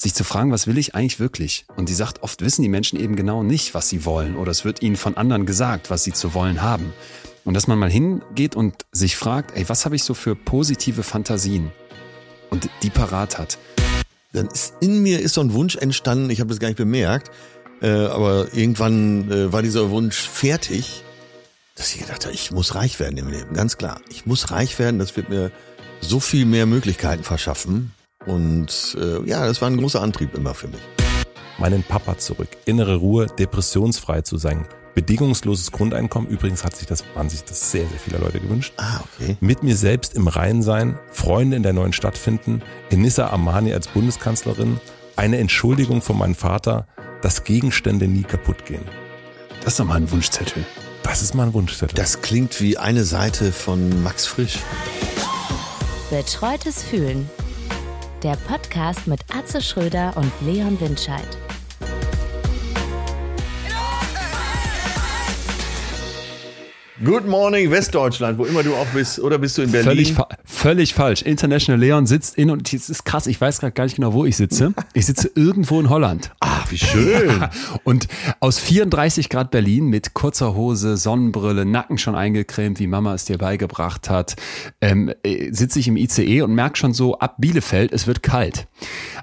sich zu fragen, was will ich eigentlich wirklich? Und die sagt, oft wissen die Menschen eben genau nicht, was sie wollen oder es wird ihnen von anderen gesagt, was sie zu wollen haben. Und dass man mal hingeht und sich fragt, ey, was habe ich so für positive Fantasien? Und die parat hat. Dann ist in mir ist so ein Wunsch entstanden, ich habe das gar nicht bemerkt, äh, aber irgendwann äh, war dieser Wunsch fertig, dass ich gedacht habe, ich muss reich werden im Leben, ganz klar. Ich muss reich werden, das wird mir so viel mehr Möglichkeiten verschaffen. Und äh, ja, das war ein großer Antrieb immer für mich. Meinen Papa zurück, innere Ruhe, depressionsfrei zu sein. Bedingungsloses Grundeinkommen, übrigens hat sich das, haben sich das sehr, sehr viele Leute gewünscht. Ah, okay. Mit mir selbst im Reinen sein, Freunde in der neuen Stadt finden, Enissa Amani als Bundeskanzlerin, eine Entschuldigung von meinem Vater, dass Gegenstände nie kaputt gehen. Das ist doch mal ein Wunschzettel. Das ist mal ein Wunschzettel. Das klingt wie eine Seite von Max Frisch. Betreutes Fühlen. Der Podcast mit Atze Schröder und Leon Windscheid. Good morning Westdeutschland, wo immer du auch bist, oder bist du in Berlin? Völlig, fa völlig falsch. International Leon sitzt in und es ist krass, ich weiß gerade gar nicht genau, wo ich sitze. Ich sitze irgendwo in Holland. Ah, wie schön. und aus 34 Grad Berlin mit kurzer Hose, Sonnenbrille, Nacken schon eingecremt, wie Mama es dir beigebracht hat, ähm, äh, sitze ich im ICE und merke schon so, ab Bielefeld, es wird kalt.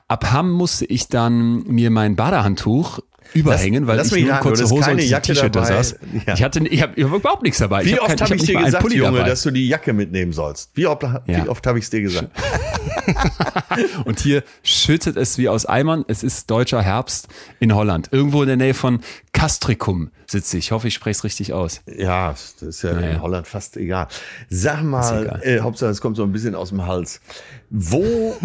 Ab Hamm musste ich dann mir mein Badehandtuch überhängen, weil lass ich nur kurze Hose und keine T-Shirt da saß. Ja. Ich hatte, ich habe überhaupt nichts dabei. Wie ich hab oft habe ich, hab nicht dir gesagt, Pulli Junge, dabei. dass du die Jacke mitnehmen sollst? Wie oft, wie Ja. oft habe ich es dir gesagt? Und hier schüttet es wie aus Eimern. Es ist deutscher Herbst in Holland. Irgendwo in der Nähe von Castricum sitze ich. Ich hoffe, ich spreche es richtig aus. Ja, das ist ja Naja. in Holland fast egal. Sag mal, äh, Hauptsache es kommt so ein bisschen aus dem Hals. Wo,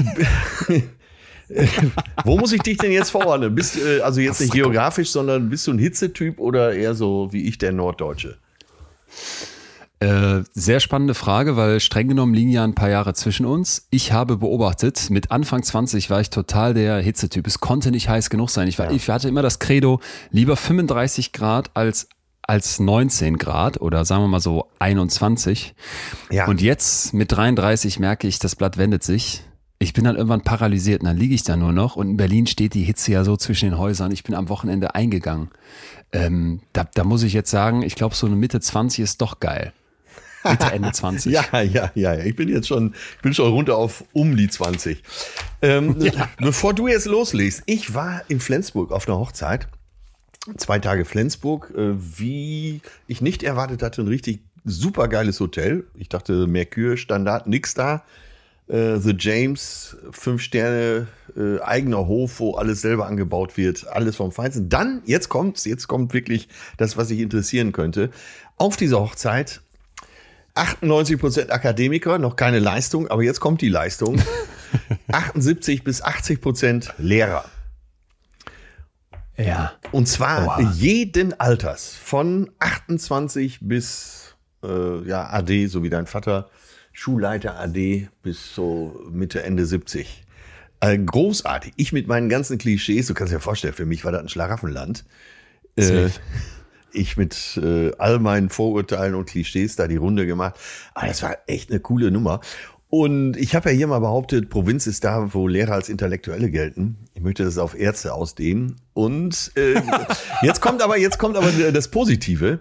wo muss ich dich denn jetzt verordnen? Bist äh, also jetzt nicht geografisch, sondern bist du ein Hitzetyp oder eher so wie ich der Norddeutsche? Äh, sehr spannende Frage, weil streng genommen liegen ja ein paar Jahre zwischen uns. Ich habe beobachtet, mit Anfang 20 war ich total der Hitzetyp. Es konnte nicht heiß genug sein. Ich, war, ich hatte immer das Credo, lieber 35 Grad als als 19 Grad oder sagen wir mal so 21. Ja. Und jetzt mit 33 merke ich, das Blatt wendet sich. Ich bin dann irgendwann paralysiert und dann liege ich da nur noch und in Berlin steht die Hitze ja so zwischen den Häusern. Ich bin am Wochenende eingegangen. Ähm, da, da muss ich jetzt sagen, ich glaube so eine Mitte 20 ist doch geil. Mitte, Ende 20. Ja, ja, ja. Ich bin jetzt schon, ich bin schon runter auf um die 20. Ähm, Bevor du jetzt loslegst, ich war in Flensburg auf einer Hochzeit. Zwei Tage Flensburg, äh, wie ich nicht erwartet hatte, ein richtig super geiles Hotel. Ich dachte, Mercure, Standard, nix da. Äh, The James, fünf Sterne, äh, eigener Hof, wo alles selber angebaut wird, alles vom Feinsten. Dann, jetzt kommt's, jetzt kommt wirklich das, was sich interessieren könnte. Auf dieser Hochzeit 98% Akademiker, noch keine Leistung, aber jetzt kommt die Leistung. 78 bis 80% Lehrer. Ja. Und zwar Oha. jeden Alters, von 28 bis äh, ja, AD, so wie dein Vater, Schulleiter AD bis so Mitte, Ende 70. Äh, großartig. Ich mit meinen ganzen Klischees, du kannst dir vorstellen, für mich war das ein Schlaraffenland. Äh, ich mit äh, all meinen Vorurteilen und Klischees da die Runde gemacht. Aber das war echt eine coole Nummer. Und ich habe ja hier mal behauptet, Provinz ist da, wo Lehrer als Intellektuelle gelten. Ich möchte das auf Ärzte ausdehnen. Und äh, jetzt kommt aber jetzt kommt aber das Positive.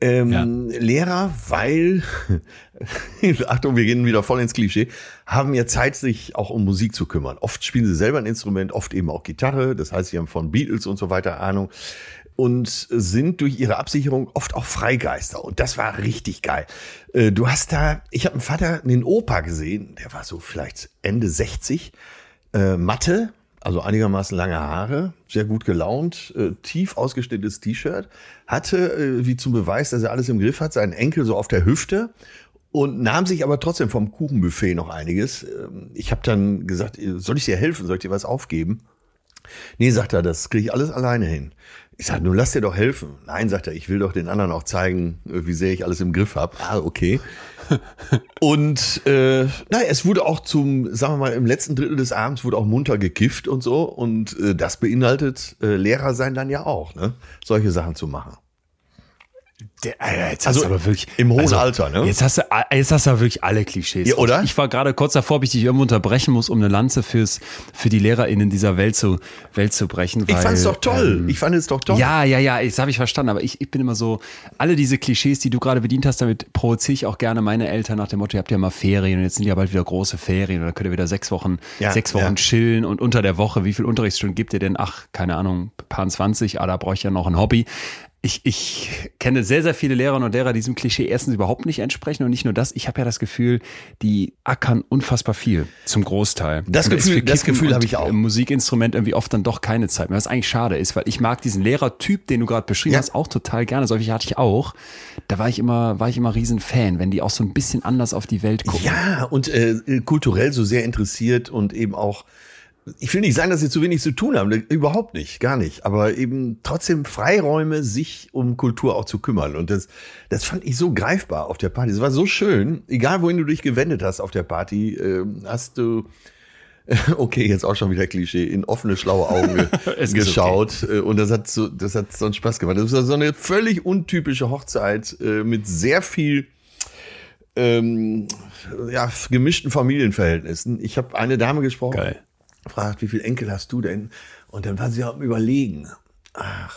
Ähm, Ja. Lehrer, weil, Achtung, wir gehen wieder voll ins Klischee, haben ja Zeit, sich auch um Musik zu kümmern. Oft spielen sie selber ein Instrument, oft eben auch Gitarre. Das heißt, sie haben von Beatles und so weiter Ahnung und sind durch ihre Absicherung oft auch Freigeister. Und das war richtig geil. Äh, Du hast da, ich habe einen Vater, einen Opa gesehen, der war so vielleicht Ende 60, äh, Matte, also einigermaßen lange Haare, sehr gut gelaunt, äh, tief ausgeschnittenes T-Shirt, hatte, äh, wie zum Beweis, dass er alles im Griff hat, seinen Enkel so auf der Hüfte und nahm sich aber trotzdem vom Kuchenbuffet noch einiges. Ähm, Ich habe dann gesagt, äh, soll ich dir helfen, soll ich dir was aufgeben? Nee, sagt er, das kriege ich alles alleine hin. Ich sage, nun lass dir doch helfen. Nein, sagt er, ich will doch den anderen auch zeigen, wie sehr ich alles im Griff habe. Ah, okay. und äh, naja, es wurde auch zum, sagen wir mal, im letzten Drittel des Abends wurde auch munter gekifft und so. Und äh, das beinhaltet äh, Lehrer sein dann ja auch, ne? solche Sachen zu machen. Der, Alter, jetzt Also hast du aber wirklich im hohen also, Alter, ne? Jetzt hast du, jetzt hast du aber wirklich alle Klischees. Ja, oder? Ich war gerade kurz davor, ob ich dich irgendwo unterbrechen muss, um eine Lanze fürs, für die LehrerInnen dieser Welt zu, Welt zu brechen. Ich weil, fand's doch toll. ähm, ich fand es doch toll. Ja, ja, ja, das habe ich verstanden. Aber ich, ich bin immer so, alle diese Klischees, die du gerade bedient hast, damit provoziere ich auch gerne meine Eltern nach dem Motto, ihr habt ja mal Ferien und jetzt sind ja bald wieder große Ferien und dann könnt ihr wieder sechs Wochen, Ja, sechs Wochen ja. chillen und unter der Woche, wie viel Unterrichtsstunden gibt ihr denn? Ach, keine Ahnung, paar 20, ah, da brauche ich ja noch ein Hobby. Ich, ich kenne sehr, sehr viele Lehrerinnen und Lehrer, die diesem Klischee erstens überhaupt nicht entsprechen und nicht nur das. Ich habe ja das Gefühl, die ackern unfassbar viel zum Großteil. Das Und Gefühl- das Gefühl habe ich auch. Musikinstrument irgendwie oft dann doch keine Zeit mehr, was eigentlich schade ist, weil ich mag diesen Lehrertyp, den du gerade beschrieben Ja. hast, auch total gerne. Solche hatte ich auch. Da war ich immer, war ich immer riesen Fan, wenn die auch so ein bisschen anders auf die Welt gucken. Ja, und äh, kulturell so sehr interessiert und eben auch, ich will nicht sagen, dass sie zu wenig zu tun haben, überhaupt nicht, gar nicht, aber eben trotzdem Freiräume, sich um Kultur auch zu kümmern. Und das, das fand ich so greifbar auf der Party. Es war so schön, egal wohin du dich gewendet hast auf der Party, ähm, hast du, okay, jetzt auch schon wieder Klischee, in offene, schlaue Augen geschaut. äh, Und das hat so, das hat so einen Spaß gemacht. Das war so eine völlig untypische Hochzeit äh, mit sehr viel ähm, ja, gemischten Familienverhältnissen. Ich habe eine Dame gesprochen, Geil. Fragt, wie viel Enkel hast du denn? Und dann war sie am überlegen. Ach,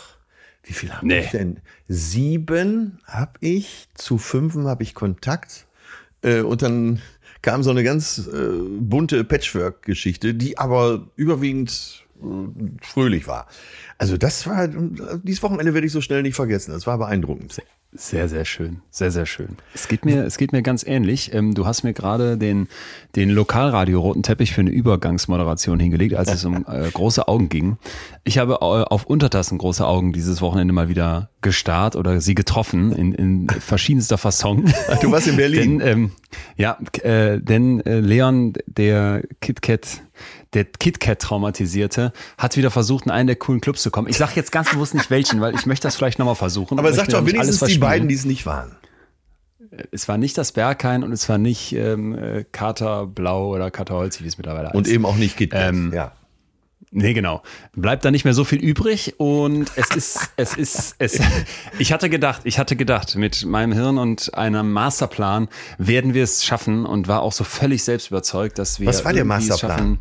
wie viel habe Nee. ich denn? Sieben habe ich, zu fünfen habe ich Kontakt. Äh, und dann kam so eine ganz äh, bunte Patchwork-Geschichte, die aber überwiegend äh, fröhlich war. Also das war, dieses Wochenende werde ich so schnell nicht vergessen. Das war beeindruckend. Sehr, sehr schön. Sehr, sehr schön. Es geht mir, es geht mir ganz ähnlich. Ähm, du hast mir gerade den, den Lokalradio roten Teppich für eine Übergangsmoderation hingelegt, als es um äh, große Augen ging. Ich habe äh, auf Untertassen große Augen dieses Wochenende mal wieder gestarrt oder sie getroffen in, in verschiedenster Fasson. Du warst in Berlin. denn, ähm, ja, äh, denn äh, Leon, der KitKat, der KitKat traumatisierte, hat wieder versucht, in einen der coolen Clubs zu kommen. Ich sage jetzt ganz bewusst nicht welchen, weil ich möchte das vielleicht nochmal versuchen. Aber sag doch wenigstens die beiden, die es nicht waren. Es war nicht das Berghain und es war nicht ähm, äh, Kater Blau oder Kater Holzi, wie es mittlerweile heißt. Und eben auch nicht KitKat. Ähm, ja. Nee, genau. Bleibt da nicht mehr so viel übrig und es ist, es ist, es, ich hatte gedacht, ich hatte gedacht, mit meinem Hirn und einem Masterplan werden wir es schaffen und war auch so völlig selbst überzeugt, dass wir Was war der Masterplan? schaffen,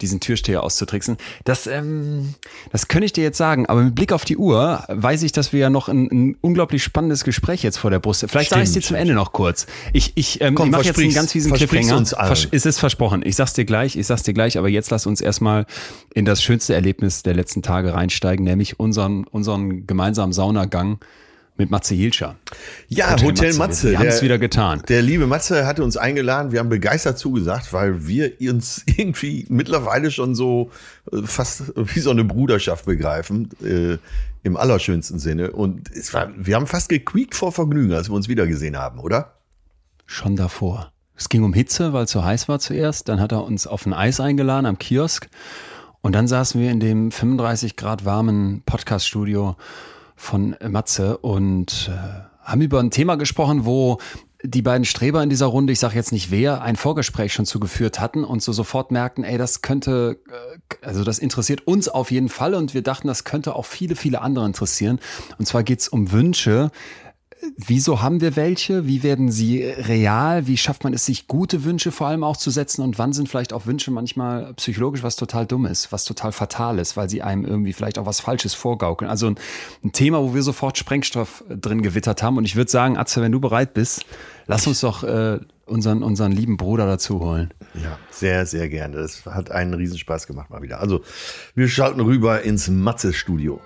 diesen Türsteher auszutricksen. Das, ähm, das könnte ich dir jetzt sagen, aber mit Blick auf die Uhr weiß ich, dass wir ja noch ein, ein unglaublich spannendes Gespräch jetzt vor der Brust. Vielleicht sage ich es dir zum Ende noch kurz. Ich, ich, ähm, Komm, ich mache jetzt einen ganz fiesen Cliffhanger. uns. Vers- es ist versprochen. Ich sag's dir gleich, ich sag's dir gleich, aber jetzt lass uns erstmal in das schönste Erlebnis der letzten Tage reinsteigen, nämlich unseren, unseren gemeinsamen Saunagang mit Matze Hilscher. Ja, Hotel, Matze. Wir haben es der- wieder getan. Der liebe Matze hatte uns eingeladen. Wir haben begeistert zugesagt, weil wir uns irgendwie mittlerweile schon so äh, fast wie so eine Bruderschaft begreifen, äh, im allerschönsten Sinne. Und es war, wir haben fast gequiekt vor Vergnügen, als wir uns wiedergesehen haben, oder? Schon davor. Es ging um Hitze, weil es so heiß war zuerst. Dann hat er uns auf ein Eis eingeladen am Kiosk. Und dann saßen wir in dem 35 Grad warmen Podcast-Studio von Matze und äh, haben über ein Thema gesprochen, wo die beiden Streber in dieser Runde, ich sage jetzt nicht wer, ein Vorgespräch schon zugeführt hatten und so sofort merkten, ey, das könnte, äh, also das interessiert uns auf jeden Fall und wir dachten, das könnte auch viele, viele andere interessieren. Und zwar geht's um Wünsche, Wieso haben wir welche? Wie werden sie real? Wie schafft man es, sich gute Wünsche vor allem auch zu setzen? Und wann sind vielleicht auch Wünsche manchmal psychologisch was total Dummes, was total fatal ist, weil sie einem irgendwie vielleicht auch was Falsches vorgaukeln? Also ein, ein Thema, wo wir sofort Sprengstoff drin gewittert haben. Und ich würde sagen, Atze, wenn du bereit bist, lass uns doch äh, unseren, unseren lieben Bruder dazu holen. Ja, sehr, sehr gerne. Das hat einen Riesenspaß gemacht mal wieder. Also, wir schalten rüber ins Matze-Studio.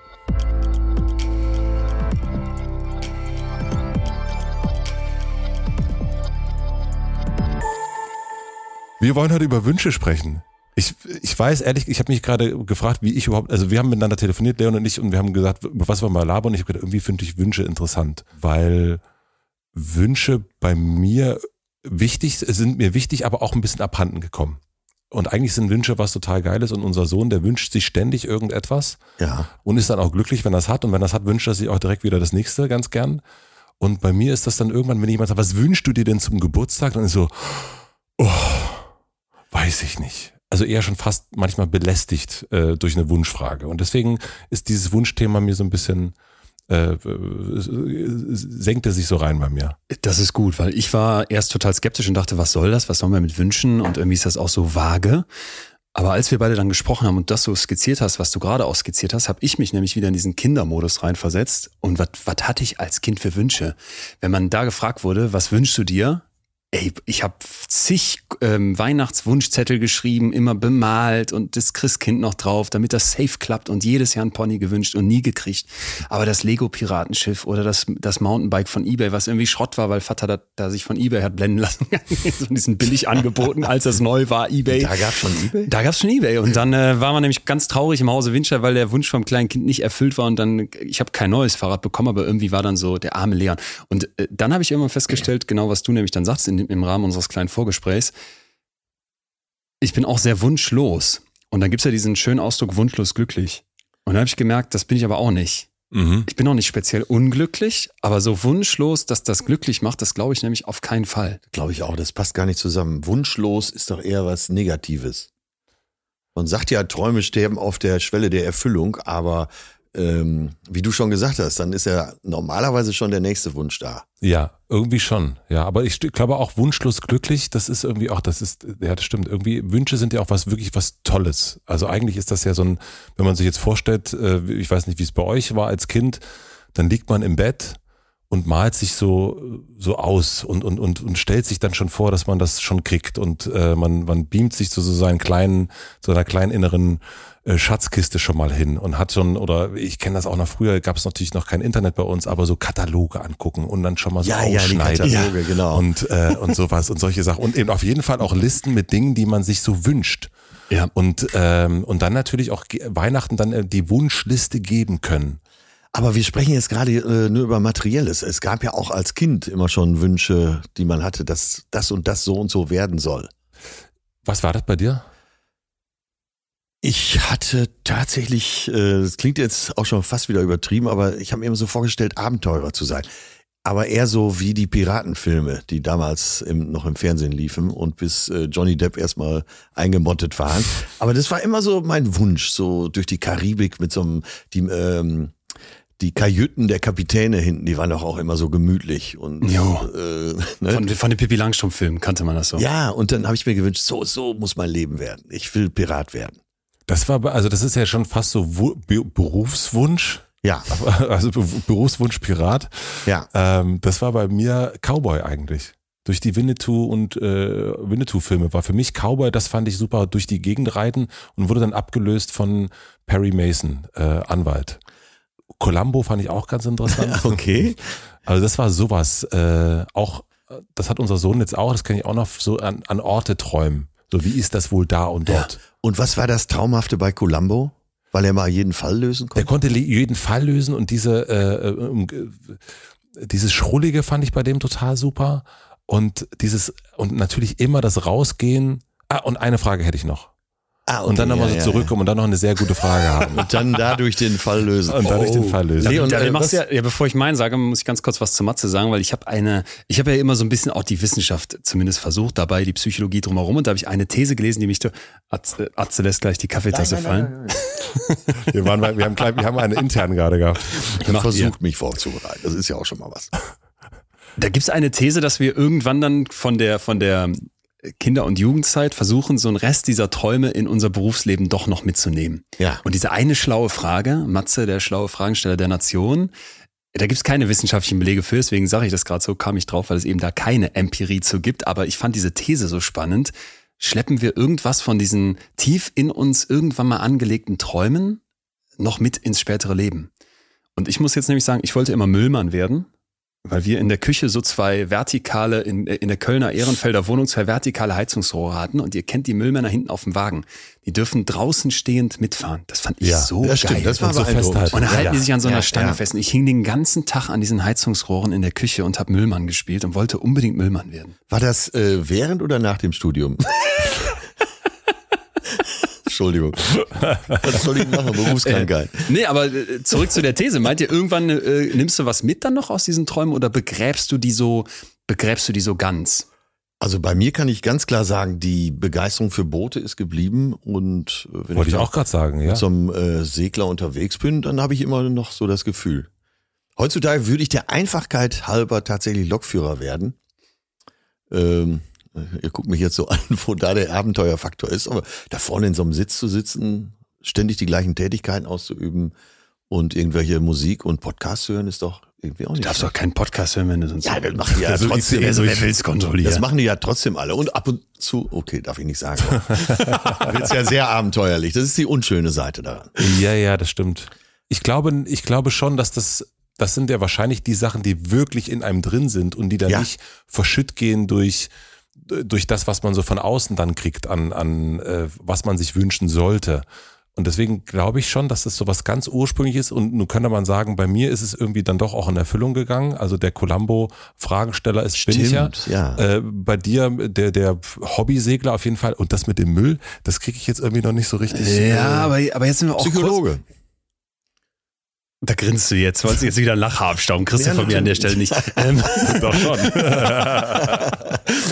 Wir wollen heute über Wünsche sprechen. Ich, ich weiß ehrlich, ich habe mich gerade gefragt, wie ich überhaupt, also wir haben miteinander telefoniert, Leon und ich, und wir haben gesagt, über was wir mal labern. Und ich habe gedacht, irgendwie finde ich Wünsche interessant, weil Wünsche bei mir wichtig, sind mir wichtig, aber auch ein bisschen abhanden gekommen. Und eigentlich sind Wünsche was total Geiles und unser Sohn, der wünscht sich ständig irgendetwas Ja. und ist dann auch glücklich, wenn er es hat. Und wenn er es hat, wünscht er sich auch direkt wieder das nächste ganz gern. Und bei mir ist das dann irgendwann, wenn jemand sagt, was wünschst du dir denn zum Geburtstag? Dann ist so, oh, weiß ich nicht. Also eher schon fast manchmal belästigt äh, durch eine Wunschfrage. Und deswegen ist dieses Wunschthema mir so ein bisschen äh, senkte sich so rein bei mir. Das ist gut, weil ich war erst total skeptisch und dachte, was soll das? Was sollen wir mit wünschen? Und irgendwie ist das auch so vage. Aber als wir beide dann gesprochen haben und das so skizziert hast, was du gerade auch skizziert hast, habe ich mich nämlich wieder in diesen Kindermodus reinversetzt. Und was hatte ich als Kind für Wünsche? Wenn man da gefragt wurde, was wünschst du dir? Ey, ich habe zig ähm, Weihnachtswunschzettel geschrieben, immer bemalt und das Christkind noch drauf, damit das safe klappt und jedes Jahr ein Pony gewünscht und nie gekriegt. Aber das Lego-Piratenschiff oder das, das Mountainbike von Ebay, was irgendwie Schrott war, weil Vater da, da sich von Ebay hat blenden lassen, so diesen billig angeboten, als das neu war, Ebay. Da gab's schon Ebay? Da gab's schon Ebay. Und dann äh, war man nämlich ganz traurig im Hause Winscher, weil der Wunsch vom kleinen Kind nicht erfüllt war und dann, ich habe kein neues Fahrrad bekommen, aber irgendwie war dann so der arme Leon. Und äh, dann habe ich irgendwann festgestellt, genau was du nämlich dann sagst in, im Rahmen unseres kleinen Vorgesprächs, ich bin auch sehr wunschlos. Und dann gibt's ja diesen schönen Ausdruck wunschlos glücklich. Und dann habe ich gemerkt, das bin ich aber auch nicht. Mhm. Ich bin auch nicht speziell unglücklich, aber so wunschlos, dass das glücklich macht, das glaube ich nämlich auf keinen Fall. Glaube ich auch, das passt gar nicht zusammen. Wunschlos ist doch eher was Negatives. Man sagt ja, Träume sterben auf der Schwelle der Erfüllung, aber ähm, wie du schon gesagt hast, dann ist ja normalerweise schon der nächste Wunsch da. Ja, irgendwie schon. Ja, aber ich glaube auch wunschlos glücklich, das ist irgendwie auch, das ist, ja, das stimmt. Irgendwie Wünsche sind ja auch was wirklich was Tolles. Also eigentlich ist das ja so ein, wenn man sich jetzt vorstellt, äh, ich weiß nicht, wie es bei euch war als Kind, dann liegt man im Bett und malt sich so so aus und und und und stellt sich dann schon vor, dass man das schon kriegt und äh, man man beamt sich zu so seinen kleinen so einer kleinen inneren äh, Schatzkiste schon mal hin und hat schon oder ich kenne das auch noch früher gab es natürlich noch kein Internet bei uns, aber so Kataloge angucken und dann schon mal so Ja, ja, ausschneiden Kataloge, genau. und äh, und sowas und solche Sachen und eben auf jeden Fall auch Listen mit Dingen, die man sich so wünscht. Ja. Und ähm, und dann natürlich auch Weihnachten dann äh, die Wunschliste geben können. Aber wir sprechen jetzt gerade äh, nur über Materielles. Es gab ja auch als Kind immer schon Wünsche, die man hatte, dass das und das so und so werden soll. Was war das bei dir? Ich hatte tatsächlich, äh, das klingt jetzt auch schon fast wieder übertrieben, aber ich habe mir immer so vorgestellt, Abenteurer zu sein. Aber eher so wie die Piratenfilme, die damals im, noch im Fernsehen liefen und bis äh, Johnny Depp erstmal eingemottet waren. Aber das war immer so mein Wunsch, so durch die Karibik mit so einem, die, ähm, die Kajüten der Kapitäne hinten, die waren doch auch immer so gemütlich und Jo. äh, ne? Von, von den Pippi Langstrumpf-Filmen kannte man das so. ja, und dann habe ich mir gewünscht, so, so muss mein Leben werden. Ich will Pirat werden. Das war, also das ist ja schon fast so Wu- Be Berufswunsch, Ja, also Be Berufswunsch Pirat. ja. Ähm, das war bei mir Cowboy eigentlich. Durch die Winnetou und äh, Winnetou-Filme war für mich Cowboy, das fand ich super, durch die Gegend reiten und wurde dann abgelöst von Perry Mason, äh, Anwalt. Columbo fand ich auch ganz interessant. Okay. Also das war sowas. Äh, auch, das hat unser Sohn jetzt auch, das kann ich auch noch so an, an Orte träumen. So, wie ist das wohl da und dort? Und was war das Traumhafte bei Columbo? Weil er mal jeden Fall lösen konnte? konnte li- jeden Fall lösen und diese, äh, äh, äh, dieses Schrullige fand ich bei dem total super. Und dieses, und natürlich immer das Rausgehen. Ah, und eine Frage hätte ich noch. Ah, Und dann nochmal so zurückkommen und dann noch eine sehr gute Frage haben. Und dann dadurch den Fall lösen. Und dadurch Oh. den Fall lösen. Leon, Ja, äh, du machst ja, ja, bevor ich meinen sage, muss ich ganz kurz was zu Matze sagen, weil ich habe eine, ich habe ja immer so ein bisschen auch die Wissenschaft zumindest versucht, dabei die Psychologie drumherum und da habe ich eine These gelesen, die mich, Atze, Atze lässt gleich die Kaffeetasse fallen. Wir, waren, bei- wir, haben, klein- wir haben eine interne gerade gehabt. Ich habe versucht, mich vorzubereiten. Das ist ja auch schon mal was. Da gibt's eine These, dass wir irgendwann dann von der, von der Kinder- und Jugendzeit versuchen, so einen Rest dieser Träume in unser Berufsleben doch noch mitzunehmen. Ja. Und diese eine schlaue Frage, Matze, der schlaue Fragensteller der Nation, da gibt's keine wissenschaftlichen Belege für, deswegen sage ich das gerade so, kam ich drauf, weil es eben da keine Empirie zu gibt. Aber ich fand diese These so spannend. Schleppen wir irgendwas von diesen tief in uns irgendwann mal angelegten Träumen noch mit ins spätere Leben? Und ich muss jetzt nämlich sagen, ich wollte immer Müllmann werden, weil wir in der Küche so zwei vertikale, in, in der Kölner Ehrenfelder Wohnung zwei vertikale Heizungsrohre hatten und ihr kennt die Müllmänner hinten auf dem Wagen. Die dürfen draußen stehend mitfahren. Das fand ich Ja, so das geil. stimmt. Das war Und so festhalten. Und dann Ja, halten ja. die sich an so einer Ja, Stange ja. fest. Und ich hing den ganzen Tag an diesen Heizungsrohren in der Küche und habe Müllmann gespielt und wollte unbedingt Müllmann werden. War das äh, während oder nach dem Studium? Entschuldigung. Was soll ich machen? Berufskrankheit. Nee, aber äh, zurück zu der These. Meint ihr, irgendwann äh, nimmst du was mit dann noch aus diesen Träumen oder begräbst du die so, begräbst du die so ganz? Also bei mir kann ich ganz klar sagen, die Begeisterung für Boote ist geblieben und äh, wenn Wollte ich auch gerade sagen, ja. mit so einem äh, Segler unterwegs bin, dann habe ich immer noch so das Gefühl. Heutzutage würde ich der Einfachkeit halber tatsächlich Lokführer werden. Ähm, ihr guckt mich jetzt so an, wo da der Abenteuerfaktor ist, aber da vorne in so einem Sitz zu sitzen, ständig die gleichen Tätigkeiten auszuüben und irgendwelche Musik und Podcasts hören, ist doch irgendwie auch nicht. Du darfst doch keinen Podcast hören, wenn du sonst. Ja, das machen die ja Also, trotzdem. also, wer will's kontrollieren? Das machen die ja trotzdem alle. Und ab und zu, okay, darf ich nicht sagen. Wird ja sehr abenteuerlich. Das ist die unschöne Seite daran. Ja, ja, das stimmt. Ich glaube, ich glaube schon, dass das, das sind ja wahrscheinlich die Sachen, die wirklich in einem drin sind und die dann Ja. nicht verschütt gehen durch, durch das, was man so von außen dann kriegt, an, an äh, was man sich wünschen sollte. Und deswegen glaube ich schon, dass das so was ganz ursprüngliches und nun könnte man sagen, bei mir ist es irgendwie dann doch auch in Erfüllung gegangen. Also der Columbo-Fragesteller ist ich ja. Stimmt, ja. Äh, bei dir der, der Hobbysegler auf jeden Fall. Und das mit dem Müll, das kriege ich jetzt irgendwie noch nicht so richtig. äh, Ja, aber, aber jetzt sind wir auch kurz, Psychologe. Da grinst du jetzt, wolltest du jetzt wieder einen Lacher abstauben. Kriegst du Ja, von mir an der Stelle nicht. Ähm, Doch schon.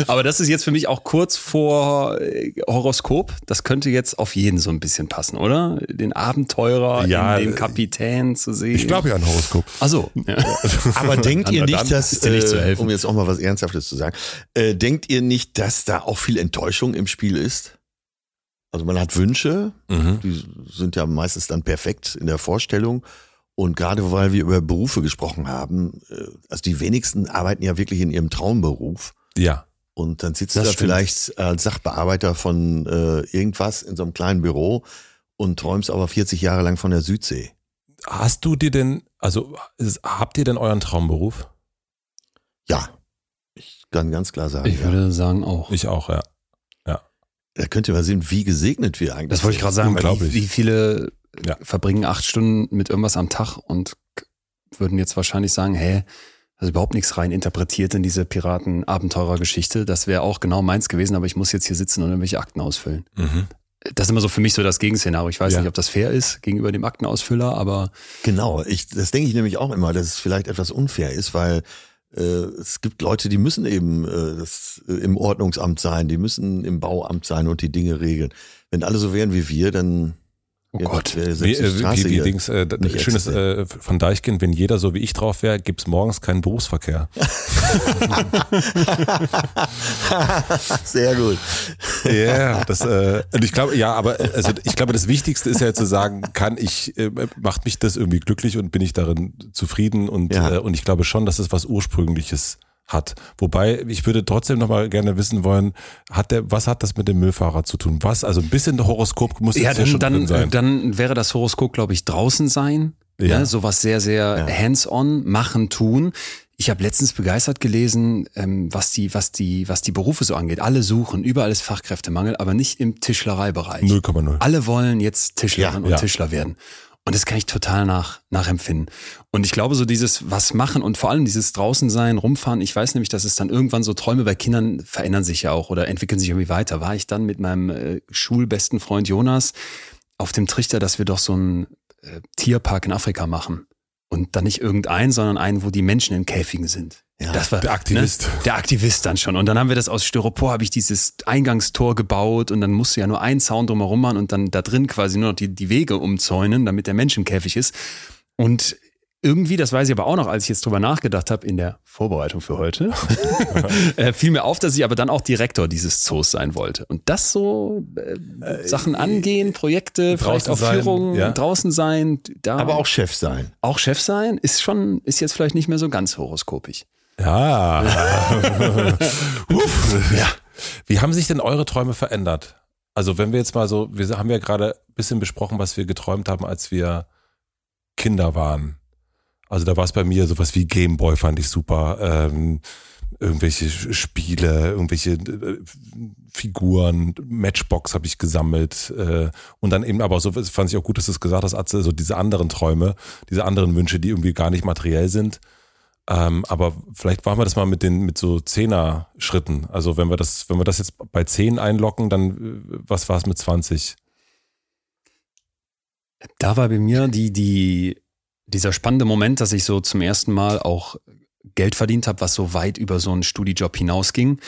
aber das ist jetzt für mich auch kurz vor äh, Horoskop. Das könnte jetzt auf jeden so ein bisschen passen, oder? Den Abenteurer Ja, in dem äh, Kapitän zu sehen. Ich glaube ja an Horoskop. Ach so. Ja. Aber denkt ihr nicht, dass, ist dir nicht zu äh, helfen. um jetzt auch mal was Ernsthaftes zu sagen, äh, denkt ihr nicht, dass da auch viel Enttäuschung im Spiel ist? Also man hat Wünsche, Mhm. die sind ja meistens dann perfekt in der Vorstellung. Und gerade weil wir über Berufe gesprochen haben, äh, also die wenigsten arbeiten ja wirklich in ihrem Traumberuf. Ja. Und dann sitzt Das du da stimmt. vielleicht als Sachbearbeiter von äh, irgendwas in so einem kleinen Büro und träumst aber 40 Jahre lang von der Südsee. Hast du dir denn, also habt ihr denn euren Traumberuf? Ja, ich kann ganz klar sagen. Ich ja. würde sagen auch. Ich auch, ja. Da könnt ihr mal sehen, wie gesegnet wir eigentlich Das wollte ich gerade sagen, weil Unglaublich. wie, wie viele Ja. verbringen acht Stunden mit irgendwas am Tag und würden jetzt wahrscheinlich sagen, hä, ist überhaupt nichts rein interpretiert in diese Piraten-Abenteurer-Geschichte. Das wäre auch genau meins gewesen, aber ich muss jetzt hier sitzen und irgendwelche Akten ausfüllen. Mhm. Das ist immer so für mich so das Gegenszenario. Ich weiß Ja. nicht, ob das fair ist gegenüber dem Aktenausfüller, aber Genau, ich, das denke ich nämlich auch immer, dass es vielleicht etwas unfair ist, weil äh, es gibt Leute, die müssen eben äh, das, äh, im Ordnungsamt sein, die müssen im Bauamt sein und die Dinge regeln. Wenn alle so wären wie wir, dann oh Gott. wäre Wie, äh, wie, wie Dings, äh, schönes äh, von Deichkind, wenn jeder so wie ich drauf wäre, gibt's morgens keinen Berufsverkehr. Sehr gut. Ja, das, äh, und ich glaube, ja, aber äh, also ich glaube, das Wichtigste ist ja zu sagen, kann ich, äh, macht mich das irgendwie glücklich und bin ich darin zufrieden und, Ja. äh, und ich glaube schon, dass es was Ursprüngliches hat. Wobei, ich würde trotzdem nochmal gerne wissen wollen, hat der, was hat das mit dem Müllfahrer zu tun? Was? Also ein bisschen Horoskop muss Ja, jetzt ja dann, schon drin dann, sein. dann wäre das Horoskop, glaube ich, draußen sein. Ja. Ja. sowas sehr, sehr hands-on, machen, tun. Ich habe letztens begeistert gelesen, ähm, was, die, was, die, was die Berufe so angeht. Alle suchen, überall ist Fachkräftemangel, aber nicht im Tischlereibereich. 0,0. Alle wollen jetzt Tischlerin Ja, und ja. Tischler werden. Und das kann ich total nach, nachempfinden. Und ich glaube, so dieses was machen und vor allem dieses draußen sein, rumfahren. Ich weiß nämlich, dass es dann irgendwann so Träume bei Kindern verändern sich ja auch oder entwickeln sich irgendwie weiter. War ich dann mit meinem äh, schulbesten Freund Jonas auf dem Trichter, dass wir doch so einen äh, Tierpark in Afrika machen. Und dann nicht irgendein, sondern einen, wo die Menschen in Käfigen sind. Ja, das war, der Aktivist. Ne? Der Aktivist dann schon. Und dann haben wir das aus Styropor, habe ich dieses Eingangstor gebaut und dann musste ja nur ein Zaun drumherum machen und dann da drin quasi nur noch die, die Wege umzäunen, damit der Mensch im Käfig ist. Und irgendwie, das weiß ich aber auch noch, als ich jetzt drüber nachgedacht habe in der Vorbereitung für heute, äh, fiel mir auf, dass ich aber dann auch Direktor dieses Zoos sein wollte. Und das so äh, Sachen angehen, Projekte, vielleicht auch sein, Führungen, ja. draußen sein, da Aber auch Chef sein. auch Chef sein, ist schon, ist jetzt vielleicht nicht mehr so ganz horoskopisch. Ja. Uff. ja. Wie haben sich denn eure Träume verändert? Also wenn wir jetzt mal so, wir haben ja gerade ein bisschen besprochen, was wir geträumt haben, als wir Kinder waren. Also da war es bei mir sowas wie Gameboy fand ich super, ähm, irgendwelche Spiele, irgendwelche äh, Figuren, Matchbox habe ich gesammelt äh, und dann eben aber auch so fand ich auch gut, dass du es gesagt hast, Atze, so diese anderen Träume, diese anderen Wünsche, die irgendwie gar nicht materiell sind. Ähm, aber vielleicht machen wir das mal mit den mit so Zehner-Schritten. Also wenn wir das, wenn wir das jetzt bei 10 einlocken, dann äh, was war es mit 20? Da war bei mir die, die, dieser spannende Moment, dass ich so zum ersten Mal auch Geld verdient habe, was so weit über so einen Studijob hinausging,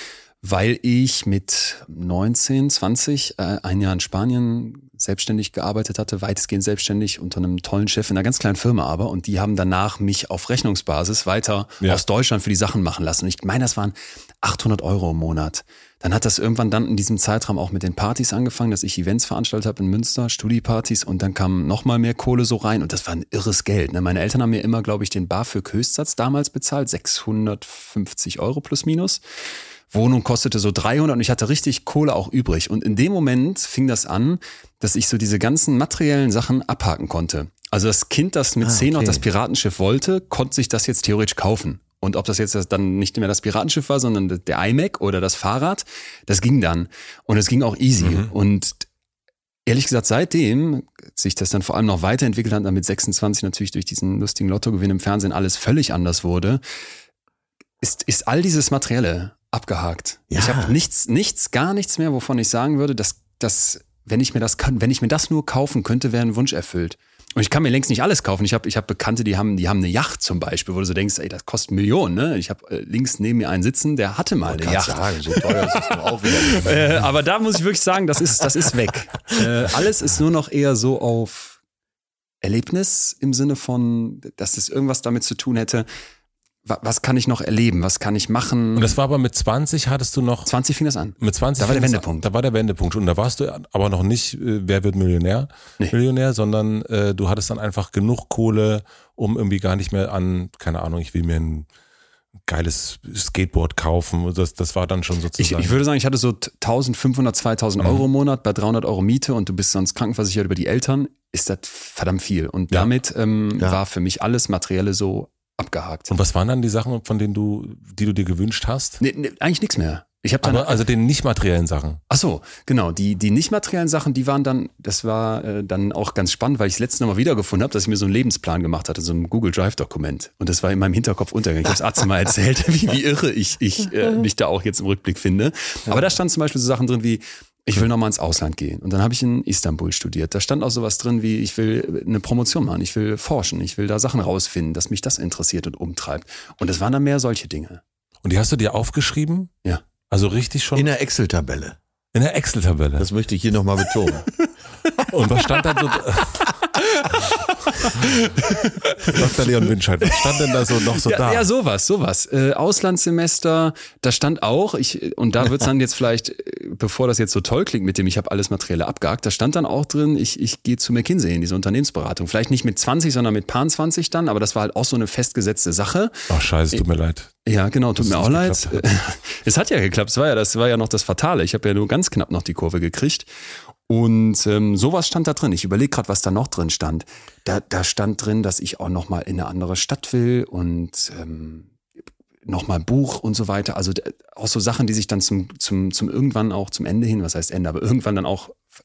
weil ich mit 19, 20 äh, ein Jahr in Spanien selbstständig gearbeitet hatte, weitestgehend selbstständig unter einem tollen Chef in einer ganz kleinen Firma aber und die haben danach mich auf Rechnungsbasis weiter Ja. aus Deutschland für die Sachen machen lassen. Und ich meine, das waren 800 Euro im Monat. Dann hat das irgendwann dann in diesem Zeitraum auch mit den Partys angefangen, dass ich Events veranstaltet habe in Münster, Studiepartys und dann kam noch mal mehr Kohle so rein und das war ein irres Geld. Ne? Meine Eltern haben mir immer, glaube ich, den BAföG-Höchstsatz damals bezahlt, 650 Euro plus minus. Wohnung kostete so 300 und ich hatte richtig Kohle auch übrig. Und in dem Moment fing das an, dass ich so diese ganzen materiellen Sachen abhaken konnte. Also das Kind, das mit Ah, 10 noch okay. das Piratenschiff wollte, konnte sich das jetzt theoretisch kaufen. Und ob das jetzt dann nicht mehr das Piratenschiff war, sondern der iMac oder das Fahrrad, das ging dann. Und es ging auch easy. Mhm. Und ehrlich gesagt, seitdem sich das dann vor allem noch weiterentwickelt hat, dann mit 26 natürlich durch diesen lustigen Lottogewinn im Fernsehen alles völlig anders wurde, ist, ist all dieses Materielle abgehakt. Ja. Ich habe nichts, nichts, gar nichts mehr, wovon ich sagen würde, dass, dass wenn ich mir das kann, wenn ich mir das nur kaufen könnte, wäre ein Wunsch erfüllt. Und ich kann mir längst nicht alles kaufen. Ich habe ich hab Bekannte, die haben, die haben eine Yacht zum Beispiel, wo du so denkst, ey, das kostet Millionen. Ne? Ich habe äh, links neben mir einen sitzen, der hatte mal eine Yacht. sagen, so teuer ist es auch wieder. Äh, aber da muss ich wirklich sagen, das ist, das ist weg. Äh, alles ist nur noch eher so auf Erlebnis im Sinne von, dass es irgendwas damit zu tun hätte. Wa- Was kann ich noch erleben? Was kann ich machen? Und das war aber mit 20 hattest du noch 20 fing das an. Mit 20 Da war der Wendepunkt. Da war der Wendepunkt. Und da warst du aber noch nicht, äh, wer wird Millionär, Nee. Millionär, sondern äh, du hattest dann einfach genug Kohle, um irgendwie gar nicht mehr an, keine Ahnung, ich will mir ein geiles Skateboard kaufen. Das, das war dann schon Ich, sozusagen. ich würde sagen, ich hatte so 1500, 2000 Euro im Monat bei 300 Euro Miete und du bist sonst krankenversichert über die Eltern, ist das verdammt viel. Und Ja. damit ähm, Ja. war für mich alles Materielle so abgehakt. und was waren dann die Sachen, von denen du, die du dir gewünscht hast? Nee, nee, eigentlich nichts mehr. Ich habe dann Aber also den nicht materiellen Sachen. Ach so, genau. Die, die nicht materiellen Sachen, die waren dann, das war äh, dann auch ganz spannend, weil ich das letzte Mal wiedergefunden habe, dass ich mir so einen Lebensplan gemacht hatte, so ein Google Drive-Dokument. Und das war in meinem Hinterkopf untergegangen. Ich habe Arzt mal erzählt, wie, wie irre ich, ich äh, mich da auch jetzt im Rückblick finde. Aber da stand zum Beispiel so Sachen drin wie, ich will nochmal ins Ausland gehen. Und dann habe ich in Istanbul studiert. Da stand auch sowas drin wie, ich will eine Promotion machen, ich will forschen, ich will da Sachen rausfinden, dass mich das interessiert und umtreibt. Und das waren dann mehr solche Dinge. Und die hast du dir aufgeschrieben? Ja. Also richtig schon In in, der Excel-Tabelle. der Excel-Tabelle. Das möchte ich hier nochmal betonen. Und was stand da so? Dr. Leon Winscheid, was stand denn da so noch so ja, da? ja, sowas, sowas. Äh, Auslandssemester, da stand auch, ich, und da wird's dann jetzt vielleicht, äh, bevor das jetzt so toll klingt mit dem, ich habe alles Materielle abgehakt, da stand dann auch drin, ich, ich gehe zu McKinsey in diese Unternehmensberatung. Vielleicht nicht mit 20, sondern mit Paar 20 dann, aber das war halt auch so eine festgesetzte Sache. Ach scheiße, tut mir leid. Ja, genau, tut mir auch leid. Es hat ja geklappt, es war ja, das war ja noch das Fatale. Ich habe ja nur ganz knapp noch die Kurve gekriegt. Und ähm, sowas stand da drin. Ich überlege gerade, was da noch drin stand. Da, da stand drin, dass ich auch noch mal in eine andere Stadt will und ähm, noch mal ein Buch und so weiter. Also auch so Sachen, die sich dann zum, zum, zum irgendwann auch zum Ende hin, was heißt Ende, aber irgendwann dann auch ver-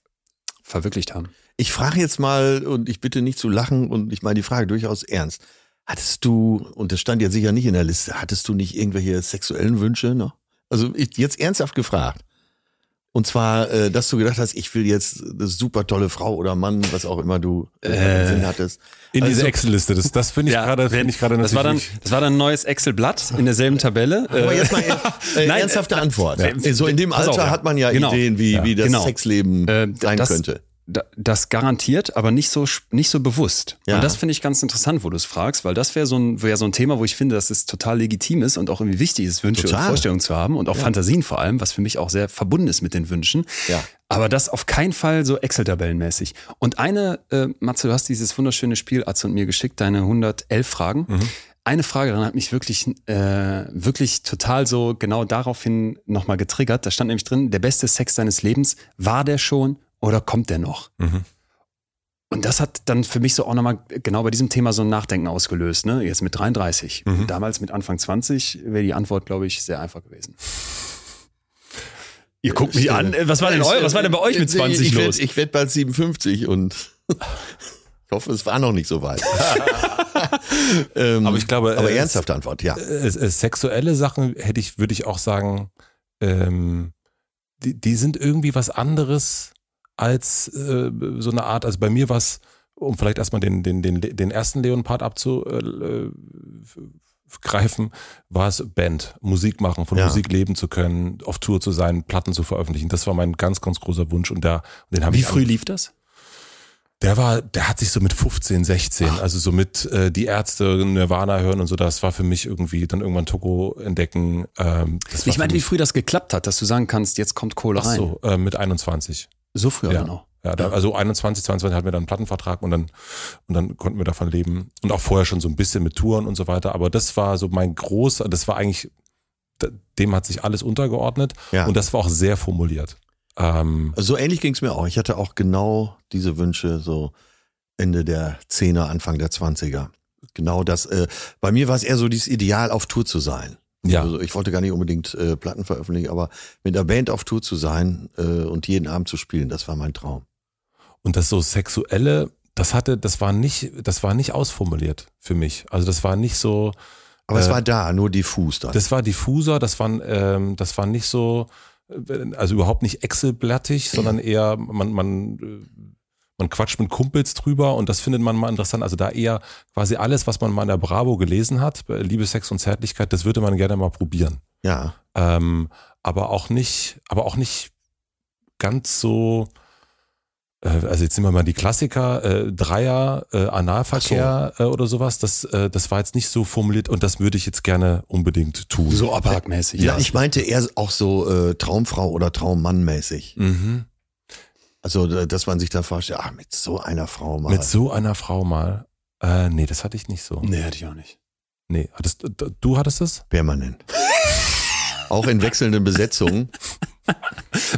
verwirklicht haben. Ich frage jetzt mal, und ich bitte nicht zu lachen, und ich meine die Frage durchaus ernst. Hattest du, und das stand ja sicher nicht in der Liste, hattest du nicht irgendwelche sexuellen Wünsche noch? Also ich, jetzt ernsthaft gefragt. Und zwar, äh, dass du gedacht hast, ich will jetzt eine super tolle Frau oder Mann, was auch immer du äh, im Sinn hattest. In Also- diese Excel-Liste. Das, das finde ich gerade, finde ich gerade das war dann, das war dann ein neues Excel-Blatt in derselben Tabelle. Aber Äh, jetzt mal äh, Nein, ernsthafte äh, Antwort. äh, so in dem Alter auf, ja. hat man ja Genau. Ideen, wie, Ja, wie das genau. Sexleben Äh, sein das- könnte. Da- Das garantiert, aber nicht so nicht so bewusst. Ja. Und das finde ich ganz interessant, wo du es fragst, weil das wäre so ein wäre so ein Thema, wo ich finde, dass es total legitim ist und auch irgendwie wichtig ist, Wünsche Total. und Vorstellungen zu haben und auch Fantasien vor allem, was für mich auch sehr verbunden ist mit den Wünschen. Ja. Aber das auf keinen Fall so Excel-Tabellenmäßig. Und eine, äh, Matze, du hast dieses wunderschöne Spiel Atze und mir geschickt, deine 111 Fragen. Eine Frage daran hat mich wirklich, äh, wirklich total so genau daraufhin nochmal getriggert. Da stand nämlich drin, der beste Sex deines Lebens, war der schon oder kommt der noch? Mhm. Und das hat dann für mich so auch nochmal genau bei diesem Thema so ein Nachdenken ausgelöst, ne? Jetzt mit 33. Mhm. Damals mit Anfang 20 wäre die Antwort, glaube ich, sehr einfach gewesen. Ihr guckt mich an. Was war denn eu, was war denn bei euch mit 20 ich los? Werd, ich werde bald 57 und ich hoffe, es war noch nicht so weit. ähm, Aber ich glaube, aber äh, ernsthafte Antwort, ja. äh, äh, sexuelle Sachen hätte ich, würde ich auch sagen, ähm, die, die sind irgendwie was anderes als äh, so eine Art, also bei mir war es, um vielleicht erstmal den, den, den, den ersten Leon-Part abzu, äh, war es Band, Musik machen, von Ja. Musik leben zu können, auf Tour zu sein, Platten zu veröffentlichen. Das war mein ganz, ganz großer Wunsch und da, den habe Wie ich früh an- lief das? Der war, der hat sich so mit 15, 16, also so mit äh, die Ärzte, Nirvana hören und so, das war für mich irgendwie dann irgendwann Toko entdecken. Ähm, Ich meine, wie früh das geklappt hat, dass du sagen kannst, jetzt kommt Kohle Ach rein. so, äh, mit 21. So früh Ja. genau. Ja, da, also 21, 22 hatten wir dann einen Plattenvertrag und dann, und dann konnten wir davon leben. Und auch vorher schon so ein bisschen mit Touren und so weiter. Aber das war so mein großer, das war eigentlich, dem hat sich alles untergeordnet. Ja. Und das war auch sehr formuliert. Ähm, So ähnlich ging es mir auch. Ich hatte auch genau diese Wünsche so Ende der Zehner, Anfang der Zwanziger. Genau das. Äh, bei mir war es eher so dieses Ideal, auf Tour zu sein. Ja. Also ich wollte gar nicht unbedingt äh, Platten veröffentlichen, aber mit einer Band auf Tour zu sein äh, und jeden Abend zu spielen, das war mein Traum. und das so sexuelle, das hatte, das war nicht, das war nicht ausformuliert für mich. Also das war nicht so, Aber es Äh, war da, nur diffus dann. Das war diffuser, das war, ähm, das war nicht so, äh, also überhaupt nicht Excel-blattig, sondern eher, man, man, äh, man quatscht mit Kumpels drüber und das findet man mal interessant. Also da eher quasi alles, was man mal in der Bravo gelesen hat, äh, Liebe, Sex und Zärtlichkeit, das würde man gerne mal probieren. ja. Ähm, aber auch nicht, aber auch nicht ganz so, äh, also jetzt nehmen wir mal die Klassiker, äh, Dreier, äh, Analverkehr äh, oder sowas, das, äh, das war jetzt nicht so formuliert und das würde ich jetzt gerne unbedingt tun. So abhackmäßig. Ja, ich meinte eher auch so äh, Traumfrau oder Traummann mäßig. Mhm. Also, äh, dass man sich dann vorstellt, ach, mit so einer Frau mal. Mit so einer Frau mal. Äh, nee, das hatte ich nicht so. Nee, hatte ich auch nicht. Nee, hattest, du hattest es? permanent. auch in wechselnden Besetzungen.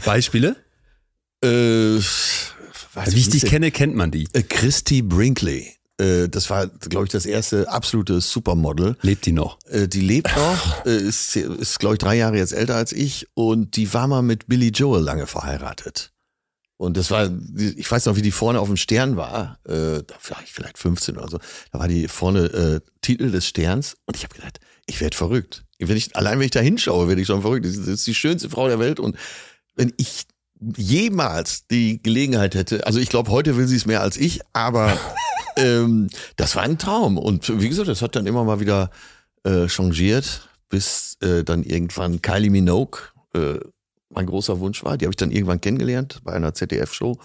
Beispiele? Äh, was Wie ich dich kenne, kennt man die. Äh, Christy Brinkley. Äh, das war, glaube ich, das erste absolute Supermodel. Lebt die noch? Die lebt noch, ist, ist glaube ich, drei Jahre jetzt älter als ich und die war mal mit Billy Joel lange verheiratet. Und das war, ich weiß noch, wie die vorne auf dem Stern war, äh, da war ich vielleicht 15 oder so, da war die vorne äh, Titel des Sterns und ich habe gedacht, ich werde verrückt. Wenn ich, allein wenn ich da hinschaue, werde ich schon verrückt. Das ist, das ist die schönste Frau der Welt und wenn ich jemals die Gelegenheit hätte, also ich glaube, heute will sie es mehr als ich, aber ähm, das war ein Traum. Und wie gesagt, das hat dann immer mal wieder äh, changiert, bis äh, dann irgendwann Kylie Minogue äh, mein großer Wunsch war. Die habe ich dann irgendwann kennengelernt bei einer ZDF-Show.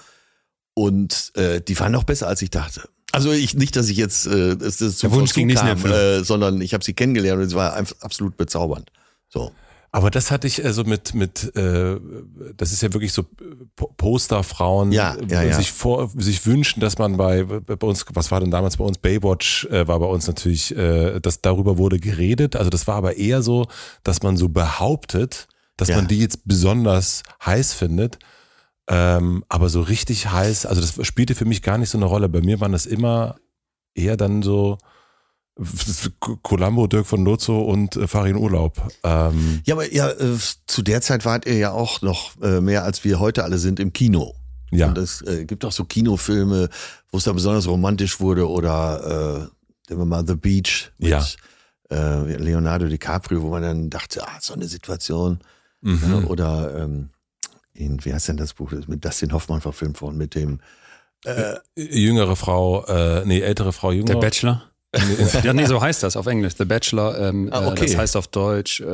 Und äh, die war noch besser, als ich dachte. Also ich nicht, dass ich jetzt äh, das zum Der Wunsch ging kam, äh, sondern ich habe sie kennengelernt und es war einfach absolut bezaubernd. So. Aber das hatte ich also mit, mit äh, das ist ja wirklich so Po- Posterfrauen Ja, ja, und ja. sich vor, sich wünschen, dass man bei, bei uns, was war denn damals bei uns, Baywatch äh, war bei uns natürlich, äh, dass darüber wurde geredet. Also das war aber eher so, dass man so behauptet, dass Ja. man die jetzt besonders heiß findet. Ähm, aber so richtig heiß, also das spielte für mich gar nicht so eine Rolle. Bei mir waren das immer eher dann so Columbo, Dirk von Lozo und äh, Farin Urlaub. Ähm, Ja, aber ja, äh, zu der Zeit wart ihr ja auch noch äh, mehr, als wir heute alle sind im Kino. ja. Und es äh, gibt auch so Kinofilme, wo es da besonders romantisch wurde oder äh, nehmen wir mal The Beach mit Ja. äh, Leonardo DiCaprio, wo man dann dachte, ah, so eine Situation. Mhm. Ja, oder ähm, in, wie heißt denn das Buch? Das ist mit Dustin Hoffmann verfilmt worden, mit dem äh, jüngere Frau, äh, nee, ältere Frau, jünger. Der Bachelor? Ja, nee, so heißt das auf Englisch. The Bachelor. Ähm, Ah, äh, okay. Das heißt auf Deutsch. Äh,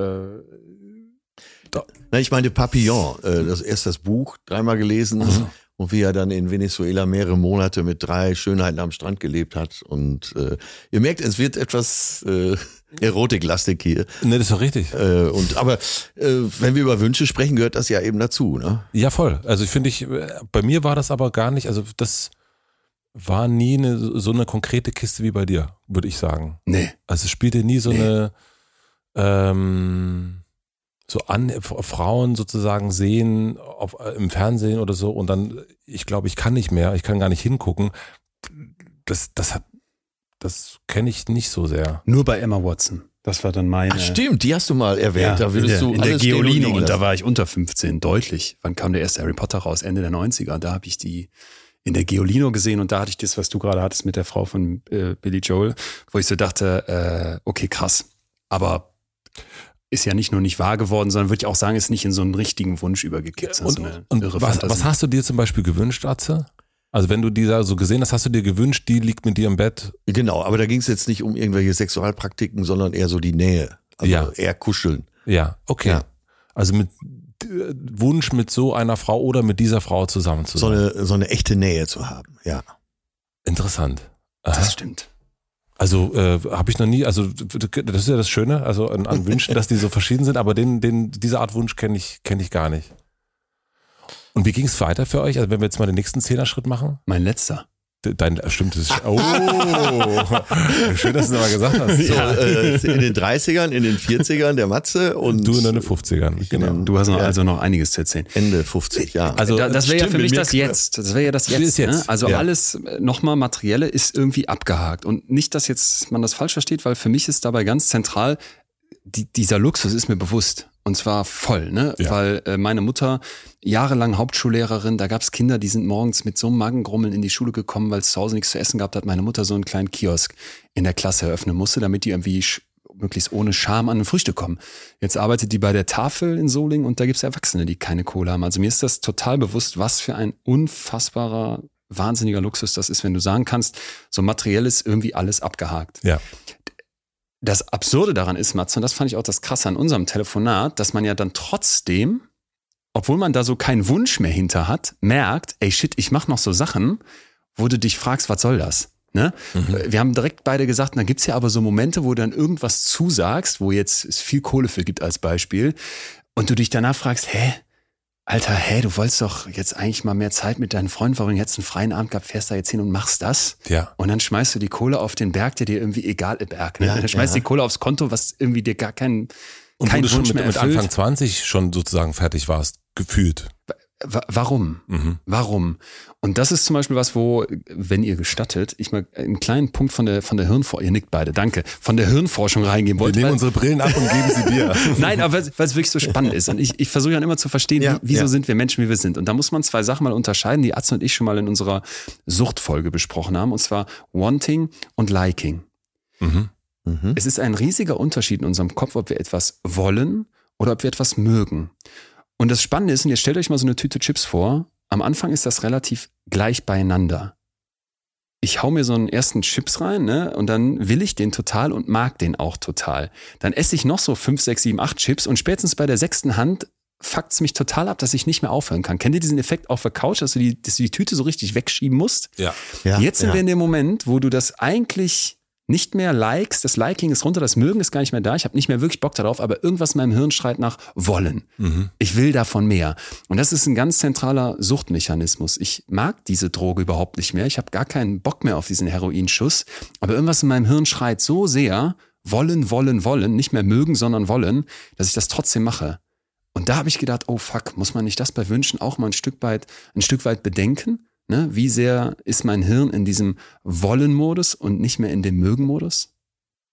Na, ich meine Papillon, äh, das erst das Buch dreimal gelesen und wie er dann in Venezuela mehrere Monate mit drei Schönheiten am Strand gelebt hat. Und äh, ihr merkt, es wird etwas äh, erotiklastig hier. nee, das ist doch richtig. Äh, und aber äh, wenn wir über Wünsche sprechen, gehört das ja eben dazu, ne? Ja, voll. Also ich finde, ich, bei mir war das aber gar nicht, also das war nie eine, so eine konkrete Kiste wie bei dir, würde ich sagen. nee. Also es spielte nie so Nee. eine, ähm, so an F- Frauen sozusagen sehen auf, im Fernsehen oder so und dann, ich glaube, ich kann nicht mehr, ich kann gar nicht hingucken. Das, das hat, das kenne ich nicht so sehr. Nur bei Emma Watson. Das war dann meine. Ach, stimmt, die hast du mal erwähnt. Ja, da in würdest der, du in der Geoline und da war ich unter 15, deutlich. Wann kam der erste Harry Potter raus? Ende der 90er. Da habe ich die in der Geolino gesehen und da hatte ich das, was du gerade hattest mit der Frau von äh, Billy Joel, wo ich so dachte, äh, okay, krass. Aber ist ja nicht nur nicht wahr geworden, sondern würde ich auch sagen, ist nicht in so einen richtigen Wunsch übergekippt. Und, so eine und irre was, was hast du dir zum Beispiel gewünscht, Atze? Also wenn du die da so gesehen hast, hast du dir gewünscht, die liegt mit dir im Bett. Genau, aber da ging es jetzt nicht um irgendwelche Sexualpraktiken, sondern eher so die Nähe. Also Ja. eher kuscheln. Ja, okay. Ja. Also mit äh, Wunsch mit so einer Frau oder mit dieser Frau zusammen zu So sein. eine, so eine echte Nähe zu haben. Ja. Interessant. Aha. Das stimmt. Also äh, habe ich noch nie, also das ist ja das Schöne, also an, an Wünschen, dass die so verschieden sind, aber den, den, diese Art Wunsch kenne ich, kenne ich gar nicht. Und wie ging es weiter für euch? Also wenn wir jetzt mal den nächsten Zehner-Schritt machen? Mein letzter. Dein, äh, stimmt, das ist, oh, schön, dass du das mal gesagt hast. So, äh, in den 30ern, in den 40ern der Matze und Du in deinen 50ern, Ich in genau. Du hast noch, Ja. also noch einiges zu erzählen. Ende 50, ja. Also da, das wäre ja für mich das Jetzt. Das wäre ja das Das Jetzt. ist jetzt, Ne? Also ja. alles äh, nochmal Materielle ist irgendwie abgehakt. Und nicht, dass jetzt man das falsch versteht, weil für mich ist dabei ganz zentral, die, dieser Luxus ist mir bewusst. Und zwar voll, ne? Ja. Weil äh, meine Mutter jahrelang Hauptschullehrerin, da gab's Kinder, die sind morgens mit so einem Magengrummeln in die Schule gekommen, weil es zu Hause nichts zu essen gab, da hat meine Mutter so einen kleinen Kiosk in der Klasse eröffnen musste, damit die irgendwie möglichst ohne Scham an ein Frühstück kommen. Jetzt arbeitet die bei der Tafel in Solingen und da gibt's Erwachsene, die keine Kohle haben. Also mir ist das total bewusst, was für ein unfassbarer, wahnsinniger Luxus das ist, wenn du sagen kannst, so materiell ist irgendwie alles abgehakt. Ja. Das Absurde daran ist, Matze, und das fand ich auch das Krasse an unserem Telefonat, dass man ja dann trotzdem, obwohl man da so keinen Wunsch mehr hinter hat, merkt, ey shit, ich mach noch so Sachen, wo du dich fragst, was soll das? Ne? Wir haben direkt beide gesagt, da gibt's ja aber so Momente, wo du dann irgendwas zusagst, wo jetzt es viel Kohle für gibt als Beispiel, und du dich danach fragst, hä? Alter, hä, du wolltest doch jetzt eigentlich mal mehr Zeit mit deinen Freunden verbringen, hättest einen freien Abend gehabt, fährst da jetzt hin und machst das. Ja. Und dann schmeißt du die Kohle auf den Berg, der dir irgendwie egal ist, Berg. Ne? Ja, dann schmeißt ja. die Kohle aufs Konto, was irgendwie dir gar keinen, Und keinen wo du schon mit, mit. Anfang 20 schon sozusagen fertig warst, gefühlt. Wa- Warum? Mhm. Warum? Und das ist zum Beispiel was, wo, wenn ihr gestattet, ich mal einen kleinen Punkt von der, von der Hirnforschung, ihr nickt beide, danke, von der Hirnforschung reingehen Wir wollte. nehmen weil- unsere Brillen ab und geben sie dir. Nein, aber weil es wirklich so spannend ist. Und ich, ich versuche dann immer zu verstehen, Ja, wie, wieso ja. sind wir Menschen, wie wir sind. Und da muss man zwei Sachen mal unterscheiden, die Atze und ich schon mal in unserer Suchtfolge besprochen haben. Und zwar Wanting und Liking. Mhm. Mhm. Es ist ein riesiger Unterschied in unserem Kopf, ob wir etwas wollen oder ob wir etwas mögen. Und das Spannende ist, und jetzt stellt euch mal so eine Tüte Chips vor, am Anfang ist das relativ gleich beieinander. Ich hau mir so einen ersten Chips rein, ne, und dann will ich den total und mag den auch total. Dann esse ich noch so fünf, sechs, sieben, acht Chips und spätestens bei der sechsten Hand fuckt's mich total ab, dass ich nicht mehr aufhören kann. Kennt ihr diesen Effekt auf der Couch, dass du die, dass du die Tüte so richtig wegschieben musst? Ja. Ja, Jetzt sind ja. wir in dem Moment, wo du das eigentlich nicht mehr likest, das Liking ist runter, das Mögen ist gar nicht mehr da, ich habe nicht mehr wirklich Bock darauf, aber irgendwas in meinem Hirn schreit nach wollen. Mhm. Ich will davon mehr. Und das ist ein ganz zentraler Suchtmechanismus. Ich mag diese Droge überhaupt nicht mehr, ich habe gar keinen Bock mehr auf diesen Heroinschuss, aber irgendwas in meinem Hirn schreit so sehr, wollen, wollen, wollen, nicht mehr mögen, sondern wollen, dass ich das trotzdem mache. Und da habe ich gedacht, oh fuck, muss man nicht das bei Wünschen auch mal ein Stück weit, ein Stück weit bedenken? Ne? Wie sehr ist mein Hirn in diesem Wollen-Modus und nicht mehr in dem Mögen-Modus?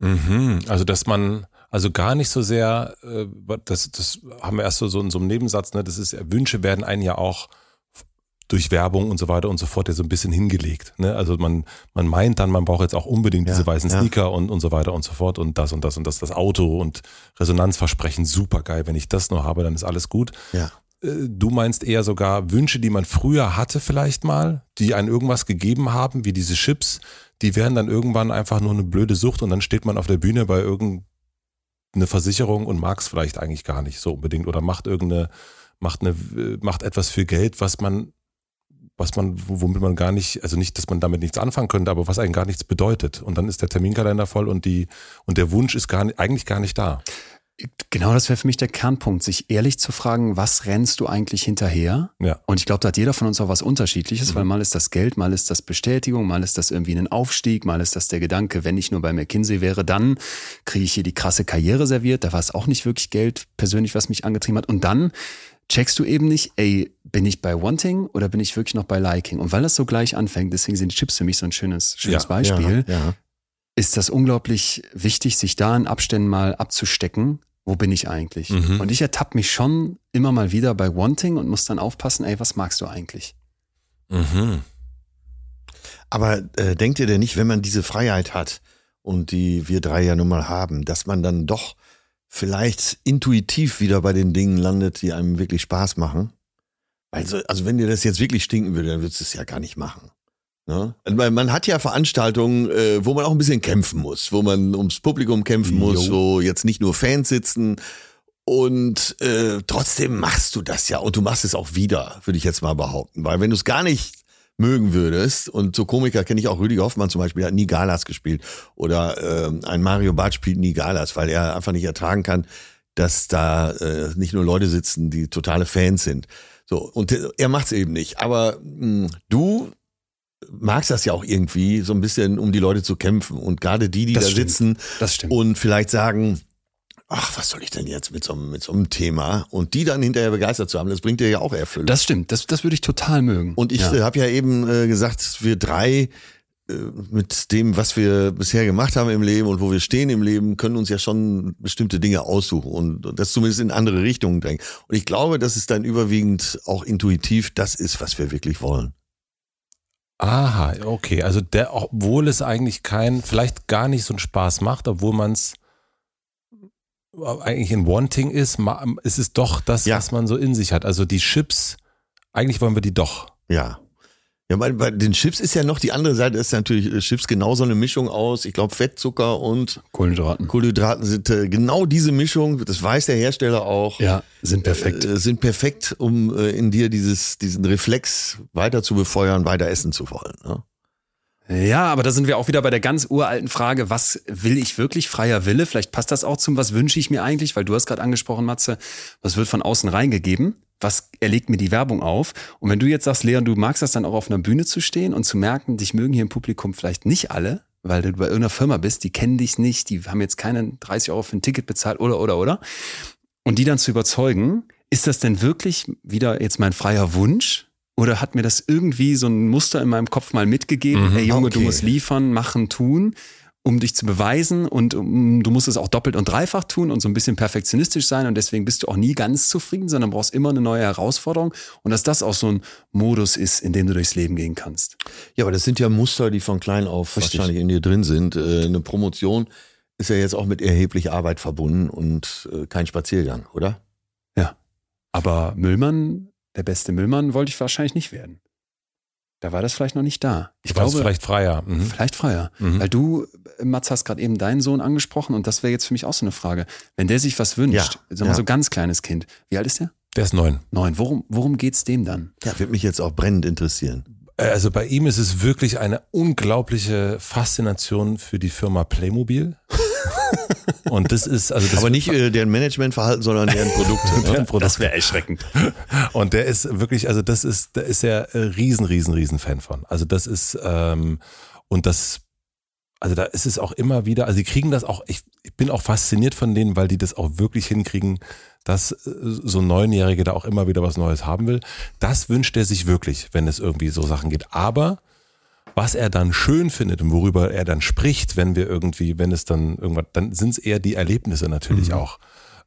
Mhm. Also dass man also gar nicht so sehr, äh, das, das haben wir erst so, so in so einem Nebensatz, ne, das ist, Wünsche werden einen ja auch durch Werbung und so weiter und so fort ja so ein bisschen hingelegt. Ne? Also man, man meint dann, man braucht jetzt auch unbedingt Ja, diese weißen ja. Sneaker und, und so weiter und so fort und das und das und das, das Auto und Resonanzversprechen, super geil. Wenn ich das nur habe, dann ist alles gut. Ja. Äh, Du meinst eher sogar Wünsche, die man früher hatte vielleicht mal, die einen irgendwas gegeben haben, wie diese Chips, die wären dann irgendwann einfach nur eine blöde Sucht und dann steht man auf der Bühne bei irgendeiner Versicherung und mag es vielleicht eigentlich gar nicht so unbedingt oder macht irgendeine, macht eine, äh, macht etwas für Geld, was man, was man, womit man gar nicht, also nicht, dass man damit nichts anfangen könnte, aber was eigentlich gar nichts bedeutet. Und dann ist der Terminkalender voll und die, und der Wunsch ist gar nicht, eigentlich gar nicht da. Genau, das wäre für mich der Kernpunkt, sich ehrlich zu fragen, was rennst du eigentlich hinterher? Ja. Und ich glaube, da hat jeder von uns auch was Unterschiedliches, weil mal ist das Geld, mal ist das Bestätigung, mal ist das irgendwie ein Aufstieg, mal ist das der Gedanke, wenn ich nur bei McKinsey wäre, dann kriege ich hier die krasse Karriere serviert. Da war es auch nicht wirklich Geld persönlich, was mich angetrieben hat. Und dann checkst du eben nicht, ey, bin ich bei Wanting oder bin ich wirklich noch bei Liking? Und weil das so gleich anfängt, deswegen sind Chips für mich so ein schönes, schönes Ja, Beispiel, Ja, ja. ist das unglaublich wichtig, sich da in Abständen mal abzustecken. Wo bin ich eigentlich? Mhm. Und ich ertappe mich schon immer mal wieder bei Wanting und muss dann aufpassen, ey, was magst du eigentlich? Mhm. Aber äh, denkt ihr denn nicht, wenn man diese Freiheit hat und die wir drei ja nun mal haben, dass man dann doch vielleicht intuitiv wieder bei den Dingen landet, die einem wirklich Spaß machen? Also, also wenn dir das jetzt wirklich stinken würde, dann würdest du es ja gar nicht machen. Ne? Weil man hat ja Veranstaltungen, äh, wo man auch ein bisschen kämpfen muss, wo man ums Publikum kämpfen muss, Jo. wo jetzt nicht nur Fans sitzen. Und äh, trotzdem machst du das ja und du machst es auch wieder, würde ich jetzt mal behaupten. Weil wenn du es gar nicht mögen würdest, und so Komiker kenne ich auch, Rüdiger Hoffmann zum Beispiel, der hat nie Galas gespielt. Oder ähm, ein Mario Barth spielt nie Galas, weil er einfach nicht ertragen kann, dass da äh, nicht nur Leute sitzen, die totale Fans sind. So, und der- er macht's eben nicht. Aber mh, du magst das ja auch irgendwie, so ein bisschen, um die Leute zu kämpfen. Und gerade die, die Das da stimmt. sitzen und vielleicht sagen, ach, was soll ich denn jetzt mit so, einem- mit so einem Thema? Und die dann hinterher begeistert zu haben, das bringt dir ja auch Erfüllung. das stimmt. Das, das würde ich total mögen. Und ich ja. äh, habe ja eben äh, gesagt, wir drei äh, mit dem, was wir bisher gemacht haben im Leben und wo wir stehen im Leben, können uns ja schon bestimmte Dinge aussuchen und, und das zumindest in andere Richtungen drängen. Und ich glaube, dass es dann überwiegend auch intuitiv das ist, was wir wirklich wollen. Aha, okay. Also der, obwohl es eigentlich kein, vielleicht gar nicht so einen Spaß macht, obwohl man es eigentlich in Wanting ist, ist es doch das, Ja. was man so in sich hat. Also die Chips, eigentlich wollen wir die doch. Ja. Ja, bei, bei den Chips ist ja noch die andere Seite, ist natürlich äh, Chips genauso eine Mischung aus, ich glaube, Fett, Zucker und Kohlenhydraten. Kohlenhydraten sind äh, genau diese Mischung, das weiß der Hersteller auch. Ja, sind perfekt. Äh, sind perfekt, um äh, in dir dieses, diesen Reflex weiter zu befeuern, weiter essen zu wollen. Ne? Ja, aber da sind wir auch wieder bei der ganz uralten Frage, was will ich wirklich? Freier Wille? Vielleicht passt das auch zum, was wünsche ich mir eigentlich? Weil du hast gerade angesprochen, Matze, was wird von außen reingegeben? Was erlegt mir die Werbung auf? Und wenn du jetzt sagst, Leon, du magst das dann auch auf einer Bühne zu stehen und zu merken, dich mögen hier im Publikum vielleicht nicht alle, weil du bei irgendeiner Firma bist, die kennen dich nicht, die haben jetzt keinen 30 Euro für ein Ticket bezahlt oder, oder, oder. Und die dann zu überzeugen, ist das denn wirklich wieder jetzt mein freier Wunsch? Oder hat mir das irgendwie so ein Muster in meinem Kopf mal mitgegeben? Mhm, Ey Junge, du okay. musst liefern, machen, tun, um dich zu beweisen und um, du musst es auch doppelt und dreifach tun und so ein bisschen perfektionistisch sein und deswegen bist du auch nie ganz zufrieden, sondern brauchst immer eine neue Herausforderung und dass das auch so ein Modus ist, in dem du durchs Leben gehen kannst. Ja, aber das sind ja Muster, die von klein auf Richtig. wahrscheinlich in dir drin sind. Äh, eine Promotion ist ja jetzt auch mit erheblich Arbeit verbunden und äh, kein Spaziergang, oder? Aber Müllmann, der beste Müllmann, wollte ich wahrscheinlich nicht werden. Da war das vielleicht noch nicht da. Ich War glaube, vielleicht freier. Mhm. Vielleicht freier. Mhm. Weil du, äh, Mats, hast gerade eben deinen Sohn angesprochen und das wäre jetzt für mich auch so eine Frage. Wenn der sich was wünscht, Ja, sagen wir ja. so ganz kleines Kind, wie alt ist der? Der ist neun. Neun. Worum, worum geht's dem dann? Ja, wird mich jetzt auch brennend interessieren. Äh, Also bei ihm ist es wirklich eine unglaubliche Faszination für die Firma Playmobil. Und das ist, also das aber nicht äh, deren Managementverhalten, sondern deren Produkte. ne? deren Produkt. wäre erschreckend. Und der ist wirklich, also das ist, da ist er äh, riesen, riesen, riesen Fan von. Also das ist, ähm, und das, also da ist es auch immer wieder, also die kriegen das auch, ich, ich bin auch fasziniert von denen, weil die das auch wirklich hinkriegen, dass äh, so ein Neunjährige da auch immer wieder was Neues haben will. Das wünscht er sich wirklich, wenn es irgendwie so Sachen geht. Aber was er dann schön findet und worüber er dann spricht, wenn wir irgendwie, wenn es dann irgendwann, dann sind es eher die Erlebnisse natürlich auch.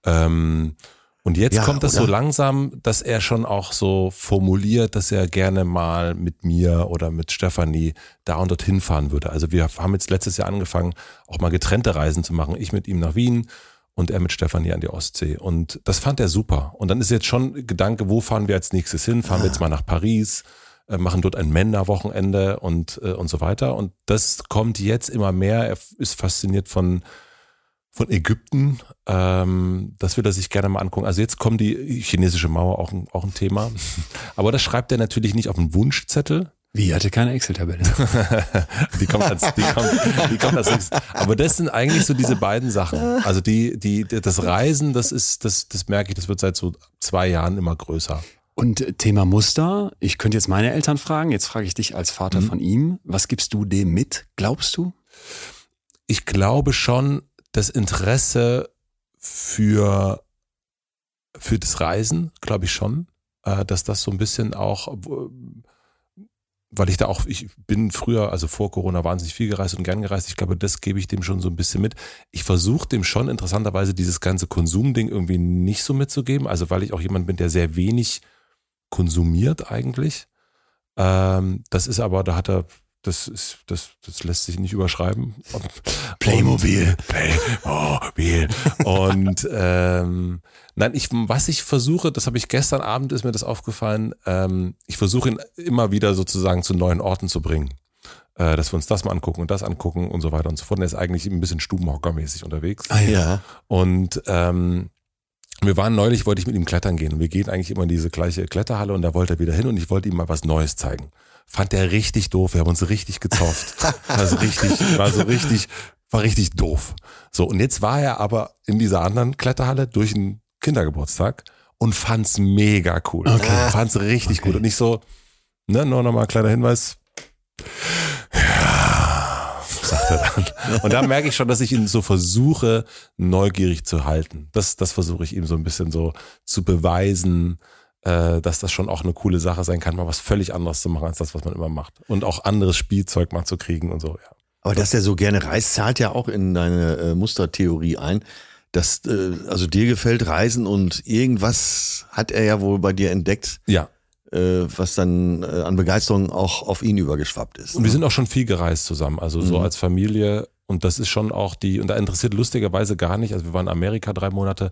Ähm, und jetzt Ja, kommt das so oder? langsam, dass er schon auch so formuliert, dass er gerne mal mit mir oder mit Stefanie da und dorthin fahren würde. Also wir haben jetzt letztes Jahr angefangen, auch mal getrennte Reisen zu machen. Ich mit ihm nach Wien und er mit Stefanie an die Ostsee. Und das fand er super. Und dann ist jetzt schon Gedanke, wo fahren wir als nächstes hin? Fahren wir jetzt mal nach Paris? Äh, machen dort ein Männerwochenende und, äh, und so weiter. Und das kommt jetzt immer mehr. Er ist fasziniert von, von Ägypten. Ähm, das will er sich gerne mal angucken. Also jetzt kommt die chinesische Mauer auch ein, auch ein Thema. Aber das schreibt er natürlich nicht auf einen Wunschzettel. Wie, hatte keine Excel-Tabelle? Die kommt als, die kommt, die kommt als nächstes. Aber das sind eigentlich so diese beiden Sachen. Also die, die, das Reisen, das ist, das, das merke ich, das wird seit so zwei Jahren immer größer. Und äh, Thema Muster, ich könnte jetzt meine Eltern fragen, jetzt frage ich dich als Vater von ihm, was gibst du dem mit, glaubst du? ich glaube schon, das Interesse für, für das Reisen, glaube ich schon, äh, dass das so ein bisschen auch, obwohl- weil ich da auch, ich bin früher, also vor Corona wahnsinnig viel gereist und gern gereist. Ich glaube, das gebe ich dem schon so ein bisschen mit. Ich versuche dem schon interessanterweise dieses ganze Konsumding irgendwie nicht so mitzugeben. Also weil ich auch jemand bin, der sehr wenig konsumiert eigentlich. Ähm, das ist aber, da hat er, das ist, das, das lässt sich nicht überschreiben. Playmobil. Playmobil. Und ähm, nein, ich, was ich versuche, das habe ich gestern Abend ist mir das aufgefallen, ähm, ich versuche ihn immer wieder sozusagen zu neuen Orten zu bringen. Äh, dass wir uns das mal angucken und das angucken und so weiter und so fort. Und er ist eigentlich ein bisschen stubenhockermäßig unterwegs. Ah, ja. Und ähm, wir waren neulich, wollte ich mit ihm klettern gehen. Wir gehen eigentlich immer in diese gleiche Kletterhalle und da wollte er wieder hin und ich wollte ihm mal was Neues zeigen. Fand er richtig doof. Wir haben uns richtig gezofft. Also richtig, war so richtig, war richtig doof. So, und jetzt war er aber in dieser anderen Kletterhalle durch einen Kindergeburtstag und fand's mega cool. Okay. Fand's richtig gut. Und nicht so, ne, nur nochmal ein kleiner Hinweis. Sagt er dann. Und da merke ich schon, dass ich ihn so versuche, neugierig zu halten. Das, das versuche ich ihm so ein bisschen so zu beweisen, äh, dass das schon auch eine coole Sache sein kann, mal was völlig anderes zu machen, als das, was man immer macht. Und auch anderes Spielzeug mal zu kriegen und so, ja. Aber dass er so gerne reist, zahlt ja auch in deine äh, Mustertheorie ein. Dass, äh, also dir gefällt Reisen und irgendwas hat er ja wohl bei dir entdeckt, Ja. Äh, was dann äh, an Begeisterung auch auf ihn übergeschwappt ist. Und wir sind auch schon viel gereist zusammen, also so Mhm. als Familie. Und das ist schon auch die, und da interessiert lustigerweise gar nicht, also wir waren in Amerika drei Monate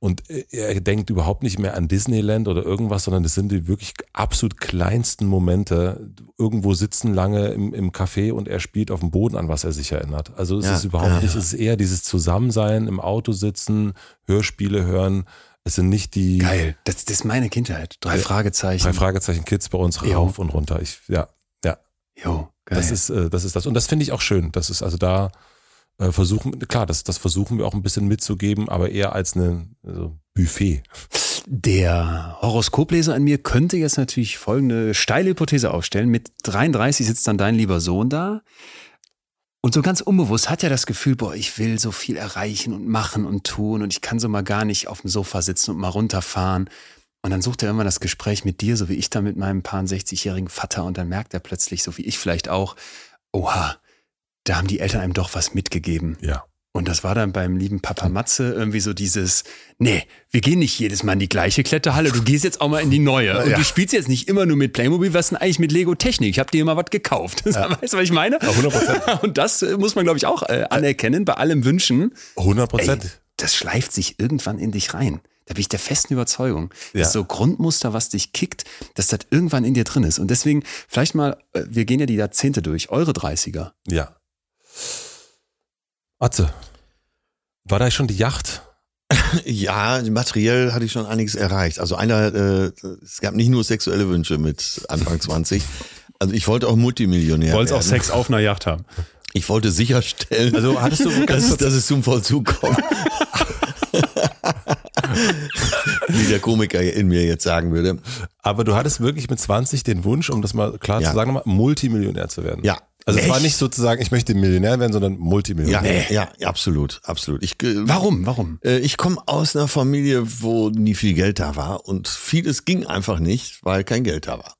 und er denkt überhaupt nicht mehr an Disneyland oder irgendwas, sondern das sind die wirklich absolut kleinsten Momente. Irgendwo sitzen lange im, im Café und er spielt auf dem Boden, an was er sich erinnert. Also es Ja, ist überhaupt ja, nicht, ja. es ist eher dieses Zusammensein, im Auto sitzen, Hörspiele hören. Es sind nicht die Geil. Das, das ist meine Kindheit. Drei Ja. Fragezeichen. drei Fragezeichen Kids bei uns Jo. rauf und runter. Ich, ja, ja. Jo, geil. Das ist, äh, das ist das. Und das finde ich auch schön. Das ist also da äh, versuchen, klar, das, das versuchen wir auch ein bisschen mitzugeben, aber eher als eine also Buffet. Der Horoskopleser an mir könnte jetzt natürlich folgende steile Hypothese aufstellen. Mit 33 sitzt dann dein lieber Sohn da. Und so ganz unbewusst hat er das Gefühl, boah, ich will so viel erreichen und machen und tun und ich kann so mal gar nicht auf dem Sofa sitzen und mal runterfahren. Und dann sucht er immer das Gespräch mit dir, so wie ich da mit meinem paar 60-jährigen Vater. Und dann merkt er plötzlich, so wie ich vielleicht auch, oha, da haben die Eltern einem doch was mitgegeben. Ja. Und das war dann beim lieben Papa Matze irgendwie so dieses, nee, wir gehen nicht jedes Mal in die gleiche Kletterhalle, du gehst jetzt auch mal in die neue. Und Ja. du spielst jetzt nicht immer nur mit Playmobil, was denn eigentlich mit Lego Technik? Ich habe dir immer was gekauft. Weißt du, was ich meine? 100%. Und das äh, muss man, glaube ich, auch äh, anerkennen bei allem Wünschen. 100 Ey, Prozent. das schleift sich irgendwann in dich rein. Da bin ich der festen Überzeugung. Ja. Das ist so Grundmuster, was dich kickt, dass das irgendwann in dir drin ist. Und deswegen, vielleicht mal, äh, wir gehen ja die Jahrzehnte durch, eure 30er. Ja. Atze, war da schon die Yacht? Ja, materiell hatte ich schon einiges erreicht. Also einer, äh, es gab nicht nur sexuelle Wünsche mit Anfang 20. Also ich wollte auch Multimillionär Wollt's auch. Sex auf einer Yacht haben. Ich wollte sicherstellen, Also hattest du ganz dass, dass es zum Vollzug kommt. Wie der Komiker in mir jetzt sagen würde. Aber du hattest wirklich mit 20 den Wunsch, um das mal klar Ja. zu sagen, nochmal, Multimillionär zu werden. Ja. Also es war Echt? nicht sozusagen, ich möchte Millionär werden, sondern Multimillionär. ja, ja, absolut, absolut. Ich, äh, Warum? Warum? Äh, Ich komme aus einer Familie, wo nie viel Geld da war und vieles ging einfach nicht, weil kein Geld da war.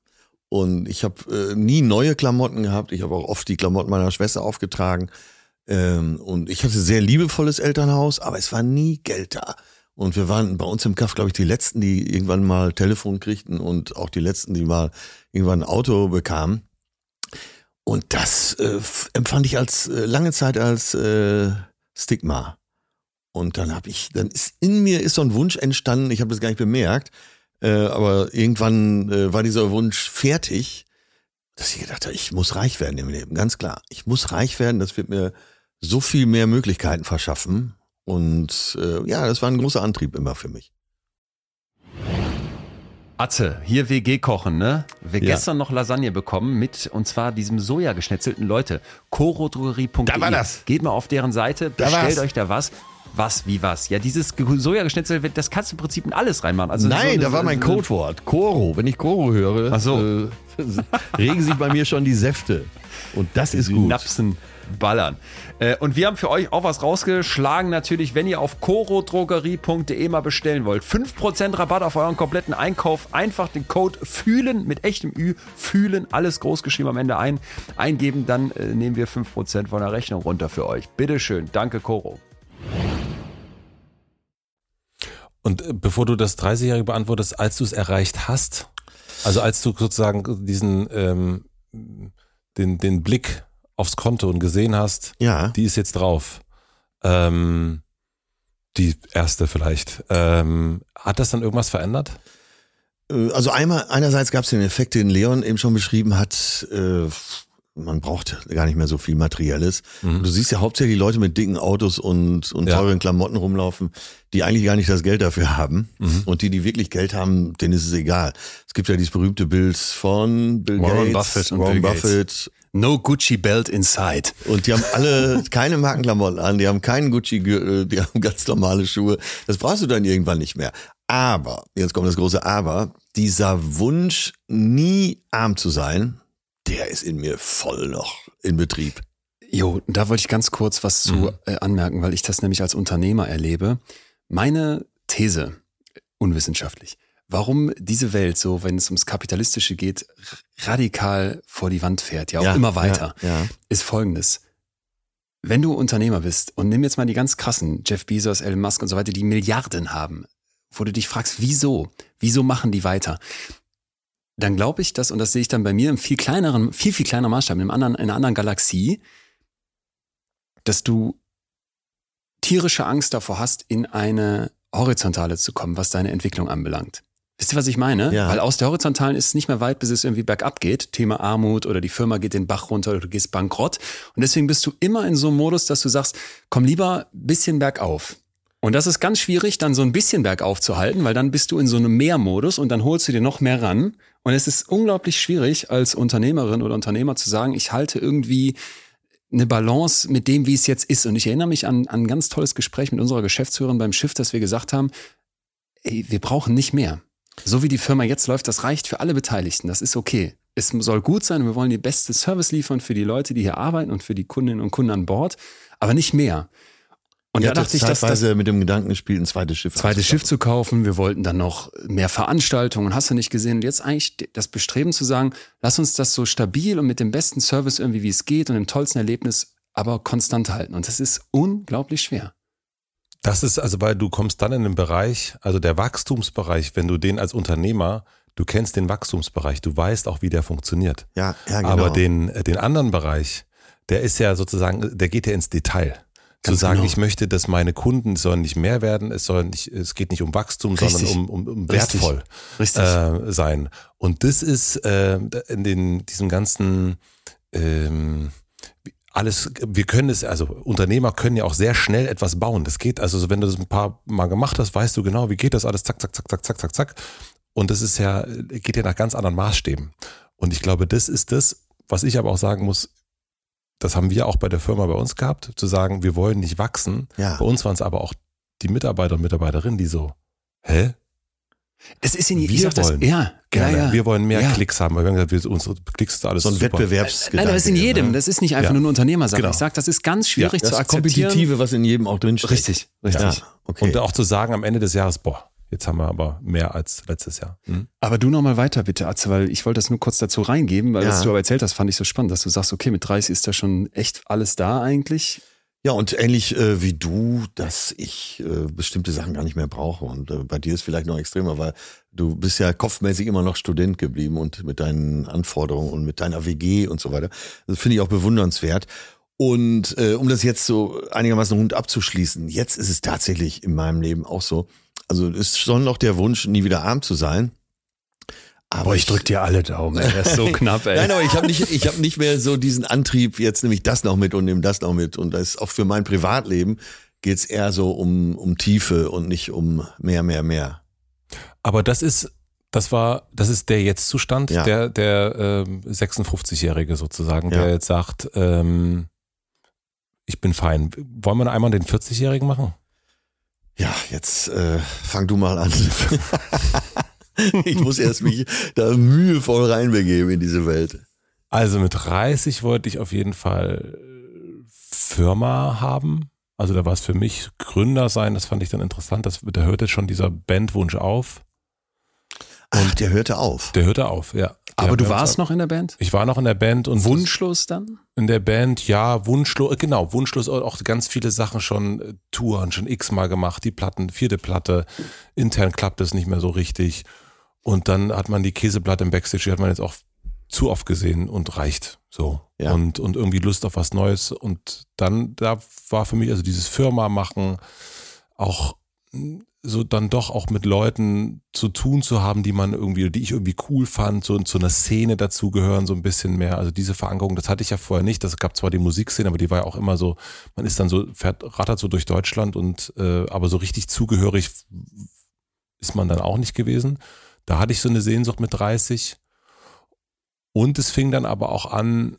Und ich habe äh, nie neue Klamotten gehabt. Ich habe auch oft die Klamotten meiner Schwester aufgetragen. Ähm, und ich hatte sehr liebevolles Elternhaus, aber es war nie Geld da. Und wir waren bei uns im Kaff, glaube ich, die letzten, die irgendwann mal Telefon kriegten und auch die letzten, die mal irgendwann ein Auto bekamen. Und das äh, empfand ich als äh, lange Zeit als äh, Stigma. Und dann habe ich, dann ist in mir ist so ein Wunsch entstanden, ich habe das gar nicht bemerkt, äh, aber irgendwann äh, war dieser Wunsch fertig, dass ich gedacht habe, ich muss reich werden im Leben, ganz klar. Ich muss reich werden, das wird mir so viel mehr Möglichkeiten verschaffen. Und äh, ja, das war ein großer Antrieb immer für mich. Atze, hier WG kochen, ne? Wir Ja. gestern noch Lasagne bekommen mit, und zwar diesem Soja-geschnetzelten Leute. Chorodrogerie.de. Da war das. Geht mal auf deren Seite, Da bestellt euch da was. Was, wie was? Ja, dieses Ge- Sojageschnetzel, das kannst du im Prinzip in alles reinmachen. Also Nein, so- da war mein so- Codewort. Koro. Wenn ich Koro höre, Ach so. äh, regen sich bei mir schon die Säfte. Und das ist gut. Napsen ballern. Äh, und wir haben für euch auch was rausgeschlagen, natürlich, wenn ihr auf corodrogerie.de mal bestellen wollt. 5% Rabatt auf euren kompletten Einkauf. Einfach den Code fühlen mit echtem Ü, fühlen, alles groß geschrieben am Ende ein, eingeben, dann äh, nehmen wir 5% von der Rechnung runter für euch. Bitteschön, danke Coro. Und äh, bevor du das 30-Jährige beantwortest, als du es erreicht hast, also als du sozusagen diesen, ähm, den, den Blick aufs Konto und gesehen hast, Ja. die ist jetzt drauf. Ähm, die erste vielleicht. Ähm, hat das dann irgendwas verändert? Äh, Also einmal, einerseits gab es den Effekt, den Leon eben schon beschrieben hat, äh, man braucht gar nicht mehr so viel Materielles. Mhm. Du siehst ja hauptsächlich Leute mit dicken Autos und, und Ja. teuren Klamotten rumlaufen, die eigentlich gar nicht das Geld dafür haben. Mhm. Und die, die wirklich Geld haben, denen ist es egal. Es gibt ja dieses berühmte Bild von Bill Warren Gates, Buffett und Warren Bill Gates. No Gucci Belt inside. Und die haben alle keine Markenklamotten an, die haben keinen Gucci-Gürtel, die haben ganz normale Schuhe. Das brauchst du dann irgendwann nicht mehr. Aber, jetzt kommt das große Aber, dieser Wunsch, nie arm zu sein, der ist in mir voll noch in Betrieb. Jo, da wollte ich ganz kurz was zu Mhm. äh, anmerken, weil ich das nämlich als Unternehmer erlebe. Meine These, unwissenschaftlich, warum diese Welt so, wenn es ums Kapitalistische geht, radikal vor die Wand fährt, ja auch immer weiter, Ja, ja. ist folgendes. Wenn du Unternehmer bist und nimm jetzt mal die ganz krassen, Jeff Bezos, Elon Musk und so weiter, die Milliarden haben, wo du dich fragst, wieso? Wieso machen die weiter? Dann glaube ich, dass, und das sehe ich dann bei mir im viel kleineren, viel, viel kleineren Maßstab, in, einem anderen, in einer anderen Galaxie, dass du tierische Angst davor hast, in eine horizontale zu kommen, was deine Entwicklung anbelangt. Wisst ihr, was ich meine? Ja. Weil aus der horizontalen ist es nicht mehr weit, bis es irgendwie bergab geht. Thema Armut oder die Firma geht den Bach runter oder du gehst bankrott. Und deswegen bist du immer in so einem Modus, dass du sagst, komm lieber ein bisschen bergauf. Und das ist ganz schwierig, dann so ein bisschen bergauf zu halten, weil dann bist du in so einem Mehrmodus und dann holst du dir noch mehr ran. Und es ist unglaublich schwierig, als Unternehmerin oder Unternehmer zu sagen, ich halte irgendwie eine Balance mit dem, wie es jetzt ist. Und ich erinnere mich an, an ein ganz tolles Gespräch mit unserer Geschäftsführerin beim Schiff, dass wir gesagt haben, ey, wir brauchen nicht mehr. So wie die Firma jetzt läuft, das reicht für alle Beteiligten. Das ist okay. Es soll gut sein. Wir wollen die beste Service liefern für die Leute, die hier arbeiten und für die Kundinnen und Kunden an Bord, aber nicht mehr. Und Ihr da dachte ich, dass das mit dem Gedanken gespielt, ein zweites Schiff zweites Schiff zu kaufen. Wir wollten dann noch mehr Veranstaltungen. Hast du nicht gesehen? Und jetzt eigentlich das Bestreben zu sagen, lass uns das so stabil und mit dem besten Service irgendwie, wie es geht und dem tollsten Erlebnis, aber konstant halten. Und das ist unglaublich schwer. Das ist also, weil du kommst dann in den Bereich, also der Wachstumsbereich, wenn du den als Unternehmer, du kennst den Wachstumsbereich, du weißt auch, wie der funktioniert. Ja, ja, genau. Aber den, äh, den anderen Bereich, der ist ja sozusagen, der geht ja ins Detail. Zu Ganz sagen, genau. ich möchte, dass meine Kunden sollen nicht mehr werden, es soll nicht, es geht nicht um Wachstum, Richtig. sondern um, um, um Richtig. wertvoll Richtig. äh, sein. Und das ist äh, in den, diesem ganzen ähm, alles, wir können es, also Unternehmer können ja auch sehr schnell etwas bauen. Das geht, also so, wenn du das ein paar Mal gemacht hast, weißt du genau, wie geht das alles, zack, zack, zack, zack, zack, zack, zack. Und das ist ja, geht ja nach ganz anderen Maßstäben. Und ich glaube, das ist das, was ich aber auch sagen muss, das haben wir auch bei der Firma bei uns gehabt, zu sagen, wir wollen nicht wachsen. Ja. Bei uns waren es aber auch die Mitarbeiter und Mitarbeiterinnen, die so, hä? Es ist in Wir ich sag das, wollen ja, Gerne. Ja, ja. Wir wollen mehr Ja. Klicks haben, weil wir haben gesagt, wir, unsere Klicks ist alles so ein super. Wettbewerbsgedanke. Nein, aber das ist in jedem. Ne? Das ist nicht einfach Ja. nur eine Unternehmersache. Genau. Ich sag, das ist ganz schwierig das zu akzeptieren. Kompetitive, was in jedem auch drinsteht. Richtig, richtig. Ja, okay. Und auch zu sagen am Ende des Jahres, boah, jetzt haben wir aber mehr als letztes Jahr. Hm? Aber du noch mal weiter bitte, Atze, weil ich wollte das nur kurz dazu reingeben, weil Ja. das du aber erzählt hast, fand ich so spannend, dass du sagst, okay, mit 30 ist da schon echt alles da eigentlich. Ja, und ähnlich äh, wie du, dass ich äh, bestimmte Sachen gar nicht mehr brauche. Und äh, bei dir ist vielleicht noch extremer, weil du bist ja kopfmäßig immer noch Student geblieben und mit deinen Anforderungen und mit deiner WG und so weiter. Das finde ich auch bewundernswert. Und äh, um das jetzt so einigermaßen rund abzuschließen, jetzt ist es tatsächlich in meinem Leben auch so. Also es ist schon noch der Wunsch, nie wieder arm zu sein. Aber dir alle Daumen, ey. Das ist so knapp, ey. Nein, aber ich habe nicht, ich habe nicht mehr so diesen Antrieb, jetzt nehme ich das noch mit und nehme das noch mit. Und das ist auch für mein Privatleben geht's eher so um, um Tiefe und nicht um mehr, mehr, mehr. Aber das ist, das war, das ist der Jetzt-Zustand, Ja. der, der ähm, 56-Jährige sozusagen, Ja. der jetzt sagt, ähm, ich bin fein. Wollen wir einmal den 40-Jährigen machen? Ja, jetzt äh, fang du mal an. ich muss erst mich da mühevoll reinbegeben in diese Welt. Also mit 30 wollte ich auf jeden Fall äh, Firma haben. Also da war es für mich Gründer sein, das fand ich dann interessant. Das, da hörte schon dieser Bandwunsch auf. Ach, der hörte auf. Der hörte auf, ja. Aber Der du warst noch in der Band? Ich war noch in der Band und Wunschlos dann? in der Band, ja, wunschlos, genau, wunschlos auch ganz viele Sachen schon, äh, Touren schon x-mal gemacht, die Platten, vierte Platte, intern klappt es nicht mehr so richtig. Und dann hat man die Käseplatte im Backstage, die hat man jetzt auch zu oft gesehen und reicht so. Ja. Und, und irgendwie Lust auf was Neues. Und dann, da war für mich also dieses Firma machen, auch mh, so dann doch auch mit Leuten zu tun zu haben, die man irgendwie, die ich irgendwie cool fand, so zu einer Szene dazugehören, so ein bisschen mehr. Also diese Verankerung, das hatte ich ja vorher nicht. Das gab zwar die Musikszene, aber die war ja auch immer so, man ist dann so, fährt, rattert so durch Deutschland und äh, aber so richtig zugehörig ist man dann auch nicht gewesen. Da hatte ich so eine Sehnsucht mit 30. Und es fing dann aber auch an,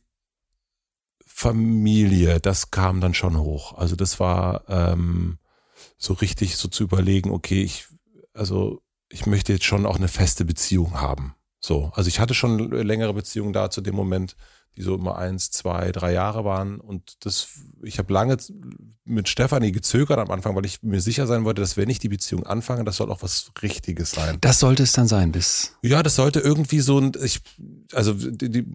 Familie, das kam dann schon hoch. Also das war ähm, so richtig so zu überlegen, okay, ich, also ich möchte jetzt schon auch eine feste Beziehung haben. So, also ich hatte schon längere Beziehungen da zu dem Moment, die so immer eins, zwei, drei Jahre waren. Und das, ich habe lange mit Stefanie gezögert am Anfang, weil ich mir sicher sein wollte, dass wenn ich die Beziehung anfange, das soll auch was Richtiges sein. Das sollte es dann sein, bis. Ja, das sollte irgendwie so ein, ich, also die, die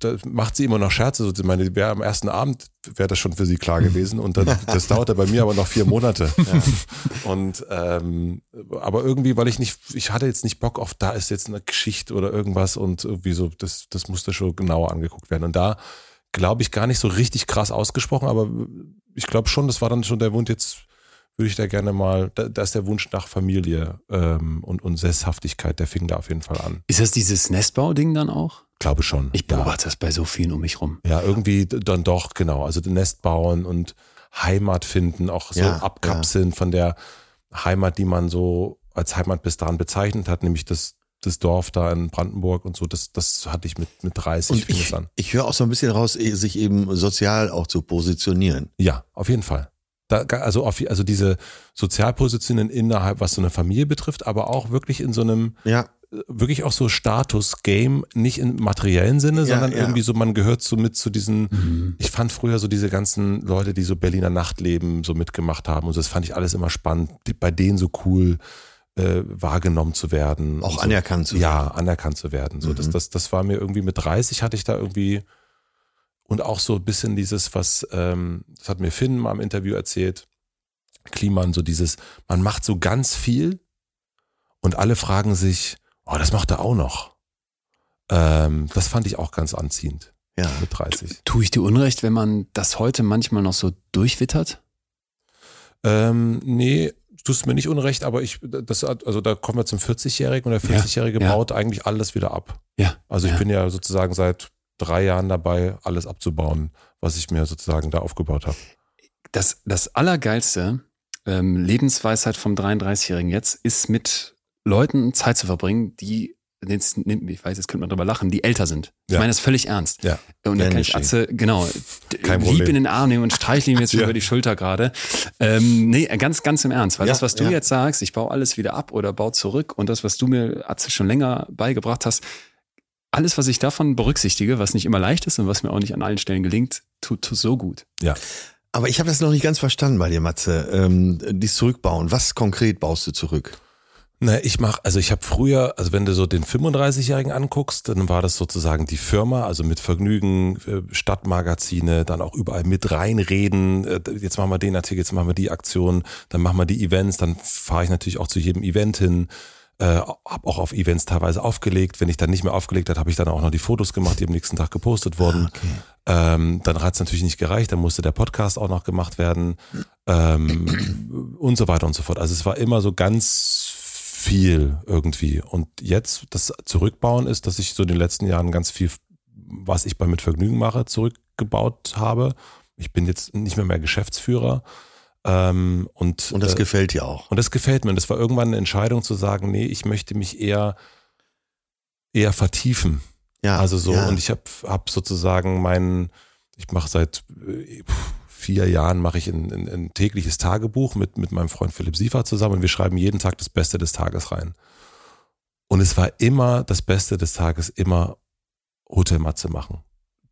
da macht sie immer noch Scherze. So, ich meine, wäre am ersten Abend wäre das schon für sie klar gewesen und dann, das dauerte bei mir aber noch vier Monate. Und ähm, aber irgendwie, weil ich nicht, ich hatte jetzt nicht Bock auf, da ist jetzt eine Geschichte oder irgendwas und irgendwie so, das, das musste schon genauer angeguckt werden. Und da glaube ich gar nicht so richtig krass ausgesprochen, aber ich glaube schon, das war dann schon der Wunsch, jetzt würde ich da gerne mal, da, da ist der Wunsch nach Familie ähm, und, und Sesshaftigkeit, der fing da auf jeden Fall an. Ist das dieses Nestbau-Ding dann auch? Glaube schon. Ich ja. beobachte das bei so vielen um mich rum. Ja, irgendwie dann doch, genau. Also Nest bauen und Heimat finden, auch so Ja, abkapseln von der Heimat, die man so als Heimat bis dahin bezeichnet hat, nämlich das, das Dorf da in Brandenburg und so. Das, das hatte ich mit, mit 30 Und ich, an. ich höre auch so ein bisschen raus, eh, sich eben sozial auch zu positionieren. Ja, auf jeden Fall. Da, also, auf, also diese Sozialpositionen innerhalb, was so eine Familie betrifft, aber auch wirklich in so einem, Ja, wirklich auch so Status-Game, nicht im materiellen Sinne, Ja, sondern ja. irgendwie so, man gehört so mit zu diesen, ich fand früher so diese ganzen Leute, die so Berliner Nachtleben so mitgemacht haben und so, das fand ich alles immer spannend, die, bei denen so cool äh, wahrgenommen zu werden. auch so. anerkannt zu Ja, anerkannt zu werden. So, das, Mhm. das, das war mir irgendwie mit 30 hatte ich da irgendwie und auch so ein bisschen dieses, was, ähm, das hat mir Finn mal im Interview erzählt, Kliman, so dieses, man macht so ganz viel und alle fragen sich, oh, das macht er auch noch. Ähm, das fand ich auch ganz anziehend Ja. mit 30. Tue ich dir Unrecht, wenn man das heute manchmal noch so durchwittert? Ähm, nee, tust mir nicht unrecht, aber ich, das, also da kommen wir zum 40-Jährigen und der Ja, 40-Jährige ja. baut eigentlich alles wieder ab. Ja. Also ich ja. bin ja sozusagen seit drei Jahren dabei, alles abzubauen, was ich mir sozusagen da aufgebaut habe. Das, das Allergeilste, ähm, Lebensweisheit vom 33-Jährigen jetzt, ist mit Leuten Zeit zu verbringen, die, jetzt, ich weiß, jetzt könnte man drüber lachen, die älter sind. Ich Ja. meine das völlig ernst. Ja. Und da kann ich Atze, genau, Kein lieb Problem. in den Arm nehmen und streichle ihm jetzt Ja. über die Schulter gerade. Ähm, nee, ganz, ganz im Ernst. Weil Ja, das, was du jetzt sagst, ich baue alles wieder ab oder baue zurück und das, was du mir, Atze, schon länger beigebracht hast, alles, was ich davon berücksichtige, was nicht immer leicht ist und was mir auch nicht an allen Stellen gelingt, tut, tut so gut. Ja. Aber ich habe das noch nicht ganz verstanden bei dir, Matze. Ähm, dies Zurückbauen. Was konkret baust du zurück? Na, ich mach, also ich habe früher, also wenn du so den 35-Jährigen anguckst, dann war das sozusagen die Firma, also mit Vergnügen, äh, Stadtmagazine, dann auch überall mit reinreden, äh, jetzt machen wir den Artikel, jetzt machen wir die Aktion, dann machen wir die Events, dann fahre ich natürlich auch zu jedem Event hin, äh, habe auch auf Events teilweise aufgelegt. Wenn ich dann nicht mehr aufgelegt habe, habe ich dann auch noch die Fotos gemacht, die am nächsten Tag gepostet wurden. Ähm, dann hat es natürlich nicht gereicht, dann musste der Podcast auch noch gemacht werden ähm, und so weiter und so fort. Also es war immer so ganz viel irgendwie. Und jetzt das Zurückbauen ist, dass ich so in den letzten Jahren ganz viel, was ich bei Mit Vergnügen mache, zurückgebaut habe. Ich bin jetzt nicht mehr mehr Geschäftsführer. Ähm, und, Und das äh, gefällt dir auch. und das gefällt mir. Und das war irgendwann eine Entscheidung zu sagen, nee, ich möchte mich eher, eher vertiefen. Ja. Also so, ja. und ich habe hab sozusagen meinen, ich mache seit äh, vier Jahren mache ich ein, ein, ein tägliches Tagebuch mit, mit meinem Freund Philipp Siefer zusammen und wir schreiben jeden Tag das Beste des Tages rein. Und es war immer das Beste des Tages, immer Hotelmatze machen.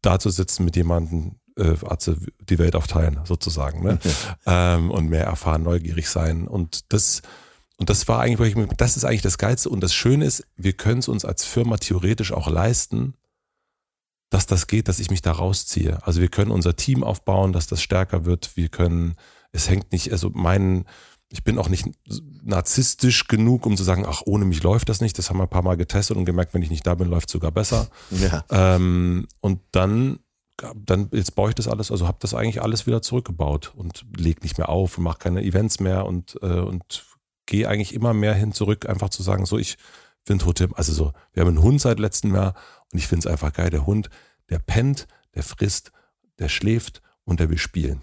Da zu sitzen mit jemandem, äh, Atze, die Welt aufteilen, sozusagen, ne? ähm, und mehr erfahren, neugierig sein. Und das, und das war eigentlich, das ist eigentlich das Geilste. Und das Schöne ist, wir können es uns als Firma theoretisch auch leisten, dass das geht, dass ich mich da rausziehe. Also wir können unser Team aufbauen, dass das stärker wird. Wir können, es hängt nicht, also mein, ich bin auch nicht narzisstisch genug, um zu sagen, ach, ohne mich läuft das nicht. Das haben wir ein paar Mal getestet und gemerkt, wenn ich nicht da bin, läuft es sogar besser. Ja. Ähm, und dann, dann, jetzt baue ich das alles, also habe das eigentlich alles wieder zurückgebaut und leg nicht mehr auf und mache keine Events mehr und, äh, und gehe eigentlich immer mehr hin zurück, einfach zu sagen, so, ich finde Hotel, also so, wir haben einen Hund seit letztem Jahr und ich finde es einfach geil. Der Hund, der pennt, der frisst, der schläft und der will spielen.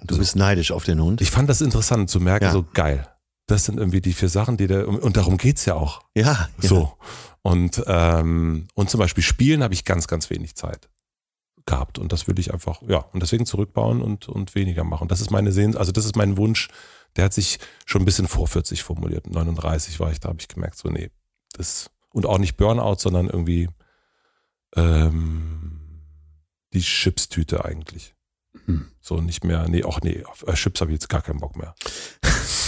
Du bist neidisch auf den Hund? Ich fand das interessant zu merken, Ja. so geil. Das sind irgendwie die vier Sachen, die der, und darum geht's ja auch. Ja, ja. So. Und, ähm, und zum Beispiel spielen habe ich ganz, ganz wenig Zeit gehabt. Und das würde ich einfach, ja, und deswegen zurückbauen und, und weniger machen. Das ist meine Sehens, also das ist mein Wunsch. Der hat sich schon ein bisschen vor 40 formuliert. 39 war ich, da habe ich gemerkt, so, nee, das, und auch nicht Burnout, sondern irgendwie, ähm, die Chipstüte eigentlich. Hm. So nicht mehr, nee, auch nee, auf äh, Chips habe ich jetzt gar keinen Bock mehr.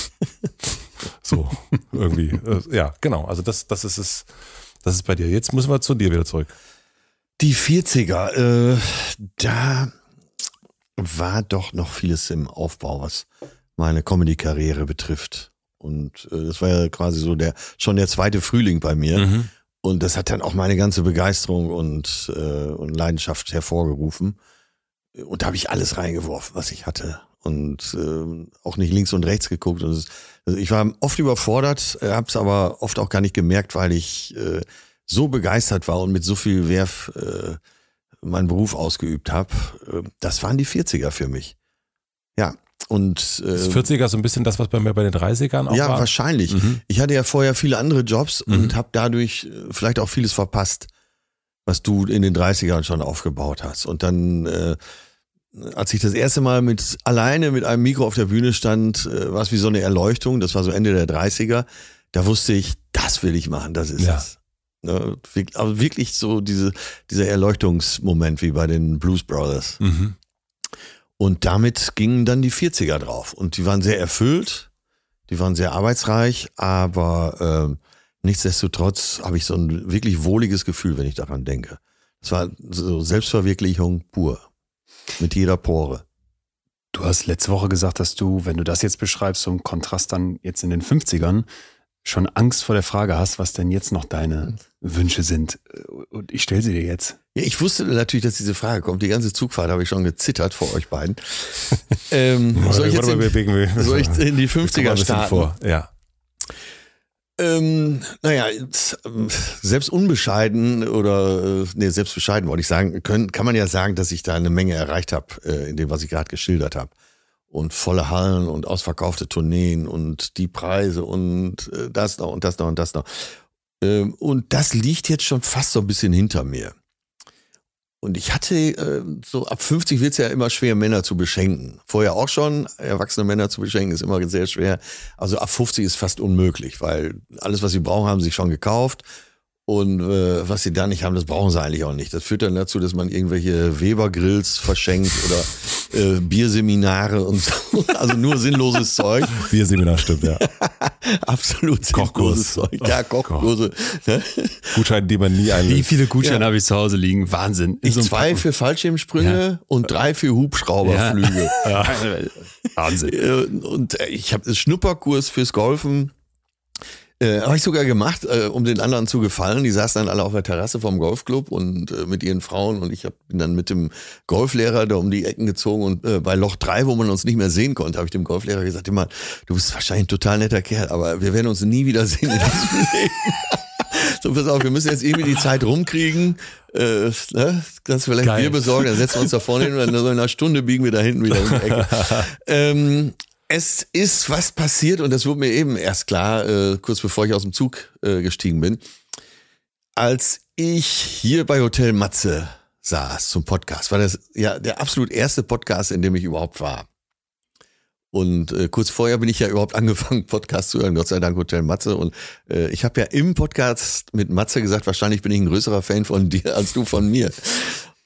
so, irgendwie. Äh, ja, genau. Also das, das ist es, das ist bei dir. Jetzt müssen wir zu dir wieder zurück. Die 40er, äh, da war doch noch vieles im Aufbau, was meine Comedy-Karriere betrifft. Und äh, das war ja quasi so der schon der zweite Frühling bei mir. Mhm. Und das hat dann auch meine ganze Begeisterung und, äh, und Leidenschaft hervorgerufen. Und da habe ich alles reingeworfen, was ich hatte. Und äh, auch nicht links und rechts geguckt. Und es, also ich war oft überfordert, habe es aber oft auch gar nicht gemerkt, weil ich äh, so begeistert war und mit so viel Werf äh, meinen Beruf ausgeübt habe. Äh, das waren die 40er für mich. Ja. Und Das äh, 40er so ein bisschen das, was bei mir bei den 30ern auch ja, war. wahrscheinlich. Mhm. Ich hatte ja vorher viele andere Jobs Mhm. und habe dadurch äh, vielleicht auch vieles verpasst, was du in den 30ern schon aufgebaut hast. Und dann, äh, als ich das erste Mal mit alleine mit einem Mikro auf der Bühne stand, äh, war es wie so eine Erleuchtung. Das war so Ende der 30er. Da wusste ich, das will ich machen, das ist Ja. es. Ne, aber wirklich so diese, dieser Erleuchtungsmoment wie bei den Blues Brothers. Mhm. Und damit gingen dann die 40er drauf. Und die waren sehr erfüllt, die waren sehr arbeitsreich, aber ähm, nichtsdestotrotz habe ich so ein wirklich wohliges Gefühl, wenn ich daran denke. Es war so Selbstverwirklichung pur. Mit jeder Pore. Du hast letzte Woche gesagt, dass du, wenn du das jetzt beschreibst, so im Kontrast dann jetzt in den 50ern, schon Angst vor der Frage hast, was denn jetzt noch deine Wünsche sind. Und ich stelle sie dir jetzt. Ja, ich wusste natürlich, dass diese Frage kommt. Die ganze Zugfahrt habe ich schon gezittert vor euch beiden. ähm, soll, ich jetzt in, soll ich in die Komm mal ein 50er bisschen starten? vor. Ja. Ähm, naja, ähm, selbst unbescheiden oder äh, nee, selbst bescheiden wollte ich sagen, können, kann man ja sagen, dass ich da eine Menge erreicht habe, äh, in dem, was ich gerade geschildert habe. Und volle Hallen und ausverkaufte Tourneen und die Preise und äh, das noch und das noch und das noch. Ähm, und das liegt jetzt schon fast so ein bisschen hinter mir. Und ich hatte, äh, so ab 50 wird's ja immer schwer, Männer zu beschenken. Vorher auch schon, erwachsene Männer zu beschenken, ist immer sehr schwer. Also ab 50 ist fast unmöglich, weil alles, was sie brauchen, haben sie schon gekauft. Und äh, was sie da nicht haben, das brauchen sie eigentlich auch nicht. Das führt dann dazu, dass man irgendwelche Weber-Grills verschenkt oder äh, Bierseminare und so. Also nur sinnloses Zeug. Bierseminar stimmt, ja. Absolut Kochkurs. sinnloses Zeug. Ja, Kochkurse. Ne? Gutscheine, die man nie Wie einlöst. viele Gutscheine Ja. habe ich zu Hause liegen? Wahnsinn. In Ich so zwei Packen. für Fallschirmsprünge und drei für Hubschrauberflüge. Ja. Wahnsinn. Äh, Und äh, ich habe einen Schnupperkurs fürs Golfen. Äh, habe ich sogar gemacht, äh, um den anderen zu gefallen. Die saßen dann alle auf der Terrasse vom Golfclub und äh, mit ihren Frauen und ich hab, bin dann mit dem Golflehrer da um die Ecken gezogen und äh, bei Loch drei, wo man uns nicht mehr sehen konnte, habe ich dem Golflehrer gesagt, immer, du bist wahrscheinlich ein total netter Kerl, aber wir werden uns nie wieder sehen in diesem Leben. So, pass auf, wir müssen jetzt irgendwie die Zeit rumkriegen. Äh, ne? Kannst du vielleicht Geil. Bier besorgen, dann setzen wir uns da vorne hin und dann so in einer Stunde biegen wir da hinten wieder um die Ecke. ähm, es ist was passiert und das wurde mir eben erst klar, äh, kurz bevor ich aus dem Zug äh, gestiegen bin. Als ich hier bei Hotel Matze saß zum Podcast, war das ja der absolut erste Podcast, in dem ich überhaupt war. Und äh, kurz vorher bin ich ja überhaupt angefangen, Podcast zu hören, Gott sei Dank Hotel Matze. Und äh, ich habe ja im Podcast mit Matze gesagt, wahrscheinlich bin ich ein größerer Fan von dir als du von mir.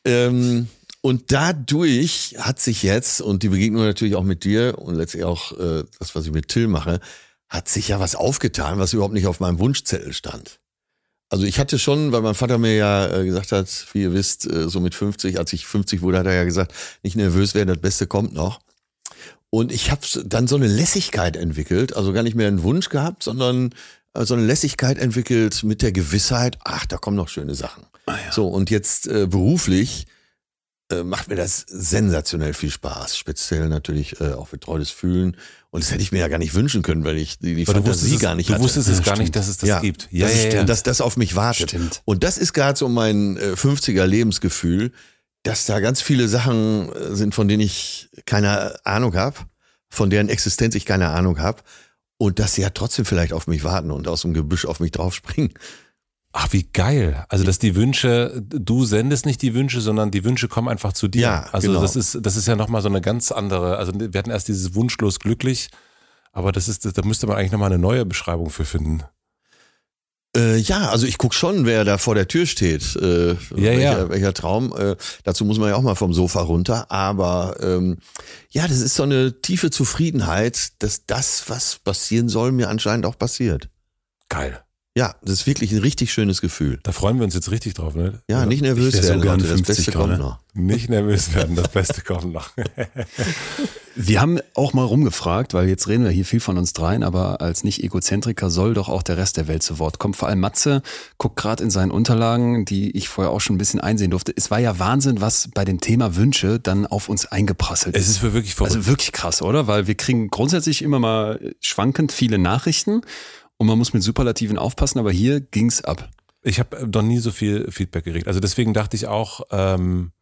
Ähm, und dadurch hat sich jetzt, und die Begegnung natürlich auch mit dir und letztlich auch äh, das, was ich mit Till mache, hat sich ja was aufgetan, was überhaupt nicht auf meinem Wunschzettel stand. Also ich hatte schon, weil mein Vater mir ja äh, gesagt hat, wie ihr wisst, äh, so mit 50, als ich 50 wurde, hat er ja gesagt, nicht nervös werden, das Beste kommt noch. Und ich habe dann so eine Lässigkeit entwickelt, also gar nicht mehr einen Wunsch gehabt, sondern äh, so eine Lässigkeit entwickelt mit der Gewissheit, ach, da kommen noch schöne Sachen. Ah, ja. So, und jetzt äh, beruflich äh, macht mir das sensationell viel Spaß. Speziell natürlich äh, auch betreutes Fühlen. Und das hätte ich mir ja gar nicht wünschen können, weil ich die, die Weil du Fantasie wusstest, gar es, nicht du hatte. wusstest es Ja, gar stimmt. nicht, dass es das ja, gibt. das ist, Dass das auf mich wartet. Stimmt. Und das ist gerade so mein äh, 50er Lebensgefühl, dass da ganz viele Sachen äh, sind, von denen ich keine Ahnung habe, von deren Existenz ich keine Ahnung habe. Und dass sie ja trotzdem vielleicht auf mich warten und aus dem Gebüsch auf mich draufspringen. Ach, wie geil. Also, dass die Wünsche, du sendest nicht die Wünsche, sondern die Wünsche kommen einfach zu dir. Ja, also genau. das ist, das ist ja nochmal so eine ganz andere, also wir hatten erst dieses wunschlos glücklich, aber das ist, da müsste man eigentlich nochmal eine neue Beschreibung für finden. Äh, ja, also ich guck schon, wer da vor der Tür steht. Äh, Ja, welcher, ja. welcher Traum. Äh, dazu muss man ja auch mal vom Sofa runter. Aber ähm, ja, das ist so eine tiefe Zufriedenheit, dass das, was passieren soll, mir anscheinend auch passiert. Geil. Ja, das ist wirklich ein richtig schönes Gefühl. Da freuen wir uns jetzt richtig drauf, ne? Ja, nicht nervös so werden, gern Leute, das 50 Beste kommt gerade. noch. Nicht nervös werden, das Beste kommt noch. Wir haben auch mal rumgefragt, weil jetzt reden wir hier viel von uns dreien, aber als Nicht-Egozentriker soll doch auch der Rest der Welt zu Wort kommen. Vor allem Matze guckt gerade in seinen Unterlagen, die ich vorher auch schon ein bisschen einsehen durfte. Es war ja Wahnsinn, was bei dem Thema Wünsche dann auf uns eingeprasselt Es ist. ist für wirklich verrückt. Also wirklich krass, oder? Weil wir kriegen grundsätzlich immer mal schwankend viele Nachrichten und man muss mit Superlativen aufpassen, aber hier ging's ab. Ich habe noch nie so viel Feedback gekriegt. Also deswegen dachte ich auch, ähm,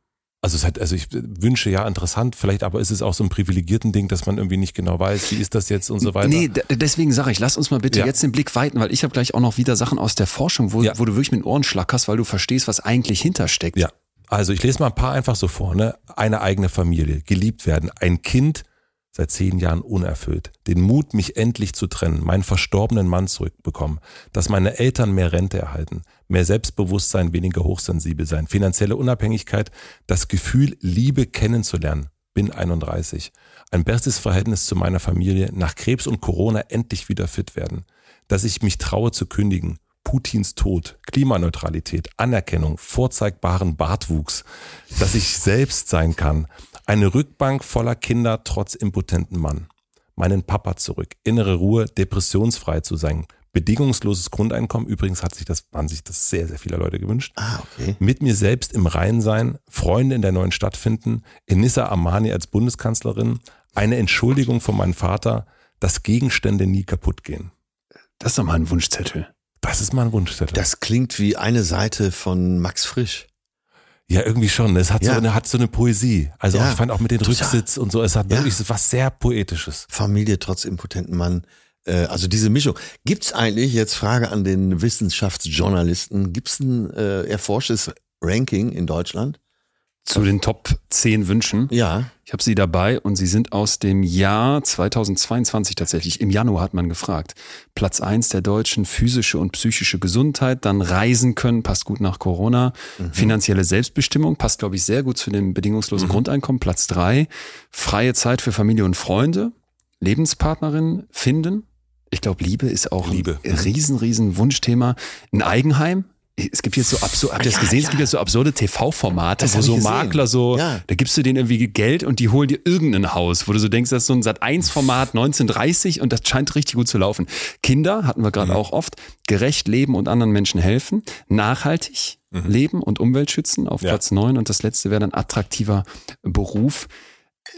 also es hat, also ich wünsche ja interessant, vielleicht aber ist es auch so ein privilegierten Ding, dass man irgendwie nicht genau weiß, wie ist das jetzt und so weiter. Nee, deswegen sage ich, lass uns mal bitte Ja. jetzt den Blick weiten, weil ich habe gleich auch noch wieder Sachen aus der Forschung, wo, Ja. wo du wirklich mit den Ohren schlackerst, weil du verstehst, was eigentlich hintersteckt. Ja, also ich lese mal ein paar einfach so vor. Ne? Eine eigene Familie, geliebt werden, ein Kind seit zehn Jahren unerfüllt, den Mut, mich endlich zu trennen, meinen verstorbenen Mann zurückbekommen, dass meine Eltern mehr Rente erhalten, mehr Selbstbewusstsein, weniger hochsensibel sein, finanzielle Unabhängigkeit, das Gefühl, Liebe kennenzulernen. Bin 31. Ein bestes Verhältnis zu meiner Familie, nach Krebs und Corona endlich wieder fit werden. Dass ich mich traue zu kündigen, Putins Tod, Klimaneutralität, Anerkennung, vorzeigbaren Bartwuchs, dass ich selbst sein kann, eine Rückbank voller Kinder trotz impotentem Mann, meinen Papa zurück, innere Ruhe, depressionsfrei zu sein, bedingungsloses Grundeinkommen, übrigens hat sich das, haben sich das sehr, sehr viele Leute gewünscht, Ah, okay. mit mir selbst im Reinen sein, Freunde in der neuen Stadt finden, Enissa Amani als Bundeskanzlerin, eine Entschuldigung von meinem Vater, dass Gegenstände nie kaputt gehen. Das ist doch mal ein Wunschzettel. Das ist mal ein Wunschzettel. Das klingt wie eine Seite von Max Frisch. Ja, irgendwie schon. Es hat, Ja. so, eine, hat so eine Poesie. Also Ja, ich fand auch mit dem. Rücksitz und so, es hat wirklich so was sehr Poetisches. Familie trotz impotenten Mann. Äh, also diese Mischung. Gibt's eigentlich, jetzt Frage an den Wissenschaftsjournalisten, gibt's ein äh, erforschtes Ranking in Deutschland? Zu den Top 10 Wünschen. Ja. Ich habe sie dabei und sie sind aus dem Jahr 2022 tatsächlich. Im Januar hat man gefragt. Platz eins der Deutschen, physische und psychische Gesundheit, dann reisen können, passt gut nach Corona. Finanzielle Selbstbestimmung, passt, glaube ich, sehr gut zu dem bedingungslosen Grundeinkommen. Platz drei freie Zeit für Familie und Freunde, Lebenspartnerin finden. Ich glaube, Liebe ist auch Liebe. ein riesen, riesen Wunschthema. Ein Eigenheim. Es gibt jetzt so absurd, habt ihr das Ja, gesehen? Es ja. gibt jetzt so absurde TV-Formate, wo so. Makler so, Ja. da gibst du denen irgendwie Geld und die holen dir irgendein Haus, wo du so denkst, das ist so ein Sat1-Format 1930 und das scheint richtig gut zu laufen. Kinder hatten wir gerade auch oft, gerecht leben und anderen Menschen helfen, nachhaltig leben und Umwelt schützen auf. Platz neun und das letzte wäre dann attraktiver Beruf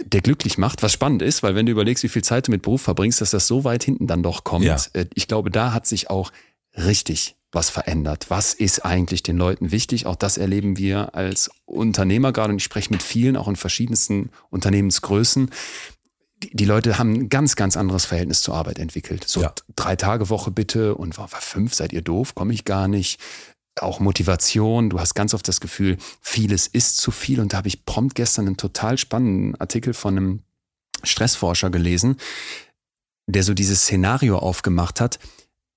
der glücklich macht, was spannend ist, weil wenn du überlegst, wie viel Zeit du mit Beruf verbringst, dass das so weit hinten dann doch kommt. Äh, Ich glaube, da hat sich auch richtig was verändert. Was ist eigentlich den Leuten wichtig? Auch das erleben wir als Unternehmer gerade und ich spreche mit vielen, auch in verschiedensten Unternehmensgrößen. Die, die Leute haben ein ganz, ganz anderes Verhältnis zur Arbeit entwickelt. So Ja. drei Tage Woche bitte und war, war fünf, seid ihr doof, komme ich gar nicht. Auch Motivation, du hast ganz oft das Gefühl, vieles ist zu viel und da habe ich prompt gestern einen total spannenden Artikel von einem Stressforscher gelesen, der so dieses Szenario aufgemacht hat,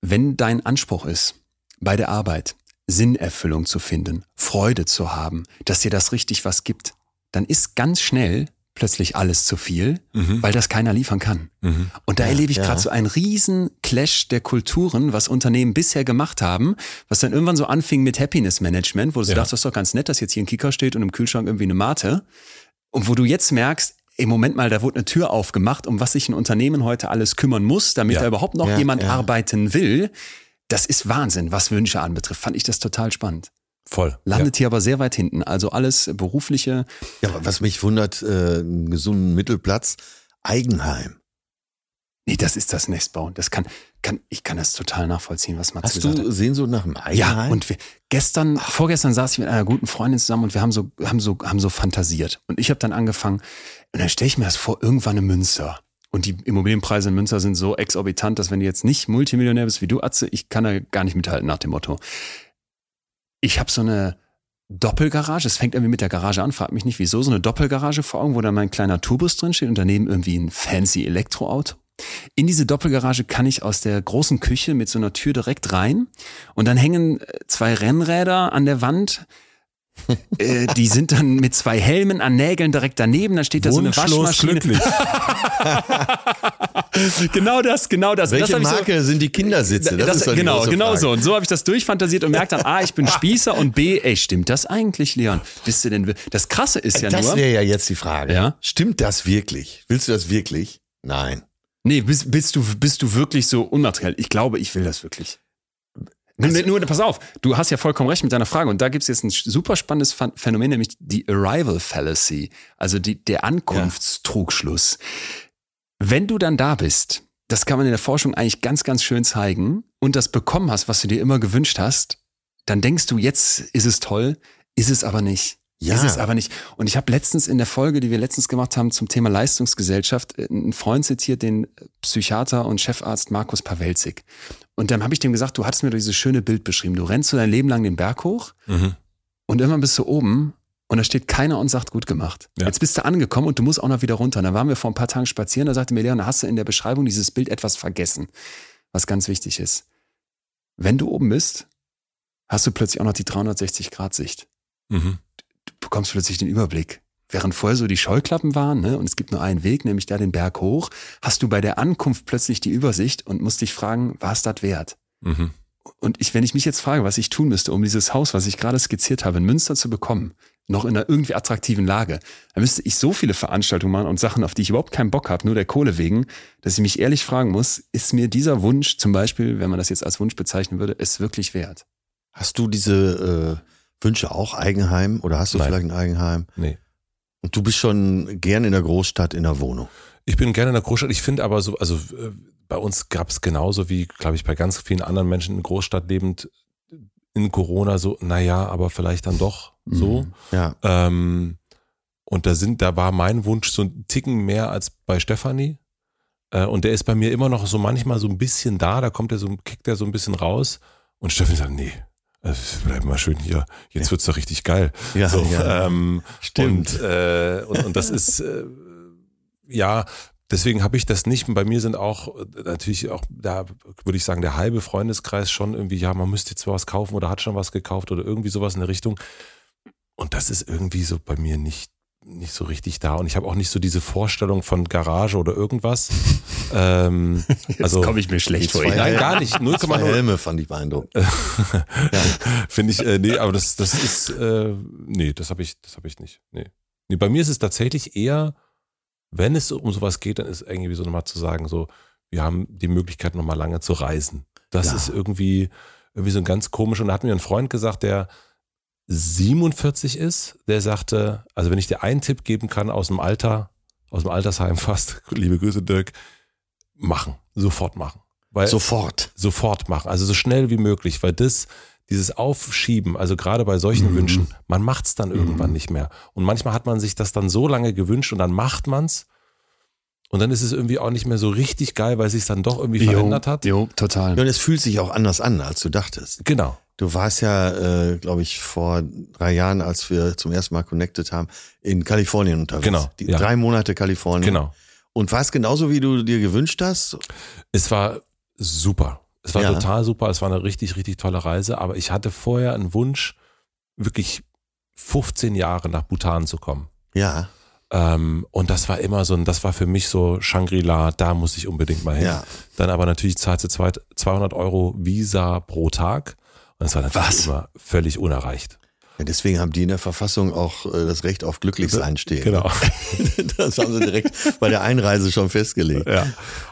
wenn dein Anspruch ist, bei der Arbeit Sinnerfüllung zu finden, Freude zu haben, dass dir das richtig was gibt, dann ist ganz schnell plötzlich alles zu viel, weil das keiner liefern kann. Und da erlebe ich ja. gerade so einen riesen Clash der Kulturen, was Unternehmen bisher gemacht haben, was dann irgendwann so anfing mit Happiness Management, wo du Ja. dachtest, das ist doch ganz nett, dass jetzt hier ein Kicker steht und im Kühlschrank irgendwie eine Mate. Und wo du jetzt merkst, im Moment mal, da wurde eine Tür aufgemacht, um was sich ein Unternehmen heute alles kümmern muss, damit Ja. da überhaupt noch Ja, jemand ja. arbeiten will. Das ist Wahnsinn, was Wünsche anbetrifft. Fand ich das total spannend. Voll. Landet hier aber sehr weit hinten. Also alles berufliche. Ja, aber was mich wundert, äh, einen gesunden Mittelplatz, Eigenheim. Nee, das ist das Nestbauen. Das kann, kann, ich kann das total nachvollziehen, was Mats Hast gesagt hat. du Sehnsucht nach einem Ja, Eigenheim? und wir, gestern, vorgestern saß ich mit einer guten Freundin zusammen und wir haben so, haben so, haben so fantasiert. Und ich habe dann angefangen, und dann stelle ich mir das vor, irgendwann in Münster. Und die Immobilienpreise in Münster sind so exorbitant, dass wenn du jetzt nicht Multimillionär bist wie du, Atze, ich kann da gar nicht mithalten nach dem Motto. Ich habe so eine Doppelgarage, es fängt irgendwie mit der Garage an, frag mich nicht wieso, so eine Doppelgarage vor Augen, wo dann mein kleiner Turbus drin steht und daneben irgendwie ein fancy Elektroauto. In diese Doppelgarage kann ich aus der großen Küche mit so einer Tür direkt rein und dann hängen äh, zwei Rennräder an der Wand. Äh, die sind dann mit zwei Helmen an Nägeln direkt daneben. Dann steht da so eine Waschmaschine. glücklich. genau das, genau das. das Welche hab ich so- Marke sind die Kindersitze? das, ist doch die genau, genau Frage. so. Und so habe ich das durchfantasiert und merkt dann, A, ich bin Spießer und B, ey, stimmt das eigentlich, Leon? Bist du denn, das Krasse ist ja das nur, wäre ja jetzt die Frage. Ja? Stimmt das wirklich? Willst du das wirklich? Nein. nee, bist, bist du, bist du wirklich so unmateriell? Ich glaube, ich will das wirklich. Nur, nur, pass auf, du hast ja vollkommen recht mit deiner Frage. Und da gibt's jetzt ein super spannendes Phänomen, nämlich die Arrival Fallacy, also die, der Ankunftstrugschluss. Wenn du dann da bist, das kann man in der Forschung eigentlich ganz, ganz schön zeigen, und das bekommen hast, was du dir immer gewünscht hast, dann denkst du, jetzt ist es toll, ist es aber nicht. Ja. Ist es aber nicht. Und ich habe letztens in der Folge, die wir letztens gemacht haben zum Thema Leistungsgesellschaft, äh, einen Freund zitiert, den Psychiater und Chefarzt Markus Pawelzig. Und dann habe ich dem gesagt, du hattest mir doch dieses schöne Bild beschrieben. Du rennst so dein Leben lang den Berg hoch Mhm. und irgendwann bist du oben und da steht keiner und sagt, gut gemacht. Ja. Jetzt bist du angekommen und du musst auch noch wieder runter. Und dann waren wir vor ein paar Tagen spazieren, da sagte mir Leon, da hast du in der Beschreibung dieses Bild etwas vergessen, was ganz wichtig ist. Wenn du oben bist, hast du plötzlich auch noch die 360-Grad-Sicht. Mhm. Du bekommst plötzlich den Überblick. Während vorher so die Scheuklappen waren, ne, und es gibt nur einen Weg, nämlich da den Berg hoch, hast du bei der Ankunft plötzlich die Übersicht und musst dich fragen, war es das wert? Mhm. Und ich, wenn ich mich jetzt frage, was ich tun müsste, um dieses Haus, was ich gerade skizziert habe, in Münster zu bekommen, noch in einer irgendwie attraktiven Lage, dann müsste ich so viele Veranstaltungen machen und Sachen, auf die ich überhaupt keinen Bock habe, nur der Kohle wegen, dass ich mich ehrlich fragen muss, ist mir dieser Wunsch zum Beispiel, wenn man das jetzt als Wunsch bezeichnen würde, es wirklich wert? Hast du diese äh, Wünsche auch Eigenheim oder hast du Nein. vielleicht ein Eigenheim? Nee. Und du bist schon gern in der Großstadt in der Wohnung. Ich bin gerne in der Großstadt. Ich finde aber so, also äh, bei uns gab es genauso wie, glaube ich, bei ganz vielen anderen Menschen in Großstadt lebend in Corona so, naja, aber vielleicht dann doch so. Mhm. Ja. Ähm, und da sind, da war mein Wunsch so ein Ticken mehr als bei Stefanie. Äh, und der ist bei mir immer noch so manchmal so ein bisschen da, da kommt er so, kickt er so ein bisschen raus. Und Stefanie sagt, nee, äh, bleib mal schön hier. Jetzt wird's doch richtig geil. Ja, so, ja. Ähm, Stimmt. Und, äh, und, und das ist, äh, ja, deswegen habe ich das nicht. Bei mir sind auch äh, natürlich auch, da würde ich sagen, der halbe Freundeskreis schon irgendwie, ja, man müsste jetzt was kaufen oder hat schon was gekauft oder irgendwie sowas in der Richtung. Und das ist irgendwie so bei mir nicht, nicht so richtig da. Und ich habe auch nicht so diese Vorstellung von Garage oder irgendwas. ähm, also komme ich mir schlecht zwei Nein, gar nicht. Zwei 0,0. Helme fand ich beeindruckend. Finde ich, äh, nee, aber das, das ist, äh, nee, das habe ich, das habe ich nicht. Nee. nee. Bei mir ist es tatsächlich eher, wenn es um sowas geht, dann ist irgendwie so nochmal zu sagen, so, wir haben die Möglichkeit, nochmal lange zu reisen. Das Ja. ist irgendwie, irgendwie so ein ganz komisch. Und da hat mir ein Freund gesagt, der 47 ist, der sagte, also wenn ich dir einen Tipp geben kann aus dem Alter, aus dem Altersheim fast, liebe Grüße Dirk, machen, sofort machen. Weil, Sofort. sofort machen, also so schnell wie möglich, weil das, dieses Aufschieben, also gerade bei solchen Mhm. Wünschen, man macht's dann irgendwann nicht mehr. Und manchmal hat man sich das dann so lange gewünscht und dann macht man's und dann ist es irgendwie auch nicht mehr so richtig geil, weil es sich dann doch irgendwie verändert hat. Jo, total. Ja, und es fühlt sich auch anders an, als du dachtest. Genau. Du warst ja, äh, glaube ich, vor drei Jahren, als wir zum ersten Mal connected haben, in Kalifornien unterwegs. Genau, Die ja. Drei Monate Kalifornien. Genau. Und war es genauso, wie du dir gewünscht hast? Es war super. Es war Ja. total super. Es war eine richtig, richtig tolle Reise. Aber ich hatte vorher einen Wunsch, wirklich 15 Jahre nach Bhutan zu kommen. Ja, Ähm, und das war immer so, ein- das war für mich so Shangri-La, da muss ich unbedingt mal hin. ja. Dann aber natürlich zahlst du zwei- 200 Euro Visa pro Tag. Und das war natürlich Was? immer völlig unerreicht. Ja, deswegen haben die in der Verfassung auch äh, das Recht auf Glücklichsein stehen. Genau. Das haben sie direkt bei der Einreise schon festgelegt. Ja.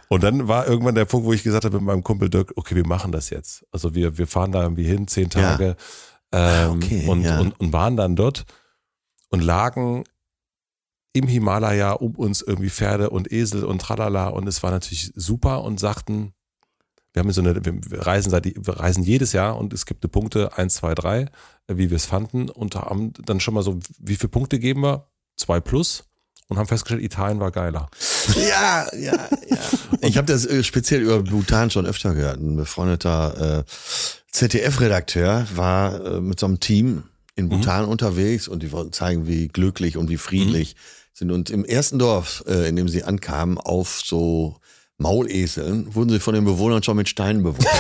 Und dann war irgendwann der Punkt, wo ich gesagt habe mit meinem Kumpel Dirk, okay, wir machen das jetzt. Also wir, wir fahren da irgendwie hin, zehn Ja. Tage ähm, okay, und, ja. und, und waren dann dort und lagen im Himalaya um uns irgendwie Pferde und Esel und tralala und es war natürlich super und sagten, wir haben so eine, wir reisen seit, wir reisen jedes Jahr und es gibt eine Punkte eins, zwei, drei, äh, wie wir es fanden und haben dann schon mal so, wie viele Punkte geben wir? Zwei plus und haben festgestellt, Italien war geiler. Ja, ja, ja. Ich habe das äh, speziell über Bhutan schon öfter gehört. Ein befreundeter äh, ZDF-Redakteur war äh, mit so einem Team in Bhutan unterwegs und die wollten zeigen, wie glücklich und wie friedlich sind. Und im ersten Dorf, äh, in dem sie ankamen, auf so Mauleseln, wurden sie von den Bewohnern schon mit Steinen bewohnt.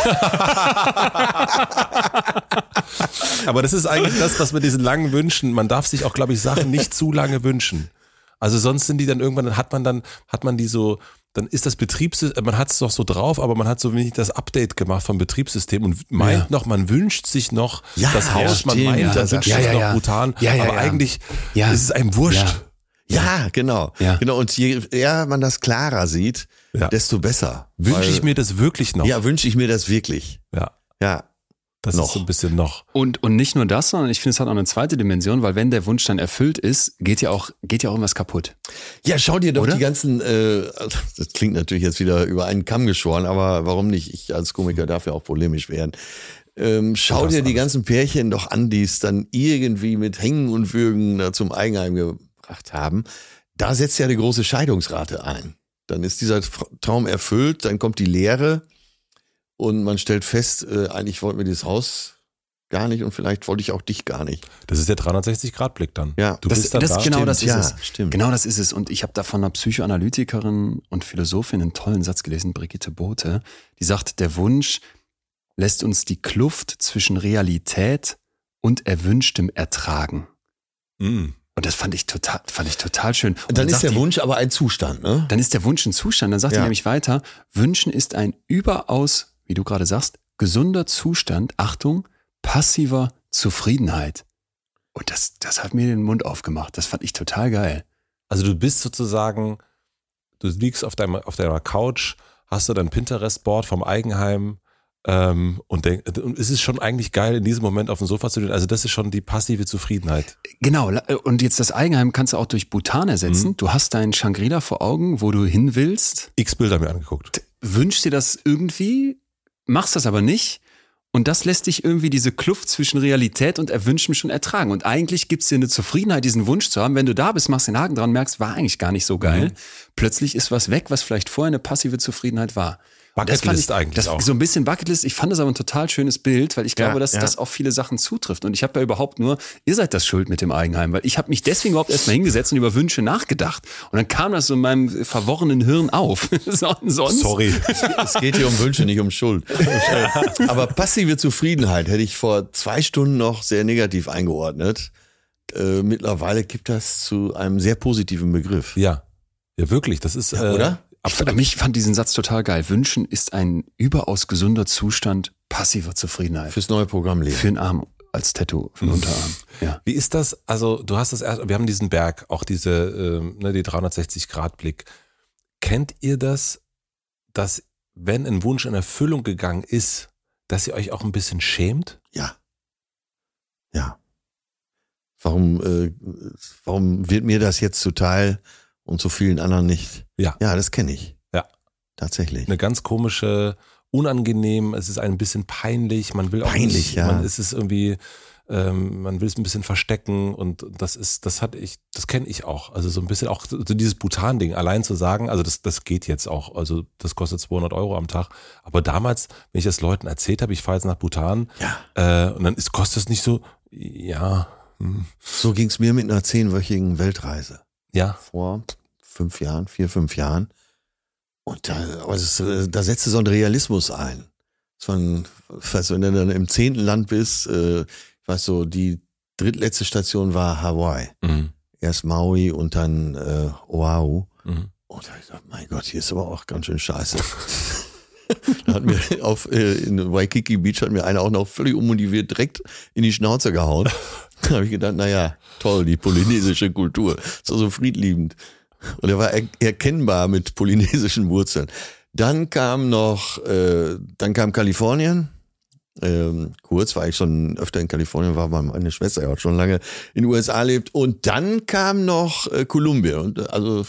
Aber das ist eigentlich das, was mit diesen langen Wünschen, man darf sich auch, glaube ich, Sachen nicht zu lange wünschen. Also sonst sind die dann irgendwann, dann hat man dann, hat man die so, dann ist das Betriebssystem, man hat es doch so drauf, aber man hat so wenig das Update gemacht vom Betriebssystem und meint Ja. noch, man wünscht sich noch Ja, das Haus, ja, man meint, ja, man wünscht ja, sich ja, noch ja. brutal, Ja, ja, aber ja. eigentlich Ja. ist es einem wurscht. Ja. Genau. Ja. Genau. Und je eher man das klarer sieht, Ja. desto besser. Wünsche ich mir das wirklich noch? Ja, wünsche ich mir das wirklich. ja. Ja. Das Noch. ist so ein bisschen noch. Und, und nicht nur das, sondern ich finde, es hat auch eine zweite Dimension, weil wenn der Wunsch dann erfüllt ist, geht ja auch, geht ja auch irgendwas kaputt. Ja, schau dir doch Oder? die ganzen, äh, das klingt natürlich jetzt wieder über einen Kamm geschoren, aber warum nicht? Ich als Komiker darf ja auch polemisch werden. Ähm, schau dir die ganzen Pärchen doch an, die es dann irgendwie mit Hängen und Würgen da zum Eigenheim gebracht haben. Da setzt ja die große Scheidungsrate ein. Dann ist dieser Tra- Traum erfüllt, dann kommt die Leere und man stellt fest, äh, eigentlich wollten wir dieses Haus gar nicht und vielleicht wollte ich auch dich gar nicht. Das ist der 360-Grad-Blick dann. Ja, du das, bist dann das da. genau Stimmt, das ist ja, es. stimmt. Genau das ist es. Und ich habe da von einer Psychoanalytikerin und Philosophin einen tollen Satz gelesen, Brigitte Bote, die sagt, der Wunsch lässt uns die Kluft zwischen Realität und Erwünschtem ertragen. Mhm. Und das fand ich total, fand ich total schön. Und Dann ist sagt der die- Wunsch aber ein Zustand, ne? Dann ist der Wunsch ein Zustand. Dann sagt Ja. er nämlich weiter, Wünschen ist ein überaus, wie du gerade sagst, gesunder Zustand, Achtung, passiver Zufriedenheit. Und das, das hat mir den Mund aufgemacht. Das fand ich total geil. Also du bist sozusagen, du liegst auf, deinem, auf deiner Couch, hast du dein Pinterest-Board vom Eigenheim ähm, und, denk, und es ist schon eigentlich geil, in diesem Moment auf dem Sofa zu stehen. Also das ist schon die passive Zufriedenheit. Genau, la- und jetzt das Eigenheim kannst du auch durch Bhutan ersetzen. Mhm. Du hast deinen Shangri-La vor Augen, wo du hin willst, X Bilder mir angeguckt. wünschst dir das irgendwie, machst das aber nicht. Und das lässt dich irgendwie diese Kluft zwischen Realität und Erwünschtem schon ertragen. Und eigentlich gibt's dir eine Zufriedenheit, diesen Wunsch zu haben. Wenn du da bist, machst den Haken dran, merkst, war eigentlich gar nicht so geil. Plötzlich ist was weg, was vielleicht vorher eine passive Zufriedenheit war. Und das fand Bucketlist ich, eigentlich das, auch. So ein bisschen Bucketlist. Ich fand das aber ein total schönes Bild, weil ich glaube, Ja, dass ja. das auf viele Sachen zutrifft. Und ich habe ja überhaupt nur, ihr seid das schuld mit dem Eigenheim, weil ich habe mich deswegen überhaupt erstmal hingesetzt und über Wünsche nachgedacht. Und dann kam das so in meinem verworrenen Hirn auf. So- Sonst, Sorry. Es geht hier um Wünsche, nicht um Schuld. Aber passive Zufriedenheit hätte ich vor zwei Stunden noch sehr negativ eingeordnet. Äh, mittlerweile gibt das zu einem sehr positiven Begriff. Ja. Ja, wirklich. Das ist. Ja, äh, oder? Ich fand, mich fand diesen Satz total geil. Wünschen ist ein überaus gesunder Zustand passiver Zufriedenheit. Fürs neue Programm leben. Für den Arm als Tattoo, für den Unterarm. Ja. Wie ist das? Also, du hast das erst, wir haben diesen Berg, auch diese, ähm, ne, die 360-Grad-Blick. Kennt ihr das, dass, wenn ein Wunsch in Erfüllung gegangen ist, dass ihr euch auch ein bisschen schämt? Ja. Ja. Warum, äh, warum wird mir das jetzt zuteil und zu vielen anderen nicht? Ja. Ja, das kenne ich. Ja. Tatsächlich. Eine ganz komische, unangenehm, es ist ein bisschen peinlich, man will auch Peinlich, nicht, ja. man ist es irgendwie, ähm, man will es ein bisschen verstecken und das ist, das hatte ich, das kenne ich auch. Also so ein bisschen auch so dieses Bhutan-Ding, allein zu sagen, also das, das geht jetzt auch, also das kostet 200 Euro am Tag. Aber damals, wenn ich das Leuten erzählt habe, ich fahre jetzt nach Bhutan, Ja. äh, und dann ist, kostet es nicht so, ja, hm, So ging's mir mit einer zehnwöchigen Weltreise. Ja, vor fünf Jahren, vier, fünf Jahren. Und da, äh, da setzte so ein Realismus ein. So ein, weißt, wenn du dann im zehnten Land bist, äh, ich weiß so, die drittletzte Station war Hawaii. mhm. Erst Maui und dann äh, Oahu. Mhm. Und da hab ich gedacht, mein Gott, hier ist aber auch ganz schön scheiße. da hat mir auf äh, in Waikiki Beach hat mir einer auch noch völlig unmotiviert direkt in die Schnauze gehauen. Da habe ich gedacht, naja, toll, die polynesische Kultur. Doch so friedliebend. Und er war er erkennbar mit polynesischen Wurzeln. Dann kam noch, äh, dann kam Kalifornien. Ähm, kurz war ich schon öfter in Kalifornien, war weil meine Schwester ja auch schon lange in den USA lebt. Und dann kam noch äh, Kolumbien. Und äh, also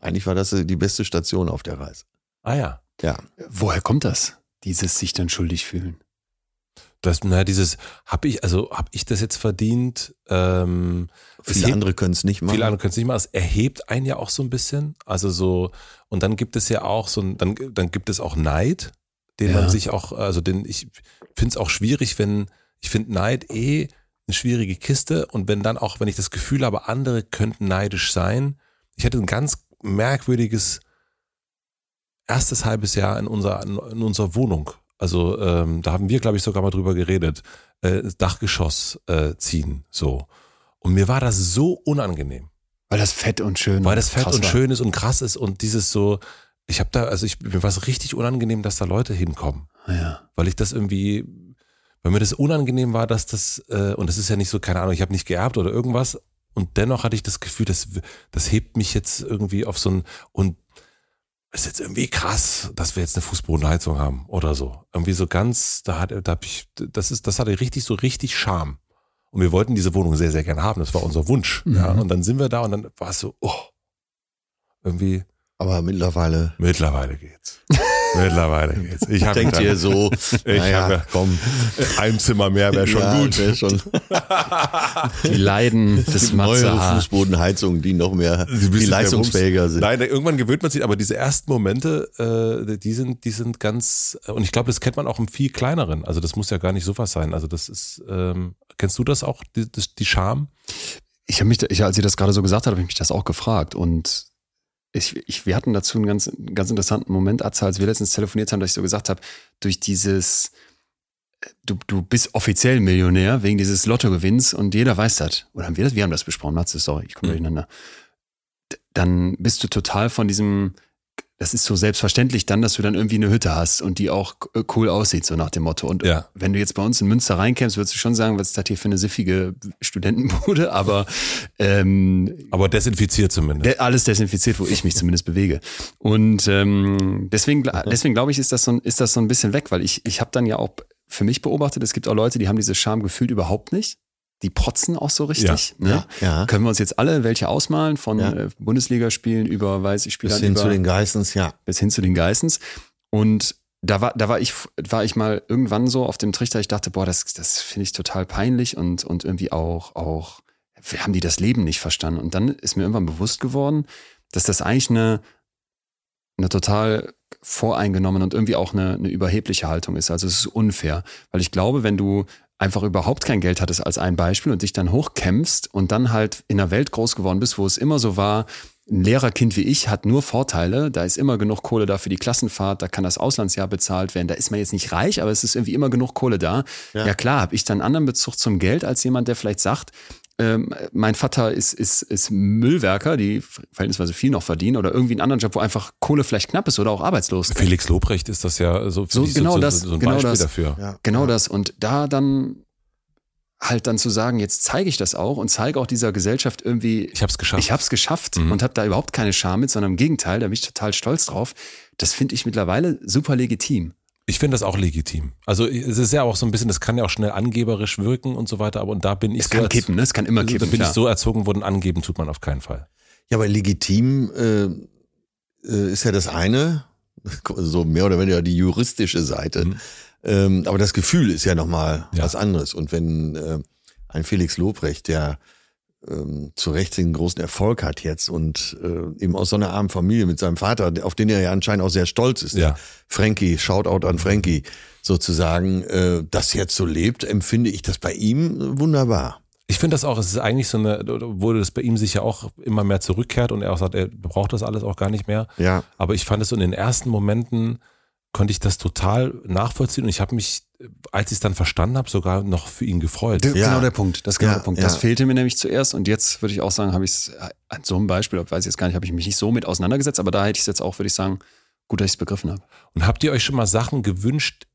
eigentlich war das die beste Station auf der Reise. Ah ja. Ja. Woher kommt das? Dieses sich dann schuldig fühlen. Das, na, dieses, hab ich, also hab ich das jetzt verdient? Ähm, Viele hebt- andere können es nicht machen. Viele andere können es nicht machen. Es erhebt einen ja auch so ein bisschen. Also so, und dann gibt es ja auch so ein, dann, dann gibt es auch Neid, den Ja. man sich auch, also den, ich finde es auch schwierig, wenn, ich finde Neid eh eine schwierige Kiste und wenn dann auch, wenn ich das Gefühl habe, andere könnten neidisch sein. Ich hatte ein ganz merkwürdiges erstes halbes Jahr in unserer, in unserer Wohnung. Also ähm, da haben wir, glaube ich, sogar mal drüber geredet, äh, das Dachgeschoss äh, ziehen, so. Und mir war das so unangenehm, Weil das fett und schön weil das fett und war. schön ist und krass ist und dieses so, ich habe da, also ich, mir war es richtig unangenehm, dass da Leute hinkommen, Ja. weil ich das irgendwie, weil mir das unangenehm war, dass das, äh, und das ist ja nicht so, keine Ahnung, ich habe nicht geerbt oder irgendwas und dennoch hatte ich das Gefühl, das, das hebt mich jetzt irgendwie auf so ein, und ist jetzt irgendwie krass, dass wir jetzt eine Fußbodenheizung haben oder so. Irgendwie so ganz, da hat, da hab ich, das ist, das hatte richtig so richtig Charme. Und wir wollten diese Wohnung sehr, sehr gerne haben. Das war unser Wunsch. Ja, Mhm. und dann sind wir da und dann war es so, oh, irgendwie, Aber mittlerweile mittlerweile geht's. mittlerweile geht's. Ich habe denkt ihr so, Ich naja, habe- komm, ein Zimmer mehr wäre schon ja, gut. wär schon Die Leiden des neuere Matze Fußbodenheizungen, die noch mehr, Die die leistungsfähiger sind. Nein, irgendwann gewöhnt man sich, aber diese ersten Momente, äh, die sind, die sind ganz, und ich glaube, das kennt man auch im viel kleineren. Also das muss ja gar nicht sowas sein. Also das ist, ähm, kennst du das auch, die, die Scham? Ich habe mich, da- ich, als ihr das gerade so gesagt habt, habe ich mich das auch gefragt. Und ich, ich, wir hatten dazu einen ganz, ganz interessanten Moment, Atze, als wir letztens telefoniert haben, dass ich so gesagt habe, durch dieses, du, du bist offiziell Millionär wegen dieses Lottogewinns und jeder weiß das. Oder haben wir das? Wir haben das besprochen, Matze, sorry, ich komme Mhm. durcheinander. Dann bist du total von diesem, das ist so selbstverständlich dann, dass du dann irgendwie eine Hütte hast und die auch äh, cool aussieht, so nach dem Motto. Und Ja. wenn du jetzt bei uns in Münster reinkämst, würdest du schon sagen, was ist das hier für eine siffige Studentenbude, aber ähm, Aber desinfiziert zumindest. de- alles desinfiziert, wo ich mich zumindest bewege. Und ähm, deswegen, gla- deswegen glaube ich, ist das, so ein, ist das so ein bisschen weg, weil ich, ich habe dann ja auch für mich beobachtet, es gibt auch Leute, die haben dieses Scham gefühlt überhaupt nicht. Die protzen auch so richtig. Ne? Ja, ja. Können wir uns jetzt alle welche ausmalen, von Ja. äh, Bundesligaspielen über, weiß ich, spiele Bis hin über zu den Geistens, ja. bis hin zu den Geissens. Und da war, da war ich, war ich mal irgendwann so auf dem Trichter, ich dachte, boah, das, das finde ich total peinlich und, und irgendwie auch, auch, haben die das Leben nicht verstanden? Und dann ist mir irgendwann bewusst geworden, dass das eigentlich eine, eine total voreingenommene und irgendwie auch eine, eine überhebliche Haltung ist. Also es ist unfair. Weil ich glaube, wenn du einfach überhaupt kein Geld hattest als ein Beispiel und dich dann hochkämpfst und dann halt in einer Welt groß geworden bist, wo es immer so war, ein Lehrerkind wie ich hat nur Vorteile, da ist immer genug Kohle da für die Klassenfahrt, da kann das Auslandsjahr bezahlt werden, da ist man jetzt nicht reich, aber es ist irgendwie immer genug Kohle da. Ja, Ja. klar, habe ich dann einen anderen Bezug zum Geld als jemand, der vielleicht sagt, ähm, mein Vater ist, ist, ist Müllwerker, die verhältnisweise viel noch verdienen oder irgendwie einen anderen Job, wo einfach Kohle vielleicht knapp ist oder auch arbeitslos. Felix Lobrecht ist das ja so, So, ich, genau so, das, so, so ein genau Beispiel das. dafür. ja. Genau ja. das. Und da dann halt dann zu sagen, jetzt zeige ich das auch und zeige auch dieser Gesellschaft irgendwie, Ich habe es geschafft. ich habe es geschafft Mhm. und habe da überhaupt keine Scham mit, sondern im Gegenteil, da bin ich total stolz drauf. Das finde ich mittlerweile super legitim. Ich finde das auch legitim. Also es ist ja auch so ein bisschen, das kann ja auch schnell angeberisch wirken und so weiter, aber und da bin ich Es so kann kippen, ne? Es kann immer da kippen. bin klar. ich so erzogen worden, angeben tut man auf keinen Fall. Ja, aber legitim äh, äh, ist ja das eine, so mehr oder weniger die juristische Seite. Mhm. Ähm, aber das Gefühl ist ja nochmal Ja. was anderes. Und wenn äh, ein Felix Lobrecht, der ähm, zu Recht den großen Erfolg hat jetzt und äh, eben aus so einer armen Familie mit seinem Vater, auf den er ja anscheinend auch sehr stolz ist. Ja. Frankie, Shoutout an Frankie, sozusagen, äh, das jetzt so lebt, empfinde ich das bei ihm wunderbar. Ich finde das auch, es ist eigentlich so eine, wurde das bei ihm sich ja auch immer mehr zurückkehrt und er auch sagt, er braucht das alles auch gar nicht mehr. Ja. Aber ich fand es so in den ersten Momenten konnte ich das total nachvollziehen und ich habe mich, als ich es dann verstanden habe, sogar noch für ihn gefreut. Das ist Ja. Genau der Punkt. Das ist genau Ja, der Punkt. ja. Das fehlte mir nämlich zuerst und jetzt würde ich auch sagen, habe ich es an so einem Beispiel, weiß ich jetzt gar nicht, habe ich mich nicht so mit auseinandergesetzt, aber da hätte ich es jetzt auch, würde ich sagen, gut, dass ich es begriffen habe. Und habt ihr euch schon mal Sachen gewünscht,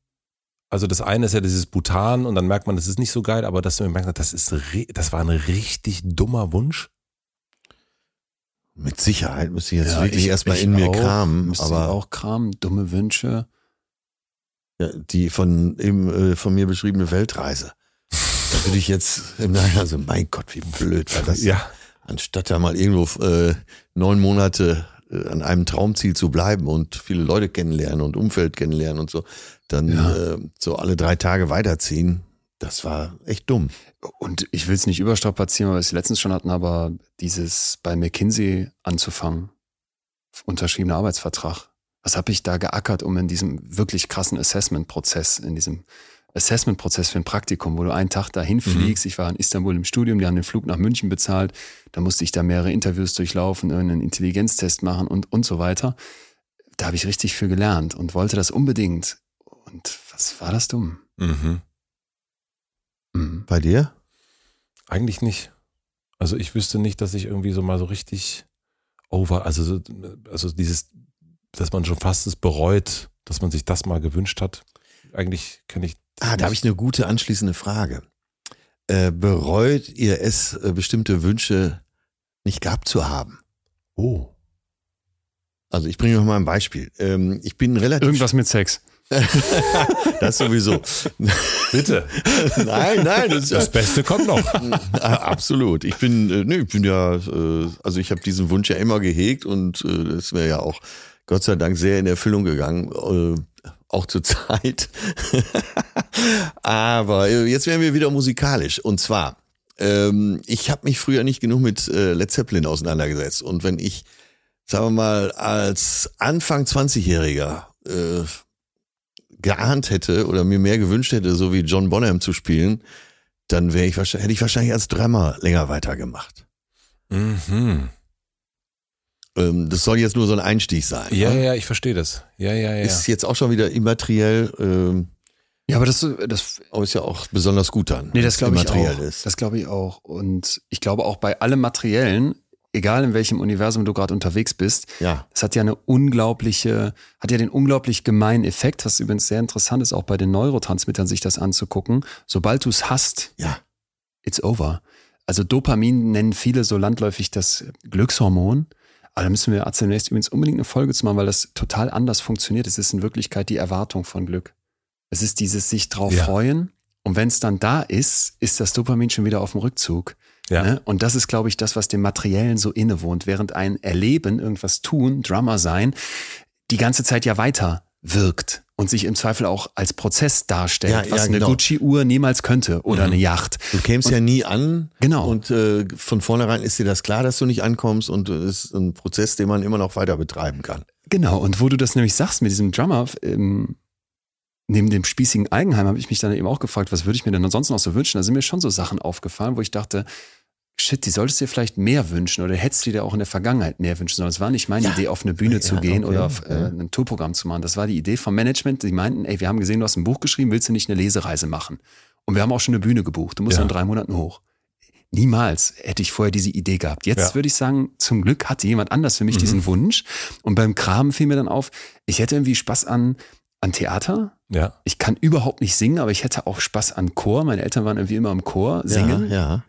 Also das eine ist ja dieses Bhutan und dann merkt man, das ist nicht so geil, aber dass du mir merkst, das ist, das war ein richtig dummer Wunsch. Mit Sicherheit müsste ich jetzt ja, wirklich erstmal in mir auch, kramen. Aber auch kramen, dumme Wünsche. Ja, die von eben äh, von mir beschriebene Weltreise. da würde ich jetzt im Nachhinein so, mein Gott, wie blöd war das. Ja. Anstatt da mal irgendwo äh, neun Monate äh, an einem Traumziel zu bleiben und viele Leute kennenlernen und Umfeld kennenlernen und so, dann ja. äh, so alle drei Tage weiterziehen. Das war echt dumm. Und ich will es nicht überstrapazieren, weil wir es letztens schon hatten, aber dieses bei McKinsey anzufangen, unterschriebener Arbeitsvertrag. Was habe ich da geackert, um in diesem wirklich krassen Assessment-Prozess, in diesem Assessment-Prozess für ein Praktikum, wo du einen Tag dahin fliegst. Mhm. Ich war in Istanbul im Studium, die haben den Flug nach München bezahlt. Da musste ich da mehrere Interviews durchlaufen, irgendeinen Intelligenztest machen und, und so weiter. Da habe ich richtig viel gelernt und wollte das unbedingt. Und was war das dumm? Mhm. Mhm. Bei dir? Eigentlich nicht. Also ich wüsste nicht, dass ich irgendwie so mal so richtig over, also, also dieses, dass man schon fast es bereut, dass man sich das mal gewünscht hat. Eigentlich kenne ich. Ah, da habe ich eine gute anschließende Frage. Äh, bereut ihr es, äh, bestimmte Wünsche nicht gehabt zu haben? Oh. Also ich bringe noch mal ein Beispiel. Ähm, ich bin relativ. Irgendwas mit Sex. das sowieso. Bitte. nein, nein. Das, das Beste kommt noch. Absolut. Ich bin, äh, nee, ich bin ja, äh, also ich habe diesen Wunsch ja immer gehegt und das wäre ja auch Gott sei Dank sehr in Erfüllung gegangen, äh, auch zur Zeit. Aber äh, jetzt werden wir wieder musikalisch. Und zwar, ähm, ich habe mich früher nicht genug mit äh, Led Zeppelin auseinandergesetzt. Und wenn ich, sagen wir mal, als Anfang 20-Jähriger äh, geahnt hätte oder mir mehr gewünscht hätte, so wie John Bonham zu spielen, dann wäre ich wahrscheinlich, hätte ich wahrscheinlich als Drummer länger weitergemacht. Mhm. Ähm, das soll jetzt nur so ein Einstieg sein. Ja, ne? ja, ich verstehe das. Ja, ja, ja. Ist jetzt auch schon wieder immateriell. Ähm, ja, aber das, das aber ist ja auch besonders gut dann. Nee, das glaube ich auch. Ist. Das glaube ich auch. Und ich glaube auch bei allem Materiellen egal in welchem Universum du gerade unterwegs bist, ja. es hat ja eine unglaubliche, hat ja den unglaublich gemeinen Effekt, was übrigens sehr interessant ist, auch bei den Neurotransmittern sich das anzugucken. Sobald du es hast, ja. it's over. Also Dopamin nennen viele so landläufig das Glückshormon. Aber da müssen wir zunächst übrigens unbedingt eine Folge zu machen, weil das total anders funktioniert. Es ist in Wirklichkeit die Erwartung von Glück. Es ist dieses sich drauf ja. freuen. Und wenn es dann da ist, ist das Dopamin schon wieder auf dem Rückzug. Ja. Ne? Und das ist, glaube ich, das, was dem Materiellen so innewohnt, während ein Erleben, irgendwas tun, Drummer sein, die ganze Zeit ja weiter wirkt und sich im Zweifel auch als Prozess darstellt, ja, was ja, genau. eine Gucci-Uhr niemals könnte oder mhm. eine Yacht. Du kämst und, ja nie an. Genau. Und äh, von vornherein ist dir das klar, dass du nicht ankommst und es ist ein Prozess, den man immer noch weiter betreiben kann. Genau. Und wo du das nämlich sagst mit diesem Drummer, ähm, neben dem spießigen Eigenheim habe ich mich dann eben auch gefragt, was würde ich mir denn ansonsten noch so wünschen? Da sind mir schon so Sachen aufgefallen, wo ich dachte, shit, die solltest du dir vielleicht mehr wünschen oder hättest du dir auch in der Vergangenheit mehr wünschen sollen. Es war nicht meine ja. Idee, auf eine Bühne ja, zu gehen okay, oder auf äh, ein Tourprogramm zu machen. Das war die Idee vom Management. Die meinten, ey, wir haben gesehen, du hast ein Buch geschrieben, willst du nicht eine Lesereise machen? Und wir haben auch schon eine Bühne gebucht. Du musst ja. in drei Monaten hoch. Niemals hätte ich vorher diese Idee gehabt. Jetzt ja. würde ich sagen, zum Glück hatte jemand anders für mich mhm. diesen Wunsch. Und beim Kram fiel mir dann auf, ich hätte irgendwie Spaß an, an Theater. Ja. Ich kann überhaupt nicht singen, aber ich hätte auch Spaß an Chor. Meine Eltern waren irgendwie immer im Chor singen. Ja, ja.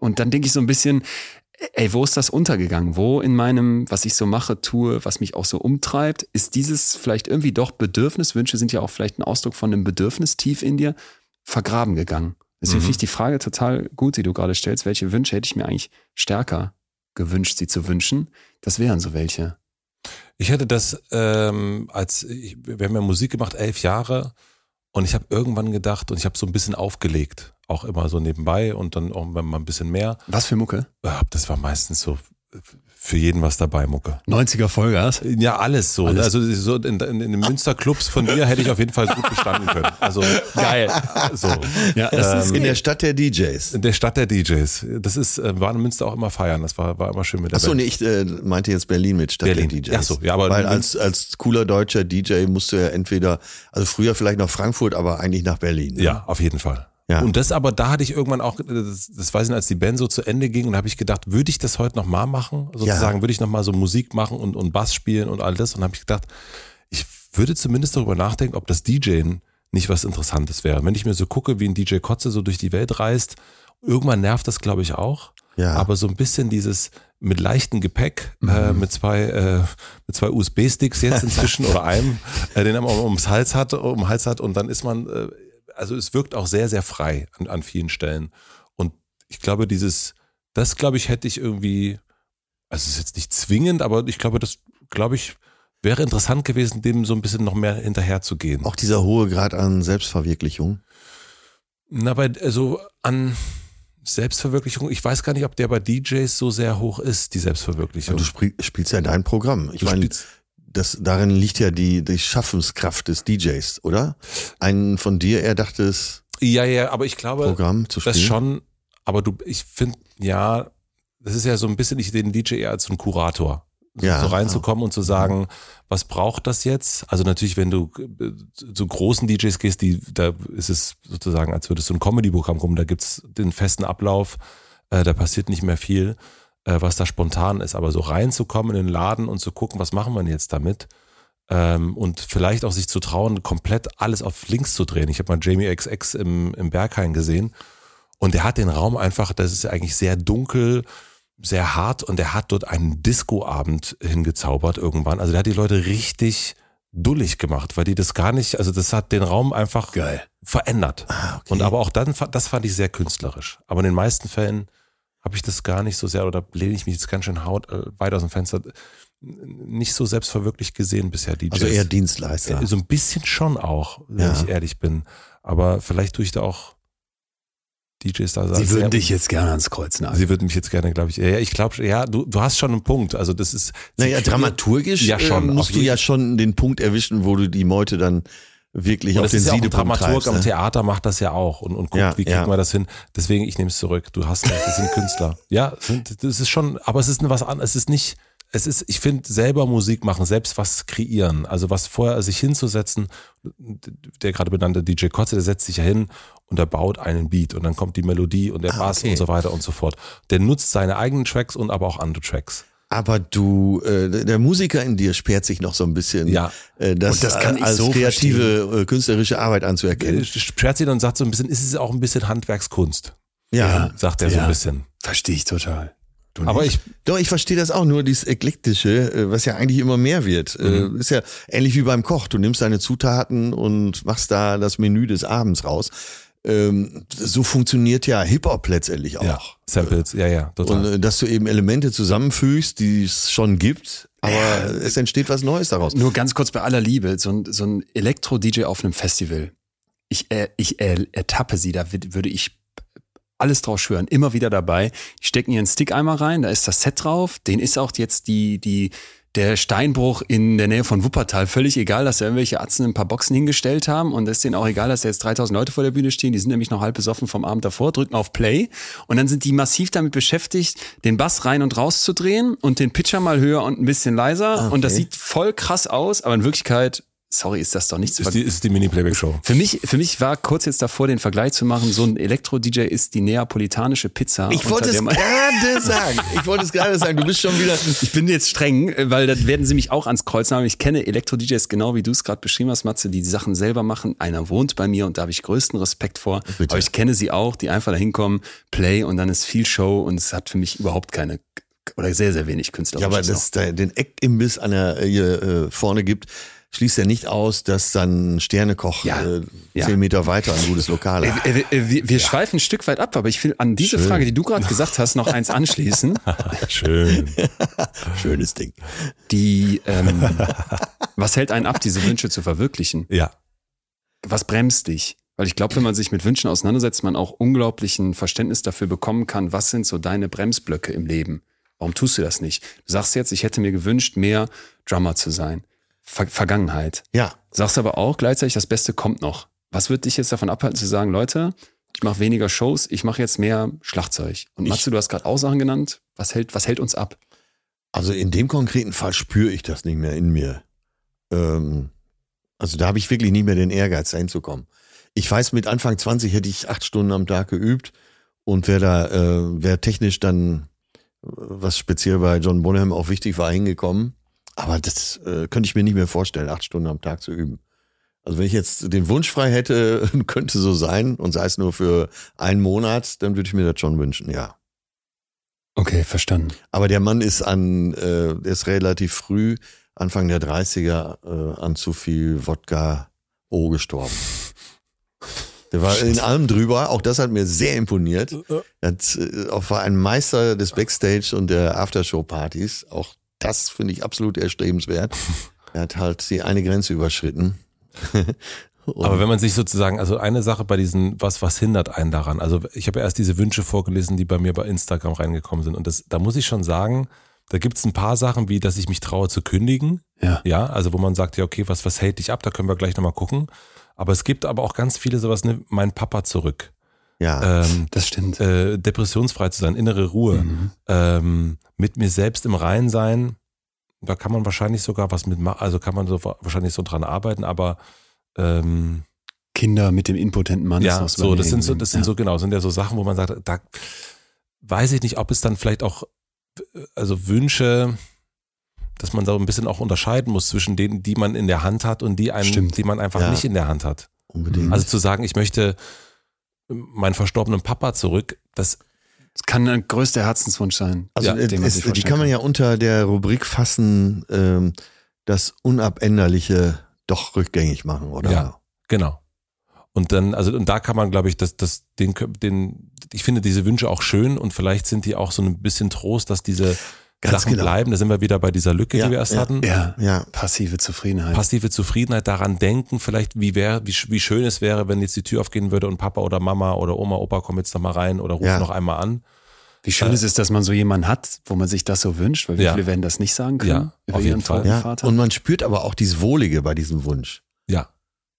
Und dann denke ich so ein bisschen, ey, wo ist das untergegangen? Wo in meinem, was ich so mache, tue, was mich auch so umtreibt, ist dieses vielleicht irgendwie doch Bedürfnis, Wünsche sind ja auch vielleicht ein Ausdruck von einem Bedürfnis tief in dir, vergraben gegangen. Deswegen mhm. finde ich die Frage total gut, die du gerade stellst. Welche Wünsche hätte ich mir eigentlich stärker gewünscht, sie zu wünschen? Das wären so welche. Ich hätte das, ähm, als ich, wir haben ja Musik gemacht, elf Jahre, und ich habe irgendwann gedacht, und ich habe so ein bisschen aufgelegt, auch immer so nebenbei und dann auch mal ein bisschen mehr. Was für Mucke? Das war meistens so für jeden was dabei, Mucke. 90er Vollgas? Ja, alles so. Alles. Also so in, in, in den Münsterclubs von dir hätte ich auf jeden Fall gut bestanden können. Also geil. So. Ja, das ähm, ist in der Stadt der DJs. In der Stadt der DJs. Das ist, äh, war in Münster auch immer feiern. Das war, war immer schön mit der Achso, nee, ich äh, meinte jetzt Berlin mit Stadt Berlin. der DJs. Ach so, ja, aber Weil als, als cooler deutscher DJ musst du ja entweder, also früher vielleicht nach Frankfurt, aber eigentlich nach Berlin. Ne? Ja, auf jeden Fall. Ja. Und das aber, da hatte ich irgendwann auch, das, das weiß ich nicht, als die Band so zu Ende ging, und habe ich gedacht, würde ich das heute nochmal machen? Sozusagen, ja. würde ich nochmal so Musik machen und, und Bass spielen und all das? Und habe ich gedacht, ich würde zumindest darüber nachdenken, ob das DJen nicht was Interessantes wäre. Wenn ich mir so gucke, wie ein DJ Kotze so durch die Welt reist, irgendwann nervt das, glaube ich, auch. Ja. Aber so ein bisschen dieses mit leichtem Gepäck, äh, mit zwei, äh, mit zwei USB-Sticks jetzt inzwischen oder einem, äh, den er mal ums Hals hat, um den Hals hat und dann ist man, äh, also es wirkt auch sehr, sehr frei an, an vielen Stellen. Und ich glaube, dieses, das glaube ich, hätte ich irgendwie, also es ist jetzt nicht zwingend, aber ich glaube, das, glaube ich, wäre interessant gewesen, dem so ein bisschen noch mehr hinterher zu gehen. Auch dieser hohe Grad an Selbstverwirklichung. Na, bei, also an Selbstverwirklichung, ich weiß gar nicht, ob der bei DJs so sehr hoch ist, die Selbstverwirklichung. Du spiel, spielst ja dein Programm. Ich Du meine, das, darin liegt ja die, die Schaffenskraft des DJs, oder? Ein von dir erdachtes ja, ja, aber ich glaube, Programm zu spielen. das schon, aber du, ich finde, ja, das ist ja so ein bisschen, ich den DJ eher als so ein Kurator. So, Ja, so reinzukommen und zu sagen, was braucht das jetzt? Also natürlich, wenn du zu großen DJs gehst, die, da ist es sozusagen, als würdest du ein Comedy-Programm kommen, da gibt's den festen Ablauf, äh, da passiert nicht mehr viel, äh, was da spontan ist. Aber so reinzukommen in den Laden und zu gucken, was machen wir denn jetzt damit? Ähm, und vielleicht auch sich zu trauen, komplett alles auf links zu drehen. Ich habe mal Jamie XX im, im Berghain gesehen und der hat den Raum einfach, das ist eigentlich sehr dunkel, sehr hart und der hat dort einen Disco-Abend hingezaubert irgendwann. Also der hat die Leute richtig dullig gemacht, weil die das gar nicht, also das hat den Raum einfach Geil. verändert. Ah, okay. Und aber auch dann, das fand ich sehr künstlerisch. Aber in den meisten Fällen habe ich das gar nicht so sehr, oder lehne ich mich jetzt ganz schön haut, äh, weit aus dem Fenster, nicht so selbstverwirklicht gesehen bisher DJs. also eher Dienstleister. Äh, So ein bisschen schon auch, wenn Ja. ich ehrlich bin. Aber vielleicht tue ich da auch DJs da Sie sehr- würden dich jetzt gerne ans Kreuz nageln. Sie würden mich jetzt gerne, glaube ich. Ja, ich glaube, ja, du, du hast schon einen Punkt. Also das ist. sie Naja, dramaturgisch Ja, schon, äh, musst du ja schon den Punkt erwischen, wo du die Meute dann wirklich Und auf den ist ja auch ein Siedepunkt Dramaturg treibst. am Ne? Theater macht das ja auch und, und guckt, Ja, wie kriegen ja. wir das hin. Deswegen, ich nehme es zurück. Du hast recht, das sind Künstler. Ja, sind, das ist schon, aber es ist was anderes. Es ist nicht, es ist, ich finde, selber Musik machen, selbst was kreieren. Also was vorher sich hinzusetzen, der gerade benannte DJ Kotze, der setzt sich ja hin und er baut einen Beat und dann kommt die Melodie und der Ah, Bass okay. und so weiter und so fort. Der nutzt seine eigenen Tracks und aber auch andere Tracks. Aber du, äh, der Musiker in dir sperrt sich noch so ein bisschen, Ja. äh, das, Und das kann ich als so kreative, äh, künstlerische Arbeit anzuerkennen. Sperrt sie dann und sagt so ein bisschen, ist es auch ein bisschen Handwerkskunst, Ja. sagt er so Ja. ein bisschen. Verstehe ich total. Du Aber nicht? ich, Doch, ich verstehe das auch, nur dieses Eklektische, äh, was ja eigentlich immer mehr wird. Mhm. Äh, Ist ja ähnlich wie beim Koch. Du nimmst deine Zutaten und machst da das Menü des Abends raus. Ähm, so funktioniert ja Hip-Hop letztendlich auch. ja, Samples, ja, ja, total. Und äh, dass du eben Elemente zusammenfügst, die es schon gibt, aber es entsteht was Neues daraus. Nur ganz kurz bei aller Liebe, so ein, so ein Elektro-DJ auf einem Festival. Ich, äh, ich äh, ertappe sie, da würd- würde ich alles drauf schwören, immer wieder dabei. Die stecken ihren Stick einmal rein, da ist das Set drauf, den ist auch jetzt die, die, der Steinbruch in der Nähe von Wuppertal. Völlig egal, dass da irgendwelche Atzen ein paar Boxen hingestellt haben. Und es ist denen auch egal, dass da jetzt 3000 Leute vor der Bühne stehen, die sind nämlich noch halb besoffen vom Abend davor, drücken auf Play. Und dann sind die massiv damit beschäftigt, den Bass rein und raus zu drehen und den Pitcher mal höher und ein bisschen leiser. Und das Okay. sieht voll krass aus, aber in Wirklichkeit, sorry, ist das doch nicht zu ist die, ist die Mini-Playback-Show. für mich, für mich war kurz jetzt davor, den Vergleich zu machen, so ein Elektro-DJ ist die neapolitanische Pizza. Ich wollte es gerade sagen. Ich wollte es gerade sagen. Du bist schon wieder. ich bin jetzt streng, weil dann werden sie mich auch ans Kreuz nageln. Ich kenne Elektro-DJs genau wie du es gerade beschrieben hast, Matze, die die Sachen selber machen. Einer wohnt bei mir und da habe ich größten Respekt vor. Bitte. Aber ich kenne sie auch, die einfach da hinkommen, Play und dann ist viel Show und es hat für mich überhaupt keine oder sehr, sehr wenig Künstler. Ja, aber dass es da den Eckimbiss an der äh, hier, äh, vorne gibt, schließt ja nicht aus, dass dann Sternekoch Ja. äh, Ja. zehn Meter weiter ein gutes Lokal hat. Äh, äh, Wir, wir schweifen ein Stück weit ab, aber ich will an diese Schön. Frage, die du gerade gesagt hast, noch eins anschließen. Schön. Schönes Ding. Die, ähm, was hält einen ab, diese Wünsche zu verwirklichen? Ja. Was bremst dich? Weil ich glaube, wenn man sich mit Wünschen auseinandersetzt, man auch unglaublichen Verständnis dafür bekommen kann, was sind so deine Bremsblöcke im Leben? Warum tust du das nicht? Du sagst jetzt, ich hätte mir gewünscht, mehr Drummer zu sein. Ver Vergangenheit. Ja, Sagst aber auch gleichzeitig, das Beste kommt noch. Was wird dich jetzt davon abhalten zu sagen, Leute, ich mache weniger Shows, ich mache jetzt mehr Schlagzeug? Und Ich- Matze, du hast gerade auch Sachen genannt. Was hält, was hält uns ab? also in dem konkreten Fall spüre ich das nicht mehr in mir. Ähm, also da habe ich wirklich nicht mehr den Ehrgeiz, hinzukommen. Ich weiß, mit Anfang 20 hätte ich acht Stunden am Tag geübt und wäre da, äh, wäre technisch dann, äh, was speziell bei John Bonham auch wichtig war, hingekommen. Aber das äh, könnte ich mir nicht mehr vorstellen, acht Stunden am Tag zu üben. Also wenn ich jetzt den Wunsch frei hätte, könnte so sein und sei es nur für einen Monat, dann würde ich mir das schon wünschen, ja. Okay, verstanden. Aber der Mann ist an, äh, der ist relativ früh, Anfang der 30er, äh, an zu viel Wodka O gestorben. Der war in allem drüber, auch das hat mir sehr imponiert. Er hat, äh, auch war ein Meister des Backstage und der Aftershow-Partys. Auch das finde ich absolut erstrebenswert. Er hat halt die eine Grenze überschritten. Aber wenn man sich sozusagen, also eine Sache bei diesen, was, was hindert einen daran? Also ich habe ja erst diese Wünsche vorgelesen, die bei mir bei Instagram reingekommen sind. Und das, da muss ich schon sagen, da gibt es ein paar Sachen, wie dass ich mich traue zu kündigen. Ja. Ja, also wo man sagt, ja, okay, was, was hält dich ab? Da können wir gleich nochmal gucken. Aber es gibt aber auch ganz viele sowas, ne, mein Papa zurück. Ja, Ähm, Das stimmt. äh, depressionsfrei zu sein, innere Ruhe, Mhm. ähm, mit mir selbst im Reinen sein, da kann man wahrscheinlich sogar was mitmachen, also kann man so wahrscheinlich so dran arbeiten, aber ähm, Kinder mit dem impotenten Mann. ist ja, noch so, das sind so, das sind Ja. so genau, sind ja so Sachen, wo man sagt, da weiß ich nicht, ob es dann vielleicht auch, also Wünsche, dass man da ein bisschen auch unterscheiden muss zwischen denen, die man in der Hand hat und die einen, Stimmt. die man einfach Ja. nicht in der Hand hat. unbedingt. Also zu sagen, ich möchte meinen verstorbenen Papa zurück, das Das kann ein größter Herzenswunsch sein. Also Ja, äh, sich die vorstellen kann man kann. ja unter der Rubrik fassen, ähm, das Unabänderliche doch rückgängig machen, oder? Ja. Genau. Und dann, also, und da kann man, glaube ich, das, das, den, den, ich finde diese Wünsche auch schön und vielleicht sind die auch so ein bisschen Trost, dass diese Ganz Sachen genau. bleiben. Da sind wir wieder bei dieser Lücke, Ja, die wir erst ja, hatten. Ja, Ja, passive Zufriedenheit. Passive Zufriedenheit, daran denken, vielleicht, wie wäre, wie, wie schön es wäre, wenn jetzt die Tür aufgehen würde und Papa oder Mama oder Oma, Opa kommen jetzt noch mal rein oder rufen Ja. noch einmal an. Wie schön es ist, dass man so jemanden hat, wo man sich das so wünscht, weil viele werden das nicht sagen können Ja, über auf jeden ihren Fall. Vater. Und man spürt aber auch dieses Wohlige bei diesem Wunsch. Ja.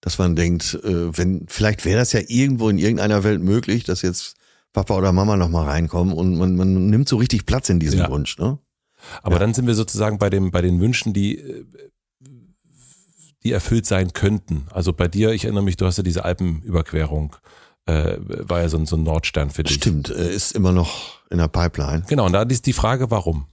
Dass man denkt, äh, wenn, vielleicht wäre das ja irgendwo in irgendeiner Welt möglich, dass jetzt Papa oder Mama nochmal reinkommen und man, man nimmt so richtig Platz in diesem Ja. Wunsch, ne? Aber Ja. dann sind wir sozusagen bei dem, bei den Wünschen, die, äh, die erfüllt sein könnten. Also bei dir, ich erinnere mich, du hast ja diese Alpenüberquerung, äh, war ja so ein, so ein Nordstern für dich. Stimmt, äh, ist immer noch in der Pipeline. Genau, und da ist die Frage, warum?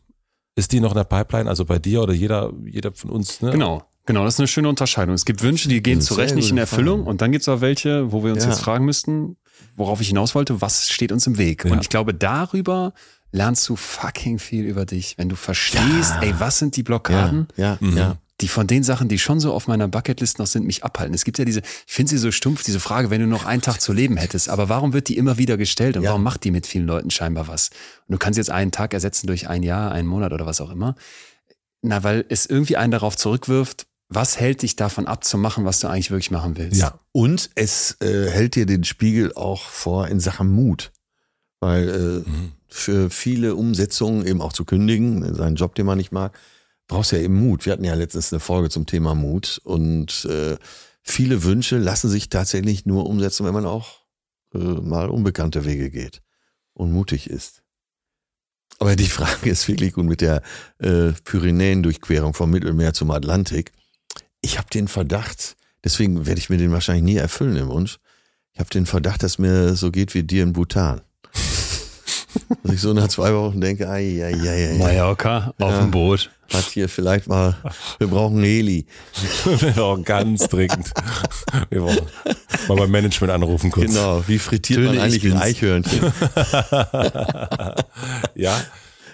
Ist die noch in der Pipeline, also bei dir oder jeder, jeder von uns, ne? Genau. Genau, das ist eine schöne Unterscheidung. Es gibt Wünsche, die gehen zu Recht nicht in Erfüllung Frage. und dann gibt es auch welche, wo wir uns Ja. jetzt fragen müssten, worauf ich hinaus wollte, was steht uns im Weg? Ja. Und ich glaube, darüber lernst du fucking viel über dich, wenn du verstehst, Ja. ey, was sind die Blockaden? Ja, ja, Mhm. ja. die von den Sachen, die schon so auf meiner Bucketlist noch sind, mich abhalten. Es gibt ja diese, ich finde sie so stumpf, diese Frage, wenn du noch einen Tag zu leben hättest, aber warum wird die immer wieder gestellt und Ja. warum macht die mit vielen Leuten scheinbar was? Und du kannst jetzt einen Tag ersetzen durch ein Jahr, einen Monat oder was auch immer. Na, weil es irgendwie einen darauf zurückwirft, was hält dich davon ab zu machen, was du eigentlich wirklich machen willst? Ja. Und es äh, hält dir den Spiegel auch vor in Sachen Mut. Weil äh, Mhm. Für viele Umsetzungen eben auch zu kündigen, seinen Job, den man nicht mag, brauchst ja eben Mut. Wir hatten ja letztens eine Folge zum Thema Mut und äh, viele Wünsche lassen sich tatsächlich nur umsetzen, wenn man auch äh, mal unbekannte Wege geht und mutig ist. Aber die Frage ist wirklich gut mit der äh, Pyrenäen-Durchquerung vom Mittelmeer zum Atlantik. Ich habe den Verdacht, deswegen werde ich mir den wahrscheinlich nie erfüllen im Wunsch. Ich habe den Verdacht, dass mir so geht wie dir in Bhutan. Dass ich so nach zwei Wochen denke, ai, ai, ai, ai, Mallorca auf Ja. dem Boot. hat hier vielleicht mal, wir brauchen Heli. Wir brauchen ganz dringend. Wir brauchen mal beim Management anrufen kurz. Genau, wie frittiert man Töne, ich eigentlich ein. Eichhörnchen? Ja.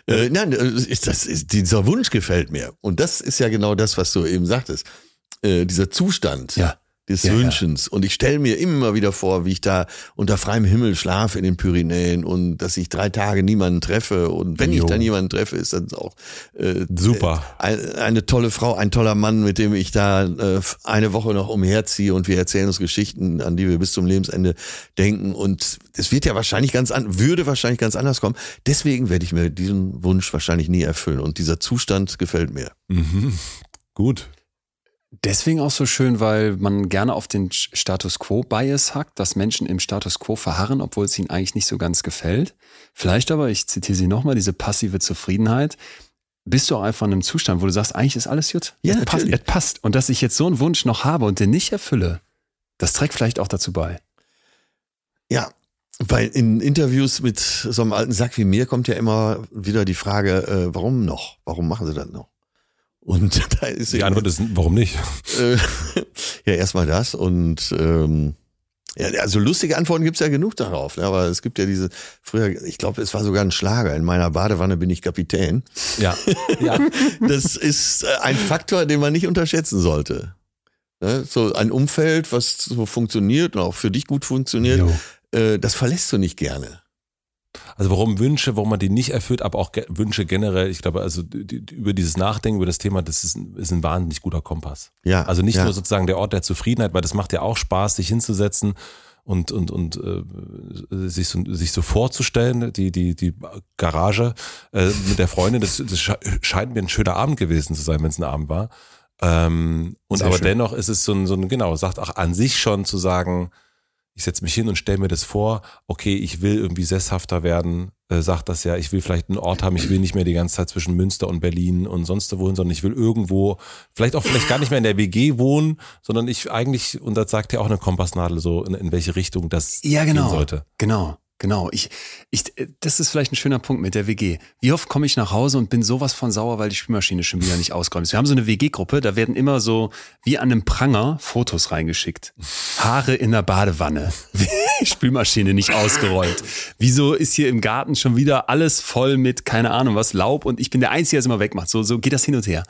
Äh, nein, äh, ist das, ist, dieser Wunsch gefällt mir. Und das ist ja genau das, was du eben sagtest. Äh, dieser Zustand Ja. Des Ja. Wünschens. Und ich stelle mir immer wieder vor, wie ich da unter freiem Himmel schlafe in den Pyrenäen und dass ich drei Tage niemanden treffe. Und wenn Jo. ich da niemanden treffe, ist das auch äh, Super. äh, ein- eine tolle Frau, ein toller Mann, mit dem ich da äh, eine Woche noch umherziehe und wir erzählen uns Geschichten, an die wir bis zum Lebensende denken. Und es wird ja wahrscheinlich ganz an, würde wahrscheinlich ganz anders kommen. Deswegen werde ich mir diesen Wunsch wahrscheinlich nie erfüllen. Und dieser Zustand gefällt mir. Mhm. Gut. Deswegen auch so schön, weil man gerne auf den Status Quo-Bias hackt, dass Menschen im Status Quo verharren, obwohl es ihnen eigentlich nicht so ganz gefällt. Vielleicht aber, ich zitiere sie nochmal, diese passive Zufriedenheit. Bist du auch einfach in einem Zustand, wo du sagst, eigentlich ist alles gut. Ja, es passt, es passt. Und dass ich jetzt so einen Wunsch noch habe und den nicht erfülle, das trägt vielleicht auch dazu bei. Ja, weil in Interviews mit so einem alten Sack wie mir kommt ja immer wieder die Frage, äh, warum noch? Warum machen sie das noch? Und da ist Die Antwort ist, warum nicht? Äh, Ja, erstmal das und ähm, ja, also lustige Antworten gibt's ja genug darauf, ne? aber es gibt ja diese, früher, ich glaube, es war sogar ein Schlager, in meiner Badewanne bin ich Kapitän. Ja. ja. Das ist äh, ein Faktor, den man nicht unterschätzen sollte. Ne? So ein Umfeld, was so funktioniert und auch für dich gut funktioniert, Jo. äh, das verlässt du nicht gerne. Also warum Wünsche, warum man die nicht erfüllt, aber auch ge Wünsche generell, ich glaube, also die, über dieses Nachdenken über das Thema, das ist, ein- ist ein wahnsinnig guter Kompass. Ja, Also nicht ja. nur sozusagen der Ort der Zufriedenheit, weil das macht ja auch Spaß, sich hinzusetzen und und und äh, sich so sich so vorzustellen, die die die Garage äh, mit der Freundin, das, das sche- scheint mir ein schöner Abend gewesen zu sein, wenn es ein Abend war. Ähm, und Sehr aber schön. dennoch ist es so ein, so ein genau, sagt auch an sich schon zu sagen, ich setze mich hin und stelle mir das vor, okay, ich will irgendwie sesshafter werden, äh, sagt das ja, ich will vielleicht einen Ort haben, ich will nicht mehr die ganze Zeit zwischen Münster und Berlin und sonst wo wohnen, sondern ich will irgendwo, vielleicht auch vielleicht gar nicht mehr in der WG wohnen, sondern ich eigentlich, und das sagt ja auch eine Kompassnadel so, in, in welche Richtung das Ja, genau. gehen sollte. Genau, genau. Ich, ich, das ist vielleicht ein schöner Punkt mit der WG. Wie oft komme ich nach Hause und bin sowas von sauer, weil die Spülmaschine schon wieder nicht ausgeräumt ist. Wir haben so eine WG-Gruppe, da werden immer so wie an einem Pranger Fotos reingeschickt. Haare in der Badewanne. Spülmaschine nicht ausgeräumt. Wieso ist hier im Garten schon wieder alles voll mit, keine Ahnung was, Laub und ich bin der Einzige, der es immer wegmacht. So, so geht das hin und her.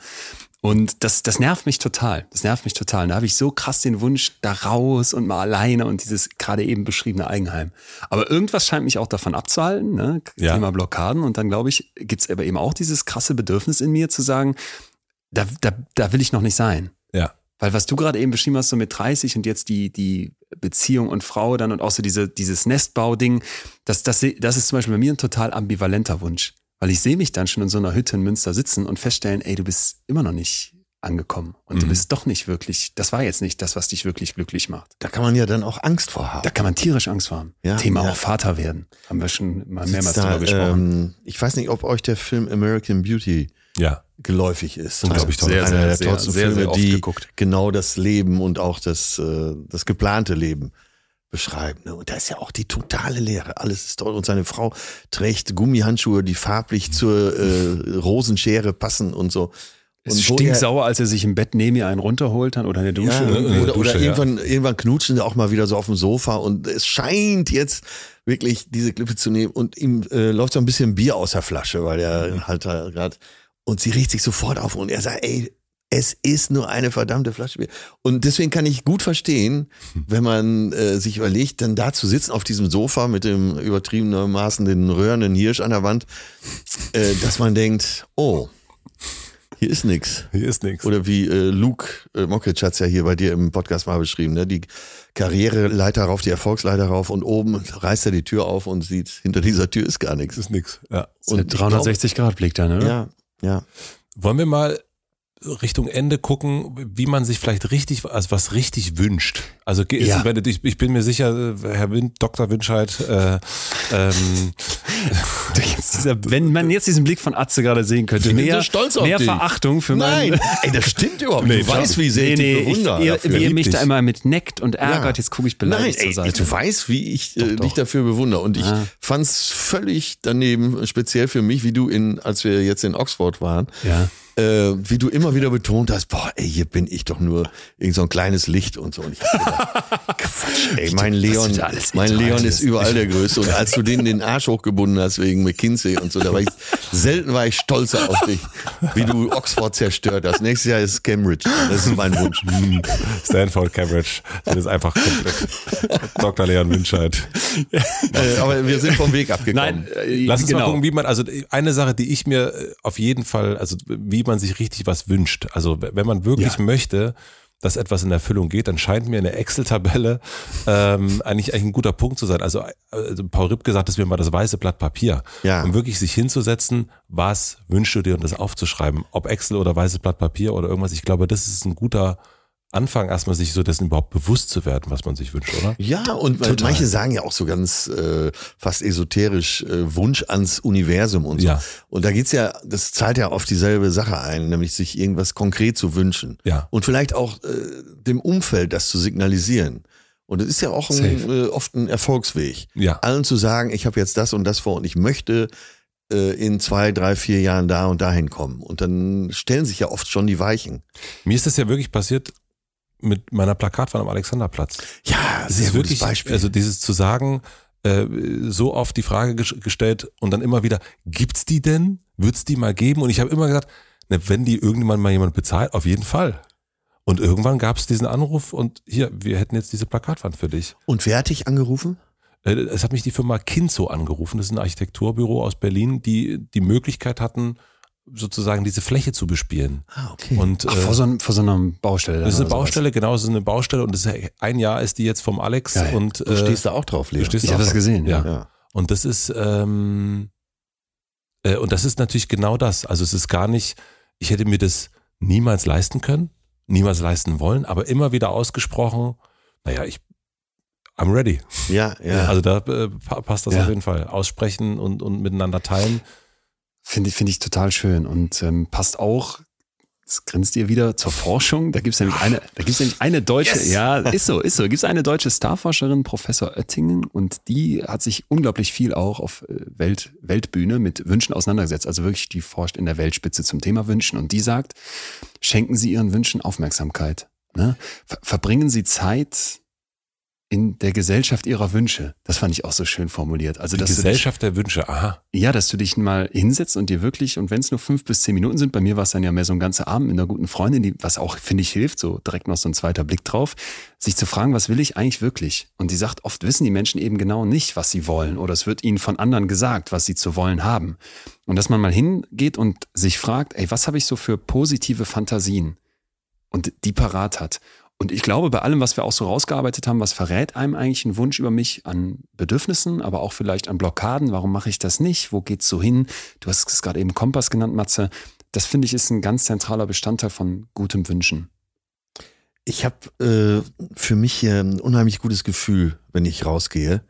Und das, das nervt mich total. Das nervt mich total. Da habe ich so krass den Wunsch, da raus und mal alleine und dieses gerade eben beschriebene Eigenheim. Aber irgendwas scheint mich auch davon abzuhalten, ne? Ja. Thema Blockaden. Und dann glaube ich, gibt's aber eben auch dieses krasse Bedürfnis in mir zu sagen, da, da, da will ich noch nicht sein. Ja. Weil was du gerade eben beschrieben hast, so mit 30 und jetzt die, die Beziehung und Frau dann und auch so diese, dieses Nestbau-Ding, das, das, das ist zum Beispiel bei mir ein total ambivalenter Wunsch. Weil ich sehe mich dann schon in so einer Hütte in Münster sitzen und feststellen, ey, du bist immer noch nicht angekommen. Und du Mhm. bist doch nicht wirklich, das war jetzt nicht das, was dich wirklich glücklich macht. Da kann man ja dann auch Angst vor haben. Da kann man tierisch Angst vor haben. Ja, Thema ja. auch Vater werden. Haben wir schon mal mehrmals da, drüber gesprochen. ähm, ich weiß nicht, ob euch der Film American Beauty Ja. geläufig ist. Unglaublich toll. Sehr, Einer sehr, der sehr, tollsten sehr, sehr Filme, oft die geguckt. genau das Leben und auch das, äh, das geplante Leben beschreiben. Ne? Und da ist ja auch die totale Leere. Alles ist toll. Und seine Frau trägt Gummihandschuhe, die farblich zur äh, Rosenschere passen und so. Ist Und er- stinksauer, als er sich im Bett neben ihr einen runterholt dann oder in der Dusche. Ja, in der oder, Dusche, oder ja. irgendwann, irgendwann knutschen sie auch mal wieder so auf dem Sofa und es scheint jetzt wirklich diese Klippe zu nehmen und ihm äh, läuft so ein bisschen Bier aus der Flasche, weil er halt da gerade und sie riecht sich sofort auf und er sagt, ey, es ist nur eine verdammte Flasche Bier. Und deswegen kann ich gut verstehen, wenn man äh, sich überlegt, dann da zu sitzen auf diesem Sofa mit dem übertriebenermaßen den röhrenden Hirsch an der Wand, äh, dass man denkt, oh, hier ist nix. Hier ist nichts. Oder wie äh, Luke äh, Mockridge hat's ja hier bei dir im Podcast mal beschrieben, ne? Die Karriereleiter rauf, die Erfolgsleiter rauf und oben reißt er die Tür auf und sieht, hinter dieser Tür ist gar nichts. ist nichts. Ja. Und ich 360 Grad Blick dann, glaub- oder? Ja, ja. Wollen wir mal Richtung Ende gucken, wie man sich vielleicht richtig, also was richtig wünscht. Also Ja. wenn du- ich, ich bin mir sicher, äh, Herr Wind, Dr. Winscheid, äh, ähm, Jetzt dieser, wenn man jetzt diesen Blick von Atze gerade sehen könnte, Ich bin mehr, so stolz auf mehr dich. Verachtung für Nein, meinen. ey, das stimmt überhaupt Nee, nicht. Du weißt, wie sehr ich dich bewundere. ihr, dafür. wie ihr mich da dich. immer mit neckt und ärgert, Ja. jetzt gucke ich Nein, beleidigt ey, zur Seite. du weißt, wie ich äh, Doch, dich doch. dafür bewundere. Und ich Ah. fand's völlig daneben, speziell für mich, wie du in, als wir jetzt in Oxford waren, ja. äh, wie du immer wieder betont hast, boah, ey, hier bin ich doch nur irgend so ein kleines Licht und so. Und ich hab gedacht, Quatsch, ey, mein Leon, mein Leon ist überall der Größte. Und als du den den Arsch hochgebunden hast wegen McKinsey und so, da war ich, selten war ich stolzer auf dich, wie du Oxford zerstört hast. Nächstes Jahr ist Cambridge. Das ist mein Wunsch. Stanford, Cambridge, das ist einfach komplett. Dr. Leon Winscheid. äh, aber wir sind vom Weg abgekommen. Nein, äh, Lass uns genau. mal gucken, wie man, also eine Sache, die ich mir äh, auf jeden Fall, also wie man sich richtig was wünscht. Also wenn man wirklich Ja. möchte, dass etwas in Erfüllung geht, dann scheint mir eine Excel-Tabelle ähm, eigentlich, eigentlich ein guter Punkt zu sein. Also, also Paul Ripp gesagt, das wäre mal das weiße Blatt Papier. Ja. Um wirklich sich hinzusetzen, was wünschst du dir und das aufzuschreiben. Ob Excel oder weißes Blatt Papier oder irgendwas. Ich glaube, das ist ein guter Anfang, erstmal sich so dessen überhaupt bewusst zu werden, was man sich wünscht, oder? Ja, und Total. manche sagen ja auch so ganz äh, fast esoterisch äh, Wunsch ans Universum und so. Ja. Und da geht's ja, das zahlt ja auf dieselbe Sache ein, nämlich sich irgendwas konkret zu wünschen. Ja. Und vielleicht auch äh, dem Umfeld das zu signalisieren. Und das ist ja auch ein, äh, oft ein Erfolgsweg. Ja. Allen zu sagen, ich habe jetzt das und das vor und ich möchte äh, in zwei, drei, vier Jahren da und dahin kommen. Und dann stellen sich ja oft schon die Weichen. Mir ist das ja wirklich passiert, mit meiner Plakatwand am Alexanderplatz. Ja, Es ist wirklich, also dieses zu sagen, äh, so oft die Frage ges- gestellt und dann immer wieder, gibt's die denn? Wird's die mal geben? Und ich habe immer gesagt, ne, wenn die irgendwann mal jemand bezahlt, auf jeden Fall. Und irgendwann gab es diesen Anruf und hier, wir hätten jetzt diese Plakatwand für dich. Und wer hat dich angerufen? Äh, Es hat mich die Firma Kinzo angerufen, das ist ein Architekturbüro aus Berlin, die die Möglichkeit hatten, sozusagen diese Fläche zu bespielen. Ah, okay. Und Ach, äh, vor, so, einem- vor so einer Baustelle. das ist eine. Baustelle, genau, es ist eine Baustelle und das ist, ein Jahr ist die jetzt vom Alex Geil. und du stehst da auch drauf, Leo. Ich habe das gesehen, ja. Ja. Und das ist, ähm, äh, und das ist natürlich genau das. Also es ist gar nicht, ich hätte mir das niemals leisten können, niemals leisten wollen, aber immer wieder ausgesprochen, naja, ich, I'm ready. Ja, ja. Also da äh, pa- passt das Ja. auf jeden Fall. Aussprechen und, und miteinander teilen. Finde ich, finde ich total schön und ähm, passt auch, das grinst ihr wieder zur Forschung. Da gibt es nämlich eine, da gibt's nämlich eine deutsche, ja, ist so, ist so, gibt es eine deutsche Starforscherin, Professor Oettingen, und die hat sich unglaublich viel auch auf äh, Welt, Weltbühne mit Wünschen auseinandergesetzt. Also wirklich, die forscht in der Weltspitze zum Thema Wünschen und die sagt, schenken Sie Ihren Wünschen Aufmerksamkeit. Ne? Ver verbringen Sie Zeit in der Gesellschaft Ihrer Wünsche. Das fand ich auch so schön formuliert. Also, Die dass du dich- Gesellschaft der Wünsche, aha. ja, dass du dich mal hinsetzt und dir wirklich, und wenn es nur fünf bis zehn Minuten sind, bei mir war es dann ja mehr so ein ganzer Abend mit einer guten Freundin, die, was auch, finde ich, hilft, so direkt noch so ein zweiter Blick drauf, sich zu fragen, was will ich eigentlich wirklich? Und die sagt, oft wissen die Menschen eben genau nicht, was sie wollen, oder es wird ihnen von anderen gesagt, was sie zu wollen haben. Und dass man mal hingeht und sich fragt, ey, was habe ich so für positive Fantasien? Und die parat hat. Und ich glaube, bei allem, was wir auch so rausgearbeitet haben, was verrät einem eigentlich ein Wunsch über mich an Bedürfnissen, aber auch vielleicht an Blockaden? Warum mache ich das nicht? Wo geht's so hin? Du hast es gerade eben Kompass genannt, Matze. Das finde ich ist ein ganz zentraler Bestandteil von gutem Wünschen. Ich habe äh, für mich hier ein unheimlich gutes Gefühl, wenn ich rausgehe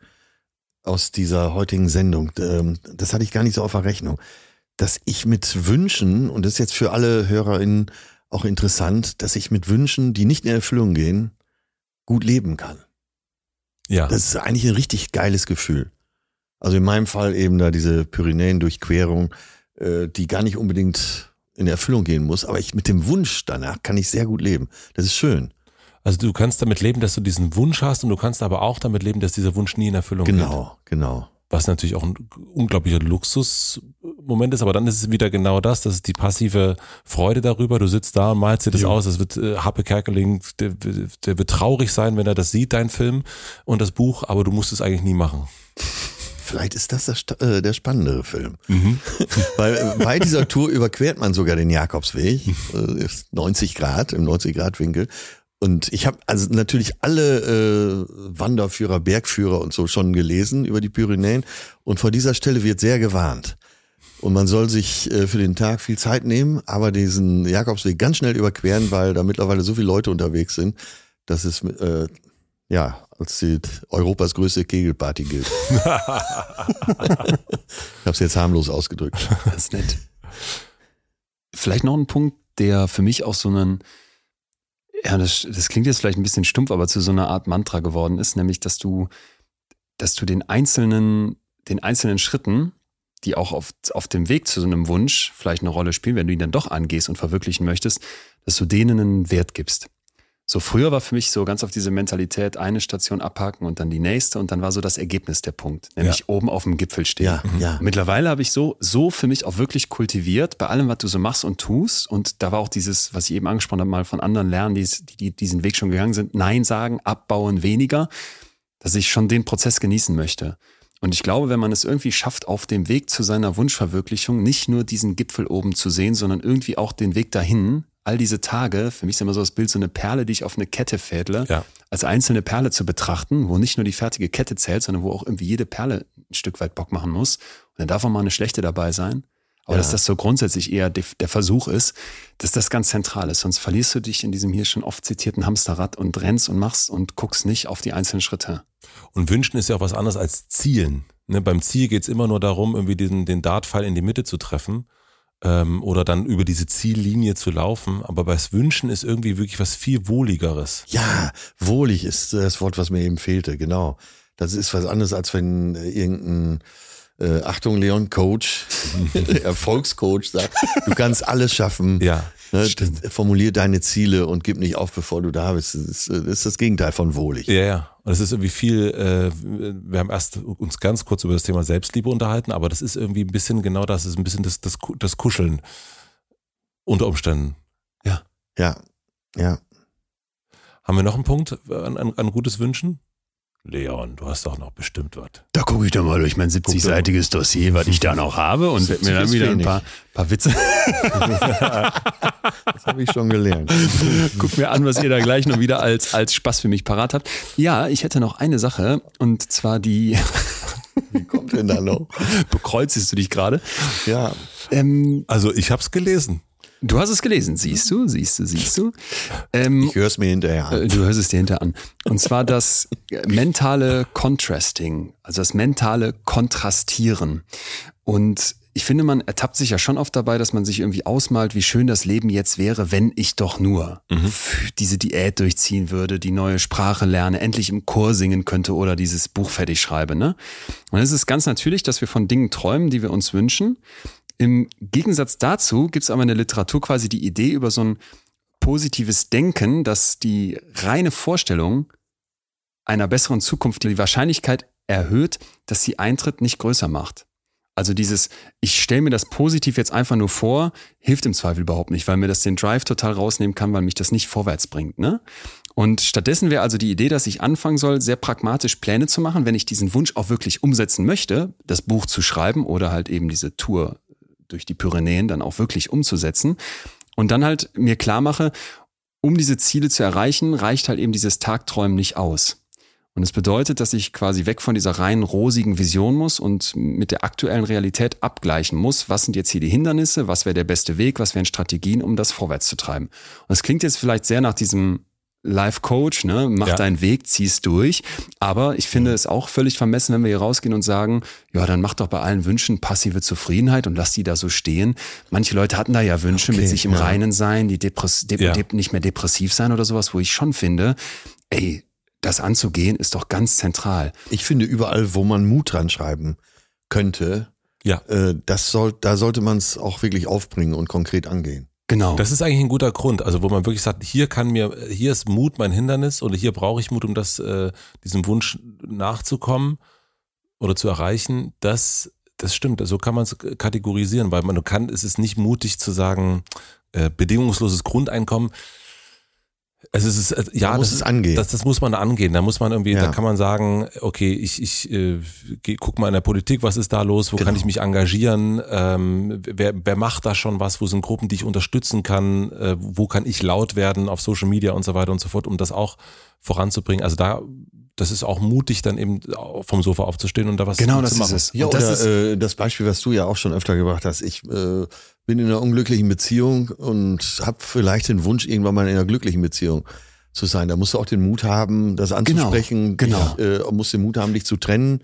aus dieser heutigen Sendung. Ähm, das hatte ich gar nicht so auf der Rechnung. Dass ich mit Wünschen, und das ist jetzt für alle HörerInnen auch interessant, dass ich mit Wünschen, die nicht in Erfüllung gehen, gut leben kann. Ja. Das ist eigentlich ein richtig geiles Gefühl. Also in meinem Fall eben da diese Pyrenäen-Durchquerung, äh, die gar nicht unbedingt in Erfüllung gehen muss, aber ich mit dem Wunsch danach kann ich sehr gut leben. Das ist schön. Also du kannst damit leben, dass du diesen Wunsch hast und du kannst aber auch damit leben, dass dieser Wunsch nie in Erfüllung geht. Genau, genau. Was natürlich auch ein unglaublicher Luxusmoment ist, aber dann ist es wieder genau das, das ist die passive Freude darüber. Du sitzt da und malst dir das aus, es wird äh, Happe Kerkeling, der, der wird traurig sein, wenn er das sieht, dein Film und das Buch, aber du musst es eigentlich nie machen. Vielleicht ist das, das äh, der spannendere Film. Weil äh, bei dieser Tour überquert man sogar den Jakobsweg, äh, ist 90 Grad, im 90 Grad Winkel. Und ich habe also natürlich alle äh, Wanderführer, Bergführer und so schon gelesen über die Pyrenäen. Und vor dieser Stelle wird sehr gewarnt. Und man soll sich äh, für den Tag viel Zeit nehmen, aber diesen Jakobsweg ganz schnell überqueren, weil da mittlerweile so viele Leute unterwegs sind, dass es äh, ja als die Europas größte Kegelparty gilt. ich habe es jetzt harmlos ausgedrückt. Das ist nett. Vielleicht noch ein Punkt, der für mich auch so einen, ja, das, das klingt jetzt vielleicht ein bisschen stumpf, aber zu so einer Art Mantra geworden ist, nämlich, dass du, dass du den einzelnen, den einzelnen Schritten, die auch auf, auf dem Weg zu so einem Wunsch vielleicht eine Rolle spielen, wenn du ihn dann doch angehst und verwirklichen möchtest, dass du denen einen Wert gibst. So früher war für mich so ganz auf diese Mentalität eine Station abhaken und dann die nächste und dann war so das Ergebnis der Punkt, nämlich oben auf dem Gipfel stehen. Ja, ja. Mittlerweile habe ich so, so für mich auch wirklich kultiviert, bei allem, was du so machst und tust. Und da war auch dieses, was ich eben angesprochen habe, mal von anderen lernen, die, die diesen Weg schon gegangen sind, Nein sagen, abbauen, weniger, dass ich schon den Prozess genießen möchte. Und ich glaube, wenn man es irgendwie schafft, auf dem Weg zu seiner Wunschverwirklichung nicht nur diesen Gipfel oben zu sehen, sondern irgendwie auch den Weg dahin, all diese Tage, für mich ist immer so das Bild, so eine Perle, die ich auf eine Kette fädle, Ja. als einzelne Perle zu betrachten, wo nicht nur die fertige Kette zählt, sondern wo auch irgendwie jede Perle ein Stück weit Bock machen muss. Und dann darf auch mal eine schlechte dabei sein. Aber Ja. dass das so grundsätzlich eher der Versuch ist, dass das ganz zentral ist. Sonst verlierst du dich in diesem hier schon oft zitierten Hamsterrad und rennst und machst und guckst nicht auf die einzelnen Schritte. Und wünschen ist ja auch was anderes als zielen. Ne, beim Ziel geht's immer nur darum, irgendwie diesen, den Dartpfeil in die Mitte zu treffen ähm, oder dann über diese Ziellinie zu laufen. Aber beim Wünschen ist irgendwie wirklich was viel Wohligeres. Ja, wohlig ist das Wort, was mir eben fehlte, genau. Das ist was anderes, als wenn äh, irgendein äh, Achtung, Leon, Coach, Erfolgscoach sagt, du kannst alles schaffen. Ja. Ne, formulier deine Ziele und gib nicht auf, bevor du da bist. Das ist das, ist das Gegenteil von wohlig. Ja, ja. Und es ist irgendwie viel, äh, wir haben erst uns ganz kurz über das Thema Selbstliebe unterhalten, aber das ist irgendwie ein bisschen genau das, ist ein bisschen das, das, das Kuscheln unter Umständen. Ja, ja. Haben wir noch einen Punkt an, an, an gutes Wünschen? Leon, du hast doch noch bestimmt was. Da gucke ich doch mal durch mein 70-seitiges Dossier, was ich da noch habe und werde mir dann wieder ein paar, paar Witze. Das habe ich schon gelernt. Guck mir an, was ihr da gleich noch wieder als, als Spaß für mich parat habt. Ja, ich hätte noch eine Sache und zwar die, Wie kommt denn da noch? bekreuzest du dich gerade. Ja, Ähm, Also ich habe es gelesen. Du hast es gelesen, siehst du, siehst du, siehst du. Ähm, ich höre es mir hinterher an. Äh, Du hörst es dir hinter an. Und zwar das mentale Contrasting, also das mentale Kontrastieren. Und ich finde, man ertappt sich ja schon oft dabei, dass man sich irgendwie ausmalt, wie schön das Leben jetzt wäre, wenn ich doch nur f- diese Diät durchziehen würde, die neue Sprache lerne, endlich im Chor singen könnte oder dieses Buch fertig schreibe. Ne? Und es ist ganz natürlich, dass wir von Dingen träumen, die wir uns wünschen. Im Gegensatz dazu gibt es aber in der Literatur quasi die Idee über so ein positives Denken, dass die reine Vorstellung einer besseren Zukunft die Wahrscheinlichkeit erhöht, dass sie eintritt, nicht größer macht. Also dieses, ich stelle mir das positiv jetzt einfach nur vor, hilft im Zweifel überhaupt nicht, weil mir das den Drive total rausnehmen kann, weil mich das nicht vorwärts bringt. Ne? Und stattdessen wäre also die Idee, dass ich anfangen soll, sehr pragmatisch Pläne zu machen, wenn ich diesen Wunsch auch wirklich umsetzen möchte, das Buch zu schreiben oder halt eben diese Tour durch die Pyrenäen dann auch wirklich umzusetzen. Und dann halt mir klar mache, um diese Ziele zu erreichen, reicht halt eben dieses Tagträumen nicht aus. Und es bedeutet, dass ich quasi weg von dieser rein rosigen Vision muss und mit der aktuellen Realität abgleichen muss. Was sind jetzt hier die Hindernisse? Was wäre der beste Weg? Was wären Strategien, um das vorwärts zu treiben? Und es klingt jetzt vielleicht sehr nach diesem Life Coach, ne? Mach Ja. deinen Weg, zieh's durch. Aber ich finde es auch völlig vermessen, wenn wir hier rausgehen und sagen, ja, dann mach doch bei allen Wünschen passive Zufriedenheit und lass die da so stehen. Manche Leute hatten da ja Wünsche Okay, mit sich im ja. Reinen sein, die Depress de Ja. de nicht mehr depressiv sein oder sowas, wo ich schon finde, ey, das anzugehen ist doch ganz zentral. Ich finde, überall, wo man Mut dran schreiben könnte, Ja. äh, das soll, da sollte man es auch wirklich aufbringen und konkret angehen. Genau. Das ist eigentlich ein guter Grund, also wo man wirklich sagt, hier kann mir, hier ist Mut mein Hindernis oder hier brauche ich Mut, um das, äh, diesem Wunsch nachzukommen oder zu erreichen. Das, das stimmt. So kann man es kategorisieren, weil man kann, es ist nicht mutig zu sagen, äh, bedingungsloses Grundeinkommen. Es ist, äh, ja, Man muss das, es angehen. Das, das muss man angehen. Da muss man irgendwie, Ja. da kann man sagen, okay, ich, ich äh, geh, guck mal in der Politik, was ist da los, wo Genau. kann ich mich engagieren, ähm, wer, wer macht da schon was, wo sind Gruppen, die ich unterstützen kann, äh, wo kann ich laut werden auf Social Media und so weiter und so fort, um das auch voranzubringen. Also da, das ist auch mutig, dann eben vom Sofa aufzustehen und da was genau, zu das ist machen. es. Ja, das oder ist, äh, das Beispiel, was du ja auch schon öfter gebracht hast. Ich äh, bin in einer unglücklichen Beziehung und habe vielleicht den Wunsch, irgendwann mal in einer glücklichen Beziehung zu sein. Da musst du auch den Mut haben, das anzusprechen. genau. Dich, äh, musst den Mut haben, dich zu trennen,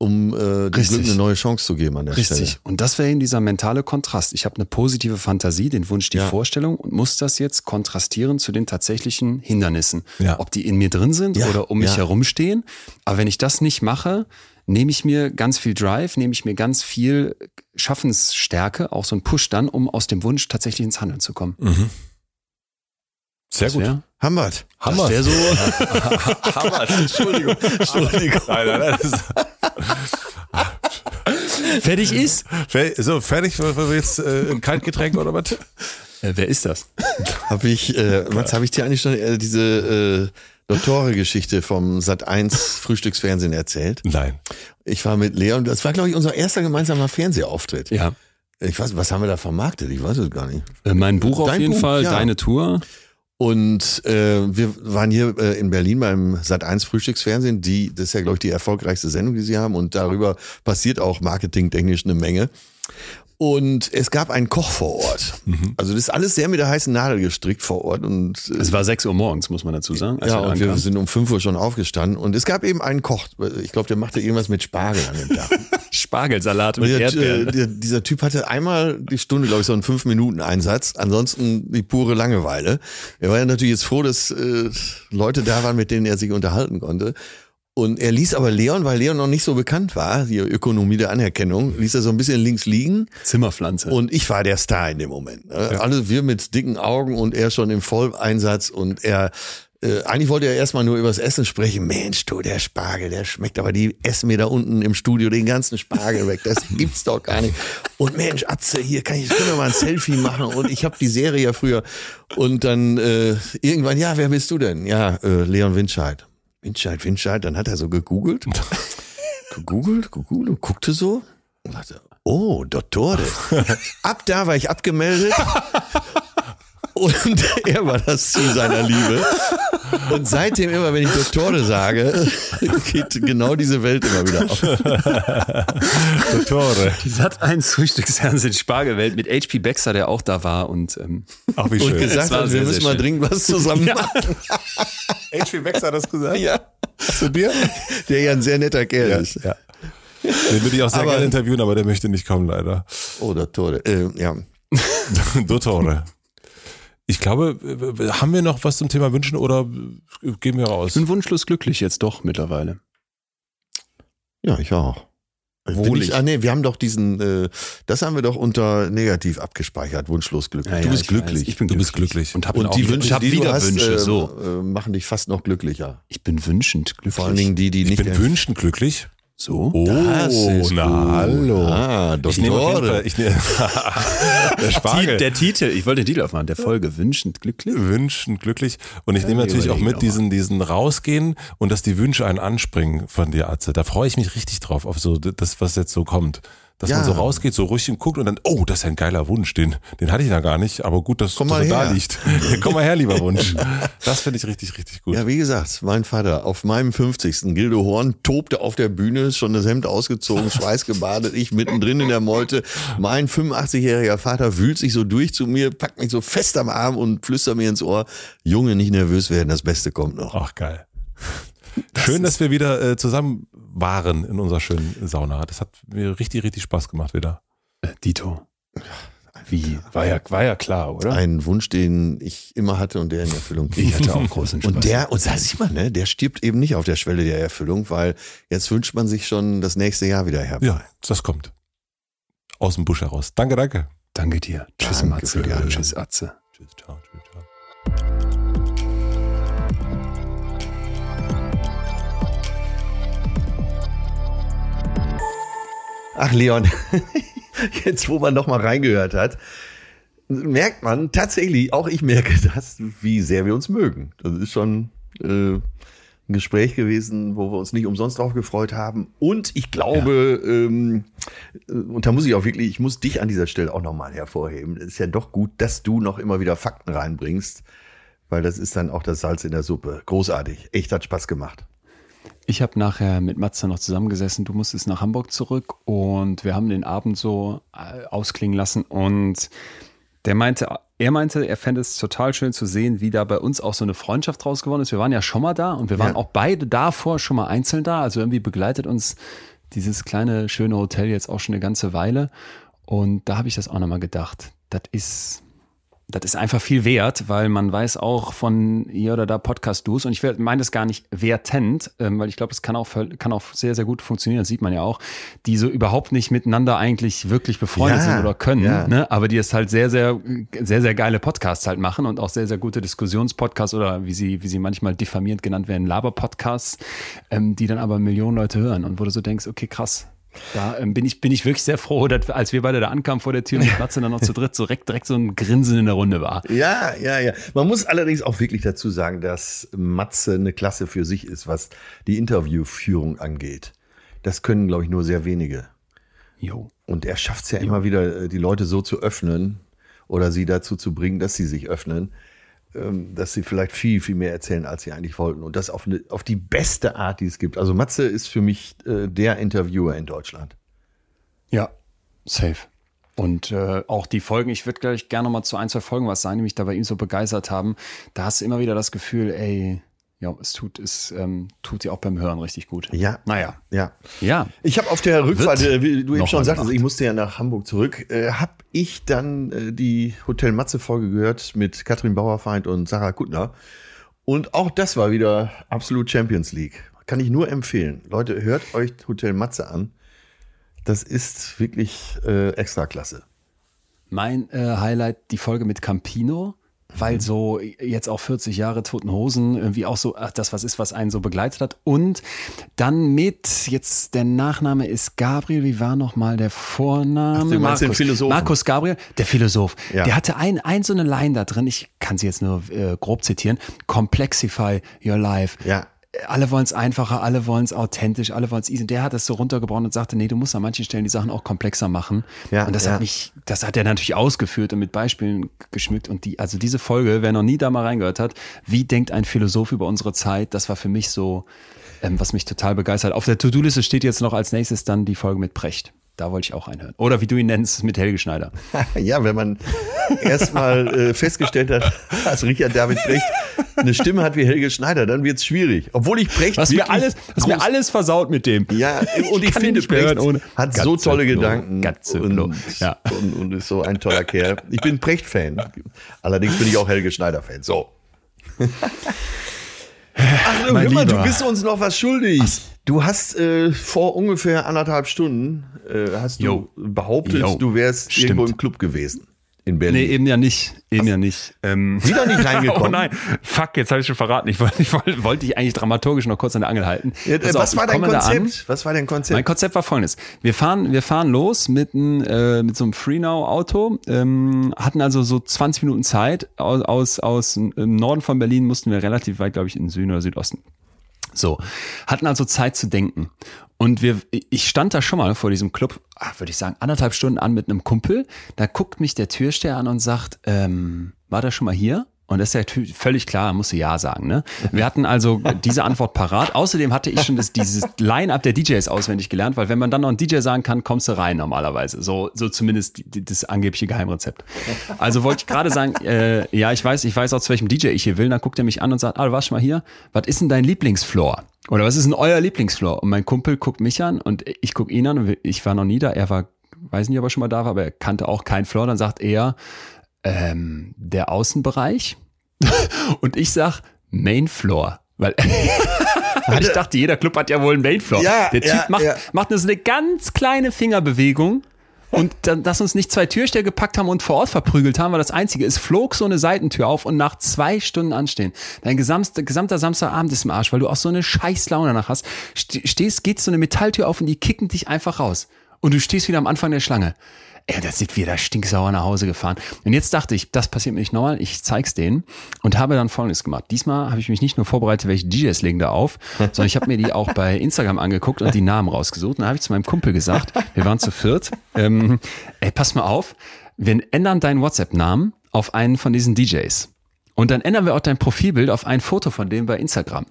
um äh, dem Richtig. Glück eine neue Chance zu geben an der Richtig. Stelle. Und das wäre eben dieser mentale Kontrast. Ich habe eine positive Fantasie, den Wunsch, die Ja. Vorstellung und muss das jetzt kontrastieren zu den tatsächlichen Hindernissen. Ja. Ob die in mir drin sind Ja, oder um mich ja. herumstehen. Aber wenn ich das nicht mache, nehme ich mir ganz viel Drive, nehme ich mir ganz viel Schaffensstärke, auch so ein Push dann, um aus dem Wunsch tatsächlich ins Handeln zu kommen. Mhm. Sehr Das gut. wär- Haben wir's. Hammer. wär so- Hammer. Entschuldigung. Entschuldigung. Nein, nein, nein. Fertig ist. So, fertig, wollen wir jetzt äh, ein Kaltgetränk oder was? Äh, wer ist das? Habe ich, äh, Mats, habe ich dir eigentlich schon äh, diese äh, Dottore-Geschichte vom Sat 1 Frühstücksfernsehen erzählt? Nein. Ich war mit Leon, das war, glaube ich, unser erster gemeinsamer Fernsehauftritt. Ja. Ich weiß, was haben wir da vermarktet? Ich weiß es gar nicht. Äh, Mein Buch auf Dein jeden Buch, Fall, ja. deine Tour. Und äh, wir waren hier äh, in Berlin beim Sat1 Frühstücksfernsehen. Die, das ist ja, glaube ich, die erfolgreichste Sendung, die sie haben. Und darüber passiert auch marketingtechnisch eine Menge. Und es gab einen Koch vor Ort. Also das ist alles sehr mit der heißen Nadel gestrickt vor Ort. Und äh, Es war 6 Uhr morgens, muss man dazu sagen. ja, wir und wir sind um 5 Uhr schon aufgestanden. Und es gab eben einen Koch. Ich glaube, der machte irgendwas mit Spargel an dem Tag. Spargelsalat mit äh, Erdbeeren. der, dieser Typ hatte einmal die Stunde, glaube ich, so einen fünf Minuten Einsatz. Ansonsten die pure Langeweile. Er war ja natürlich jetzt froh, dass äh, Leute da waren, mit denen er sich unterhalten konnte. Und er ließ aber Leon, weil Leon noch nicht so bekannt war, die Ökonomie der Anerkennung, ließ er so ein bisschen links liegen. Zimmerpflanze. Und ich war der Star in dem Moment. Ne? Alle wir mit dicken Augen und er schon im Volleinsatz und er äh, eigentlich wollte er erstmal nur übers Essen sprechen. Mensch, du, der Spargel, der schmeckt, aber die essen mir da unten im Studio den ganzen Spargel weg. Das gibt's doch gar nicht. Und Mensch, Atze, hier kann ich wir mal ein Selfie machen. Und ich habe die Serie ja früher. Und dann äh, irgendwann, ja, wer bist du denn? Ja, äh, Leon Windscheid. Windscheid, Windscheid. Dann hat er so gegoogelt. gegoogelt, gegoogelt und guckte so. Und dachte, oh, Dottore. Ab da war ich abgemeldet. Und er war das Ziel seiner Liebe. Und seitdem immer, wenn ich Dottore sage, geht genau diese Welt immer wieder auf. Dottore. Die Sat 1 Frühstücksfernsehen Spargelwelt mit HP Baxter, der auch da war und ähm, Ach, wie Und schön. gesagt Es war hat, wir sehr, müssen sehr mal schön. dringend was zusammen machen. H.P. Bex hat das gesagt? Ja. Zu dir? Der ja ein sehr netter Kerl Ja, ist. ja. Den würde ich auch sehr Aber- gerne interviewen, aber der möchte nicht kommen, leider. Oh, Dottore. Äh, ja. Dottore. Ich glaube, äh, haben wir noch was zum Thema Wünschen oder äh, gehen wir raus? ich bin wunschlos glücklich jetzt doch mittlerweile. ja, ich auch. Bin Wohlig. ich, ah nee, wir haben doch diesen, äh, das haben wir doch unter negativ abgespeichert, wunschlos glücklich. Ja, du ja, bist ich glücklich. Weiß, ich bin Du bist glücklich. glücklich. Und hab und auch die Wünsche, und hab die wieder du hast, Wünsche, äh, so. äh, machen dich fast noch glücklicher. Ich bin wünschend glücklich. Vor allen Dingen die, die Ich nicht bin wünschend glücklich. So. Oh, Das ist na gut. hallo. Ah, ich nehme auf jeden. Fall, ich nehme, der Spargel. Der Titel, ich wollte den Titel aufmachen, der Folge wünschend glücklich. Wünschen glücklich. Und ich nehme natürlich auch mit diesen, diesen rausgehen und dass die Wünsche einen anspringen von dir, Atze. Da freue ich mich richtig drauf, auf so das, was jetzt so kommt. Dass Ja. man so rausgeht, so ruhig und guckt und dann, oh, das ist ein geiler Wunsch, den, den hatte ich da gar nicht, aber gut, dass, Komm dass mal er da liegt. Komm mal her, lieber Wunsch. Das finde ich richtig, richtig gut. Ja, wie gesagt, mein Vater auf meinem 50. Gildo Horn tobte auf der Bühne, schon das Hemd ausgezogen, schweißgebadet, ich mittendrin in der Meute. Mein 85-jähriger Vater wühlt sich so durch zu mir, packt mich so fest am Arm und flüstert mir ins Ohr, Junge, nicht nervös werden, das Beste kommt noch. Ach, geil. Schön, dass wir wieder äh, zusammen waren in unserer schönen Sauna. Das hat mir richtig, richtig Spaß gemacht wieder. Äh, Dito. Wie? War ja, war ja klar, oder? Ein Wunsch, den ich immer hatte und der in Erfüllung ging. Ich hatte auch großen Spaß. Und der, und da sieht man, ne, der stirbt eben nicht auf der Schwelle der Erfüllung, weil jetzt wünscht man sich schon das nächste Jahr wieder herbei. Ja, das kommt. Aus dem Busch heraus. Danke, danke. Danke dir. Tschüss, Danke Matze. Tschüss, Atze. Tschüss, ciao, tschüss, Ach Leon, jetzt wo man noch mal reingehört hat, merkt man tatsächlich, auch ich merke das, wie sehr wir uns mögen. Das ist schon äh, ein Gespräch gewesen, wo wir uns nicht umsonst drauf gefreut haben. Und ich glaube, ähm, äh, und da muss ich auch wirklich, ich muss dich an dieser Stelle auch noch mal hervorheben. Es ist ja doch gut, dass du noch immer wieder Fakten reinbringst, weil das ist dann auch das Salz in der Suppe. Großartig, echt hat Spaß gemacht. Ich habe nachher mit Matze noch zusammengesessen. Du musstest nach Hamburg zurück und wir haben den Abend so äh, ausklingen lassen und der meinte, er meinte, er fände es total schön zu sehen, wie da bei uns auch so eine Freundschaft draus geworden ist. Wir waren ja schon mal da und wir waren Ja. auch beide davor schon mal einzeln da. Also irgendwie begleitet uns dieses kleine, schöne Hotel jetzt auch schon eine ganze Weile. Und da habe ich das auch nochmal gedacht. Das ist, das ist einfach viel wert, weil man weiß auch von hier oder da Podcast-Duos und ich meine das gar nicht wertend, ähm, weil ich glaube, das kann auch, kann auch sehr, sehr gut funktionieren, das sieht man ja auch, die so überhaupt nicht miteinander eigentlich wirklich befreundet Ja, sind oder können, ja. ne? aber die es halt sehr, sehr, sehr, sehr geile Podcasts halt machen und auch sehr, sehr gute Diskussionspodcasts oder wie sie, wie sie manchmal diffamierend genannt werden, Laber-Podcasts, ähm, die dann aber Millionen Leute hören und wo du so denkst, okay, krass. Da ähm, bin, ich, bin ich wirklich sehr froh, dass, als wir beide da ankamen vor der Tür mit Matze dann noch zu dritt, so direkt, direkt so ein Grinsen in der Runde war. Ja, ja, ja. Man muss allerdings auch wirklich dazu sagen, dass Matze eine Klasse für sich ist, was die Interviewführung angeht. Das können, glaube ich, nur sehr wenige. Jo. Und er schafft es ja immer wieder, äh, die Leute so zu öffnen oder sie dazu zu bringen, dass sie sich öffnen, dass sie vielleicht viel, viel mehr erzählen, als sie eigentlich wollten. Und das auf, eine, auf die beste Art, die es gibt. Also Matze ist für mich äh, der Interviewer in Deutschland. Ja, safe. Und äh, auch die Folgen, ich würde gleich gerne noch mal zu ein, zwei Folgen was sagen, die mich da bei ihm so begeistert haben. Da hast du immer wieder das Gefühl, ey, ja, es tut, es ähm, tut dir auch beim Hören richtig gut. Ja. Naja. Ja. Ja. Ich habe auf der Rückfahrt, Wird äh, wie du eben schon sagtest, gemacht. ich musste ja nach Hamburg zurück, äh, habe ich dann äh, die Hotel Matze Folge gehört mit Katrin Bauerfeind und Sarah Kuttner. Und auch das war wieder absolut Champions League. kann ich nur empfehlen. Leute, hört euch Hotel Matze an. Das ist wirklich äh, extra klasse. Mein äh, Highlight, die Folge mit Campino, weil so jetzt auch 40 Jahre Toten Hosen irgendwie auch so, ach, das was ist, was einen so begleitet hat. Und dann mit, jetzt der Nachname ist Gabriel, wie war nochmal der Vorname? Ach, du meinst den Markus. Philosophen. Markus Gabriel, der Philosoph. Ja. Der hatte ein, ein so eine Line da drin, ich kann sie jetzt nur äh, grob zitieren, Complexify your life Ja. Alle wollen es einfacher, alle wollen es authentisch, alle wollen es easy. Der hat es so runtergebrochen und sagte, nee, du musst an manchen Stellen die Sachen auch komplexer machen. Ja, und das ja. hat mich, das hat er natürlich ausgeführt und mit Beispielen geschmückt. Und die, also diese Folge, wer noch nie da mal reingehört hat, wie denkt ein Philosoph über unsere Zeit, das war für mich so, ähm, was mich total begeistert. Auf der To-Do-Liste steht jetzt noch als nächstes dann die Folge mit Precht. Da wollte ich auch reinhören. Oder wie du ihn nennst, mit Helge Schneider. Ja, wenn man erstmal äh, festgestellt hat, dass Richard David Brecht eine Stimme hat wie Helge Schneider, dann wird's schwierig. Obwohl ich Brecht Was mir alles, was mir alles versaut mit dem. Ja, und ich, kann finde, Brecht hören ohne- hat so tolle klo, Gedanken ganz und. Ja. und, und ist so ein toller Kerl. Ich bin Brecht-Fan. Allerdings bin ich auch Helge Schneider-Fan. So. Ach, Mein hör mal, du Lieber. bist uns noch was schuldig. Du hast äh, vor ungefähr anderthalb Stunden äh, hast du Jo. behauptet, Jo. du wärst Stimmt. irgendwo im Club gewesen in Berlin. Nee, eben ja nicht. Eben ja nicht. Ähm, Wieder nicht reingekommen? oh nein, fuck, jetzt habe ich schon verraten. Ich wollte, ich wollte, dich eigentlich dramaturgisch noch kurz an der Angel halten. Ja, was auf, war dein. Konzept? Was war dein Konzept? Mein Konzept war folgendes. Wir fahren, wir fahren los mit, ein, äh, mit so einem Freenow-Auto, ähm, hatten also so 20 Minuten Zeit. Aus, aus, aus im Norden von Berlin mussten wir relativ weit, glaube ich, in Süden oder Südosten. So, hatten also Zeit zu denken. Und wir, ich stand da schon mal vor diesem Club, würde ich sagen, anderthalb Stunden an mit einem Kumpel. Da guckt mich der Türsteher an und sagt, ähm, war der schon mal hier? Und das ist ja völlig klar, musste Ja sagen. Ne? Wir hatten also diese Antwort parat. Außerdem hatte ich schon das, dieses Line-Up der DJs auswendig gelernt, weil wenn man dann noch einen DJ sagen kann, kommst du rein normalerweise. So, so zumindest das angebliche Geheimrezept. Also wollte ich gerade sagen, äh, ja, ich weiß, ich weiß auch, zu welchem DJ ich hier will. Dann guckt er mich an und sagt, ah, du mal hier. Was ist denn dein Lieblingsfloor? Oder was ist denn euer Lieblingsfloor? Und mein Kumpel guckt mich an und ich guck ihn an und ich war noch nie da. Er war, weiß nicht, ob er schon mal da war, aber er kannte auch keinen Floor. Dann sagt er, ähm, der Außenbereich. Und ich sag Main Floor. Weil, ich dachte, jeder Club hat ja wohl einen Main Floor. Ja, Der Typ ja, macht, ja. macht nur so eine ganz kleine Fingerbewegung. Und dann, dass uns nicht zwei Türsteher gepackt haben und vor Ort verprügelt haben, war das Einzige. Es flog so eine Seitentür auf und nach zwei Stunden anstehen. Dein gesamter, gesamter Samstagabend ist im Arsch, weil du auch so eine scheiß Laune danach hast. Ste- Stehst, geht so eine Metalltür auf und die kicken dich einfach raus. Und du stehst wieder am Anfang der Schlange. Ey, das sind wir da stinksauer nach Hause gefahren. Und jetzt dachte ich, das passiert mir nicht nochmal, ich zeig's denen und habe dann Folgendes gemacht. Diesmal habe ich mich nicht nur vorbereitet, welche DJs legen da auf, sondern ich habe mir die auch bei Instagram angeguckt und die Namen rausgesucht. Und dann habe ich zu meinem Kumpel gesagt, wir waren zu viert, ähm, ey, pass mal auf, wir ändern deinen WhatsApp-Namen auf einen von diesen DJs. Und dann ändern wir auch dein Profilbild auf ein Foto von dem bei Instagram.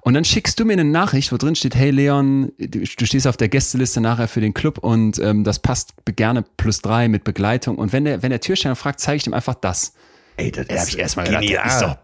Und dann schickst du mir eine Nachricht, wo drin steht, hey Leon, du, stehst auf der Gästeliste nachher für den Club und ähm, das passt gerne plus drei mit Begleitung. Und wenn der, wenn der Türsteher fragt, zeige ich dem einfach das. Ey, das Da habe ich erstmal gedacht, das ist doch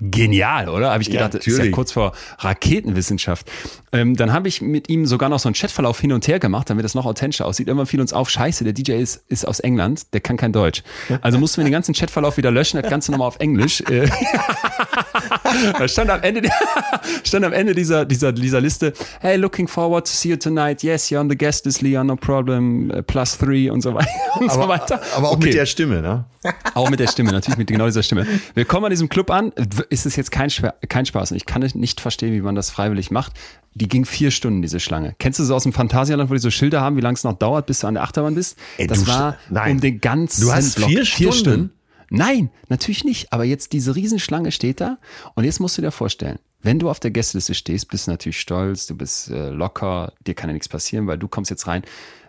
genial, oder? Habe ich Ja, gedacht, das ist ja kurz vor Raketenwissenschaft. Ähm, dann habe ich mit ihm sogar noch so einen Chatverlauf hin und her gemacht, damit das noch authentischer aussieht. Irgendwann fiel uns auf, scheiße, der DJ ist, ist aus England, der kann kein Deutsch. Also mussten wir den ganzen Chatverlauf wieder löschen, das Ganze nochmal auf Englisch. Äh, da stand am Ende, stand am Ende dieser, dieser, dieser Liste, hey, looking forward to see you tonight. Yes, you're on the guest list, Leon, no problem. Uh, plus three und so weiter. Und so aber, weiter. aber auch Okay. mit der Stimme, ne? Auch mit der Stimme, natürlich mit genau dieser Stimme. Wir kommen an diesem Club an. Ist es jetzt kein, kein Spaß und ich kann nicht verstehen, wie man das freiwillig macht. Die ging vier Stunden, diese Schlange. Kennst du so aus dem Phantasialand, wo die so Schilder haben, wie lange es noch dauert, bis du an der Achterbahn bist? Ey, das war nein. um den ganzen Du hast Block. vier Stunden? Nein, natürlich nicht. Aber jetzt diese Riesenschlange steht da. Und jetzt musst du dir vorstellen, wenn du auf der Gästeliste stehst, bist du natürlich stolz, du bist äh, locker, dir kann ja nichts passieren, weil du kommst jetzt rein.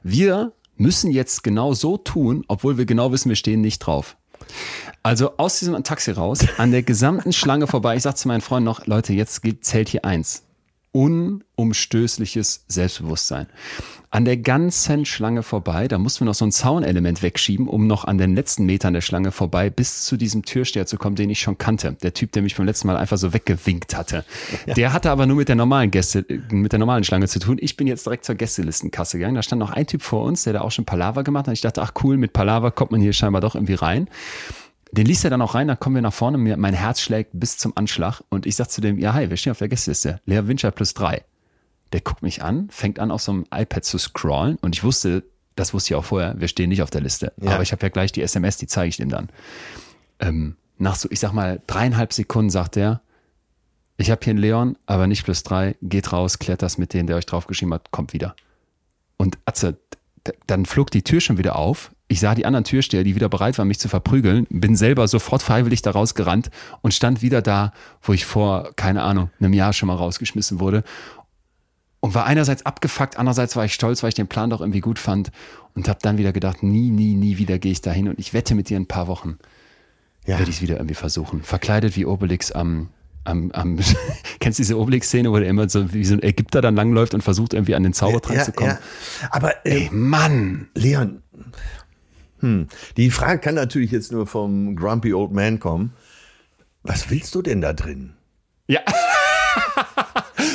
Wir müssen jetzt genau so tun, obwohl wir genau wissen, wir stehen nicht drauf. Also aus diesem Taxi raus, an der gesamten Schlange vorbei. Ich sag zu meinen Freunden noch, Leute, jetzt zählt hier eins. Unumstößliches Selbstbewusstsein. An der ganzen Schlange vorbei, da mussten wir noch so ein Zaunelement wegschieben, um noch an den letzten Metern der Schlange vorbei bis zu diesem Türsteher zu kommen, den ich schon kannte. Der Typ, der mich beim letzten Mal einfach so weggewinkt hatte. Der hatte aber nur mit der normalen Gäste, mit der normalen Schlange zu tun. Ich bin jetzt direkt zur Gästelistenkasse gegangen. Da stand noch ein Typ vor uns, der da auch schon Palaver gemacht hat. Ich dachte, ach cool, mit Palaver kommt man hier scheinbar doch irgendwie rein. Den liest er dann auch rein, dann kommen wir nach vorne, mir, mein Herz schlägt bis zum Anschlag und ich sag zu dem, ja hi, wir stehen auf der Gästeliste, Lea Winscher plus drei. Der guckt mich an, fängt an, auf so einem iPad zu scrollen und ich wusste, das wusste ich auch vorher, wir stehen nicht auf der Liste. Ja. Aber ich habe ja gleich die SMS, die zeige ich dem dann. Ähm, nach so, ich sag mal, dreieinhalb Sekunden sagt er, ich habe hier einen Leon, aber nicht plus drei, geht raus, klärt das mit dem, der euch draufgeschrieben hat, kommt wieder. Und Atze, dann flog die Tür schon wieder auf. Ich sah die anderen Türsteher, die wieder bereit waren, mich zu verprügeln, bin selber sofort freiwillig da rausgerannt und stand wieder da, wo ich vor, keine Ahnung, einem Jahr schon mal rausgeschmissen wurde. Und war einerseits abgefuckt, andererseits war ich stolz, weil ich den Plan doch irgendwie gut fand und habe dann wieder gedacht, nie, nie, nie wieder gehe ich dahin und ich wette mit dir in ein paar Wochen Ja. werde ich es wieder irgendwie versuchen. Verkleidet wie Obelix am, am, am kennst du diese Obelix-Szene, wo der immer so wie so ein Ägypter dann langläuft und versucht irgendwie an den Zaubertrank zu kommen? Aber äh, Ey, Mann! Leon, hm, die Frage kann natürlich jetzt nur vom Grumpy Old Man kommen. Was willst du denn da drin? Ja.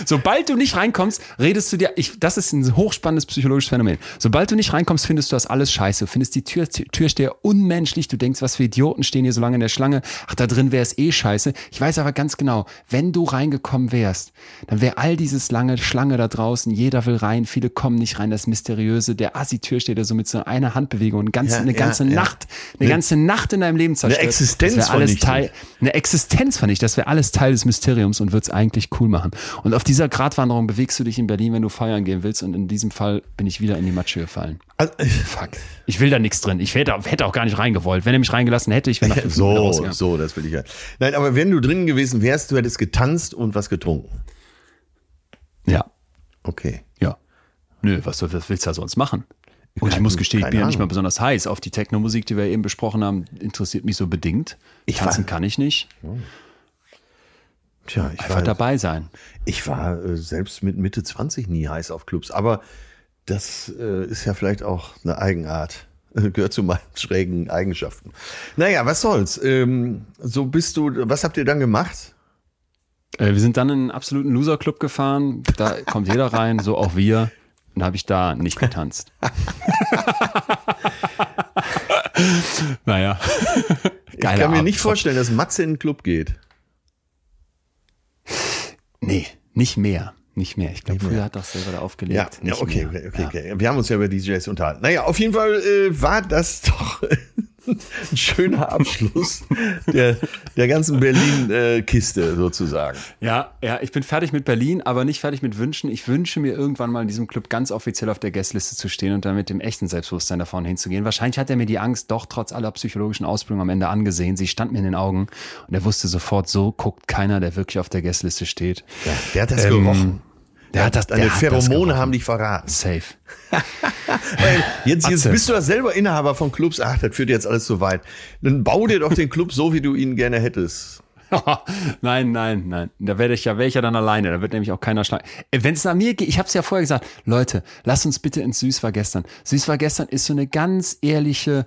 Sobald du nicht reinkommst, redest du dir, ich, das ist ein hochspannendes psychologisches Phänomen. Sobald du nicht reinkommst, findest du das alles scheiße. Du findest die Tür, Türsteher unmenschlich. Du denkst, was für Idioten stehen hier so lange in der Schlange. Ach, da drin wäre es eh scheiße. Ich weiß aber ganz genau, wenn du reingekommen wärst, dann wäre all dieses lange Schlange da draußen. Jeder will rein, viele kommen nicht rein. Das Mysteriöse, der Assi-Türsteher, so mit so einer Handbewegung eine ganze, Ja, eine ja, ganze ja. Nacht, eine ganze Nacht in deinem Leben zerstört. Existenz das wär alles. Teil, eine Existenz fand ich, das wäre alles Teil des Mysteriums und würde es eigentlich cool machen. Und auf dieser Gratwanderung bewegst du dich in Berlin, wenn du feiern gehen willst. Und in diesem Fall bin ich wieder in die Matsche gefallen. Also, Fuck. Ich will da nichts drin. Ich hätte, hätte auch gar nicht reingewollt. Wenn er mich reingelassen hätte, ich wäre nach fünf so, so, das will ich ja. Nein, aber wenn du drin gewesen wärst, du hättest getanzt und was getrunken. Ja. Okay. Ja. Nö, was, was willst du da sonst machen? Und ich muss gestehen, ich bin ja nicht mal besonders heiß. Auf die Techno-Musik, die wir eben besprochen haben, interessiert mich so bedingt. Ich Tanzen war- kann ich nicht. Tja, ich Einfach war, dabei sein. ich war äh, selbst mit Mitte 20 nie heiß auf Clubs, aber das äh, ist ja vielleicht auch eine Eigenart. Gehört zu meinen schrägen Eigenschaften. Naja, was soll's. Ähm, so bist du, was habt ihr dann gemacht? Äh, wir sind dann in einen absoluten Loser-Club gefahren. Da kommt jeder rein, so auch wir. Dann habe ich da nicht getanzt. naja. ich kann mir nicht vorstellen, dass Matze in den Club geht. Nee, nicht mehr. Nicht mehr. Ich glaube, früher hat das selber da aufgelegt. Ja, ja okay, okay, okay, okay. Wir haben uns ja über DJs unterhalten. Naja, auf jeden Fall äh, war das doch ein schöner Abschluss der, der ganzen Berlin-Kiste sozusagen. Ja, ja, ich bin fertig mit Berlin, aber nicht fertig mit Wünschen. Ich wünsche mir irgendwann mal in diesem Club ganz offiziell auf der Guestliste zu stehen und dann mit dem echten Selbstbewusstsein da vorne hinzugehen. Wahrscheinlich hat er mir die Angst doch trotz aller psychologischen Ausbildung am Ende angesehen. Sie stand mir in den Augen und er wusste sofort, so guckt keiner, der wirklich auf der Guestliste steht. Ja, der hat das Ähm, gerochen. Der hat das, Deine Pheromone haben dich verraten. Safe. Jetzt, jetzt bist du ja selber Inhaber von Clubs. Ach, das führt jetzt alles zu weit. Dann bau dir doch den Club so, wie du ihn gerne hättest. nein, nein, nein. Da werde ich ja, wäre ich ja dann alleine. Da wird nämlich auch keiner schlagen. Wenn es nach mir geht, ich habe es ja vorher gesagt, Leute, lasst uns bitte ins Süß war gestern. Süß war gestern ist so eine ganz ehrliche,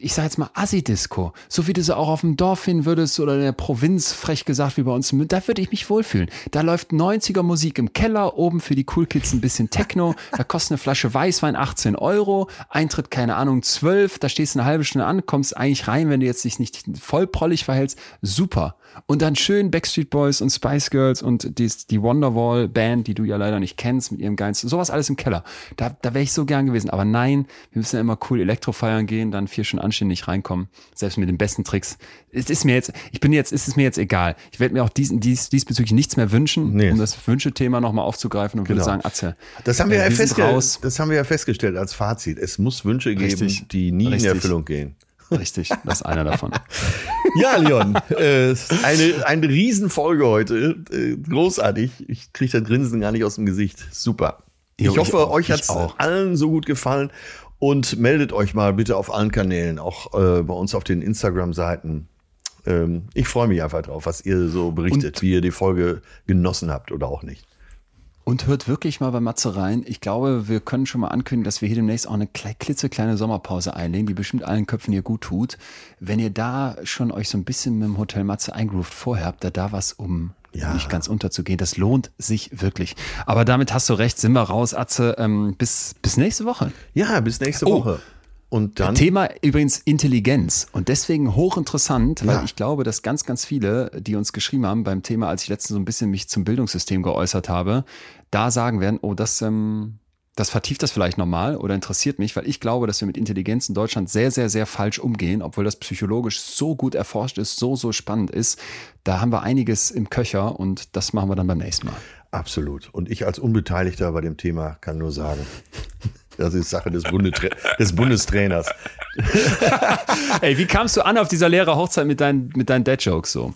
ich sag jetzt mal Assi-Disco. So wie du sie auch auf dem Dorf hin würdest oder in der Provinz, frech gesagt, wie bei uns. Da würde ich mich wohlfühlen. Da läuft 90er Musik im Keller, oben für die Cool Kids ein bisschen Techno. Da kostet eine Flasche Weißwein 18 Euro. Eintritt, keine Ahnung, 12. Da stehst du eine halbe Stunde an, kommst eigentlich rein, wenn du jetzt dich nicht vollprollig verhältst. Super. Und dann schön Backstreet Boys und Spice Girls und die, die Wonderwall Band, die du ja leider nicht kennst, mit ihrem geilen, sowas alles im Keller. Da, da wäre ich so gern gewesen. Aber nein, wir müssen ja immer cool Elektro feiern gehen, dann vier Stunden anständig reinkommen. Selbst mit den besten Tricks. Es ist mir jetzt, ich bin jetzt, es ist mir jetzt egal. Ich werde mir auch dies, dies, diesbezüglich nichts mehr wünschen, Nee. um das Wünschethema nochmal aufzugreifen und Genau. würde sagen, Atze. Das haben wir, äh, ja sind festge raus. das haben wir ja festgestellt als Fazit. Es muss Wünsche geben, Richtig. die nie in Richtig. Erfüllung gehen. Richtig, das ist einer davon. Ja, Leon, äh, eine, eine Riesenfolge heute. Äh, großartig. Ich kriege das Grinsen gar nicht aus dem Gesicht. Super. Ich ich hoffe, auch, euch hat es auch. allen so gut gefallen. Und meldet euch mal bitte auf allen Kanälen, auch äh, bei uns auf den Instagram-Seiten. Ähm, ich freue mich einfach drauf, was ihr so berichtet, wie ihr die Folge genossen habt oder auch nicht. Und hört wirklich mal bei Matze rein. Ich glaube, wir können schon mal ankündigen, dass wir hier demnächst auch eine klei- klitzekleine Sommerpause einlegen, die bestimmt allen Köpfen hier gut tut. Wenn ihr da schon euch so ein bisschen mit dem Hotel Matze eingroovt vorher habt, da da was, um Ja. nicht ganz unterzugehen, das lohnt sich wirklich. Aber damit hast du recht, sind wir raus, Atze. Ähm, bis, bis nächste Woche. Ja, bis nächste Oh. Woche. Und dann. Thema übrigens Intelligenz und deswegen hochinteressant, weil Ja. ich glaube, dass ganz, ganz viele, die uns geschrieben haben beim Thema, als ich letztens so ein bisschen mich zum Bildungssystem geäußert habe, da sagen werden, oh, das, ähm, das vertieft das vielleicht nochmal oder interessiert mich, weil ich glaube, dass wir mit Intelligenz in Deutschland sehr, sehr, sehr falsch umgehen, obwohl das psychologisch so gut erforscht ist, so, so spannend ist. Da haben wir einiges im Köcher und das machen wir dann beim nächsten Mal. Absolut. Und ich als Unbeteiligter bei dem Thema kann nur sagen, das ist Sache des, Bundetra des Bundestrainers. Ey, wie kamst du an auf dieser Lehrerhochzeit mit deinen, mit deinen Dad-Jokes so?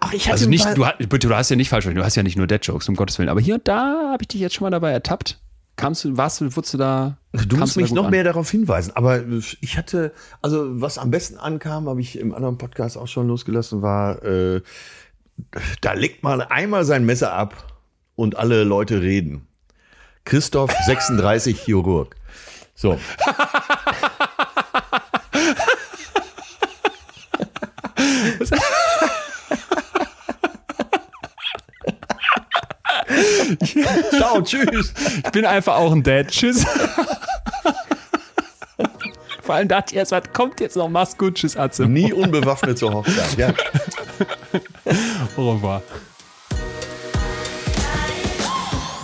Ach, ich Also nicht, du, hast- bitte, du hast ja nicht falsch, verstanden, du hast ja nicht nur Dead-Jokes, um Gottes Willen. Aber hier und da habe ich dich jetzt schon mal dabei ertappt. Kamst du, warst du, wurdest du da? Du musst mich noch an? mehr darauf hinweisen. Aber ich hatte, also was am besten ankam, habe ich im anderen Podcast auch schon losgelassen, war, äh, da legt man einmal sein Messer ab und alle Leute reden. Christoph, 36, Chirurg. So. Ciao, tschüss. Ich bin einfach auch ein Dad. Tschüss. Vor allem dachte ich erst, was kommt jetzt noch? Mach's gut. Tschüss, Atze. Nie unbewaffnet zur Hochzeit. Ja. Au revoir.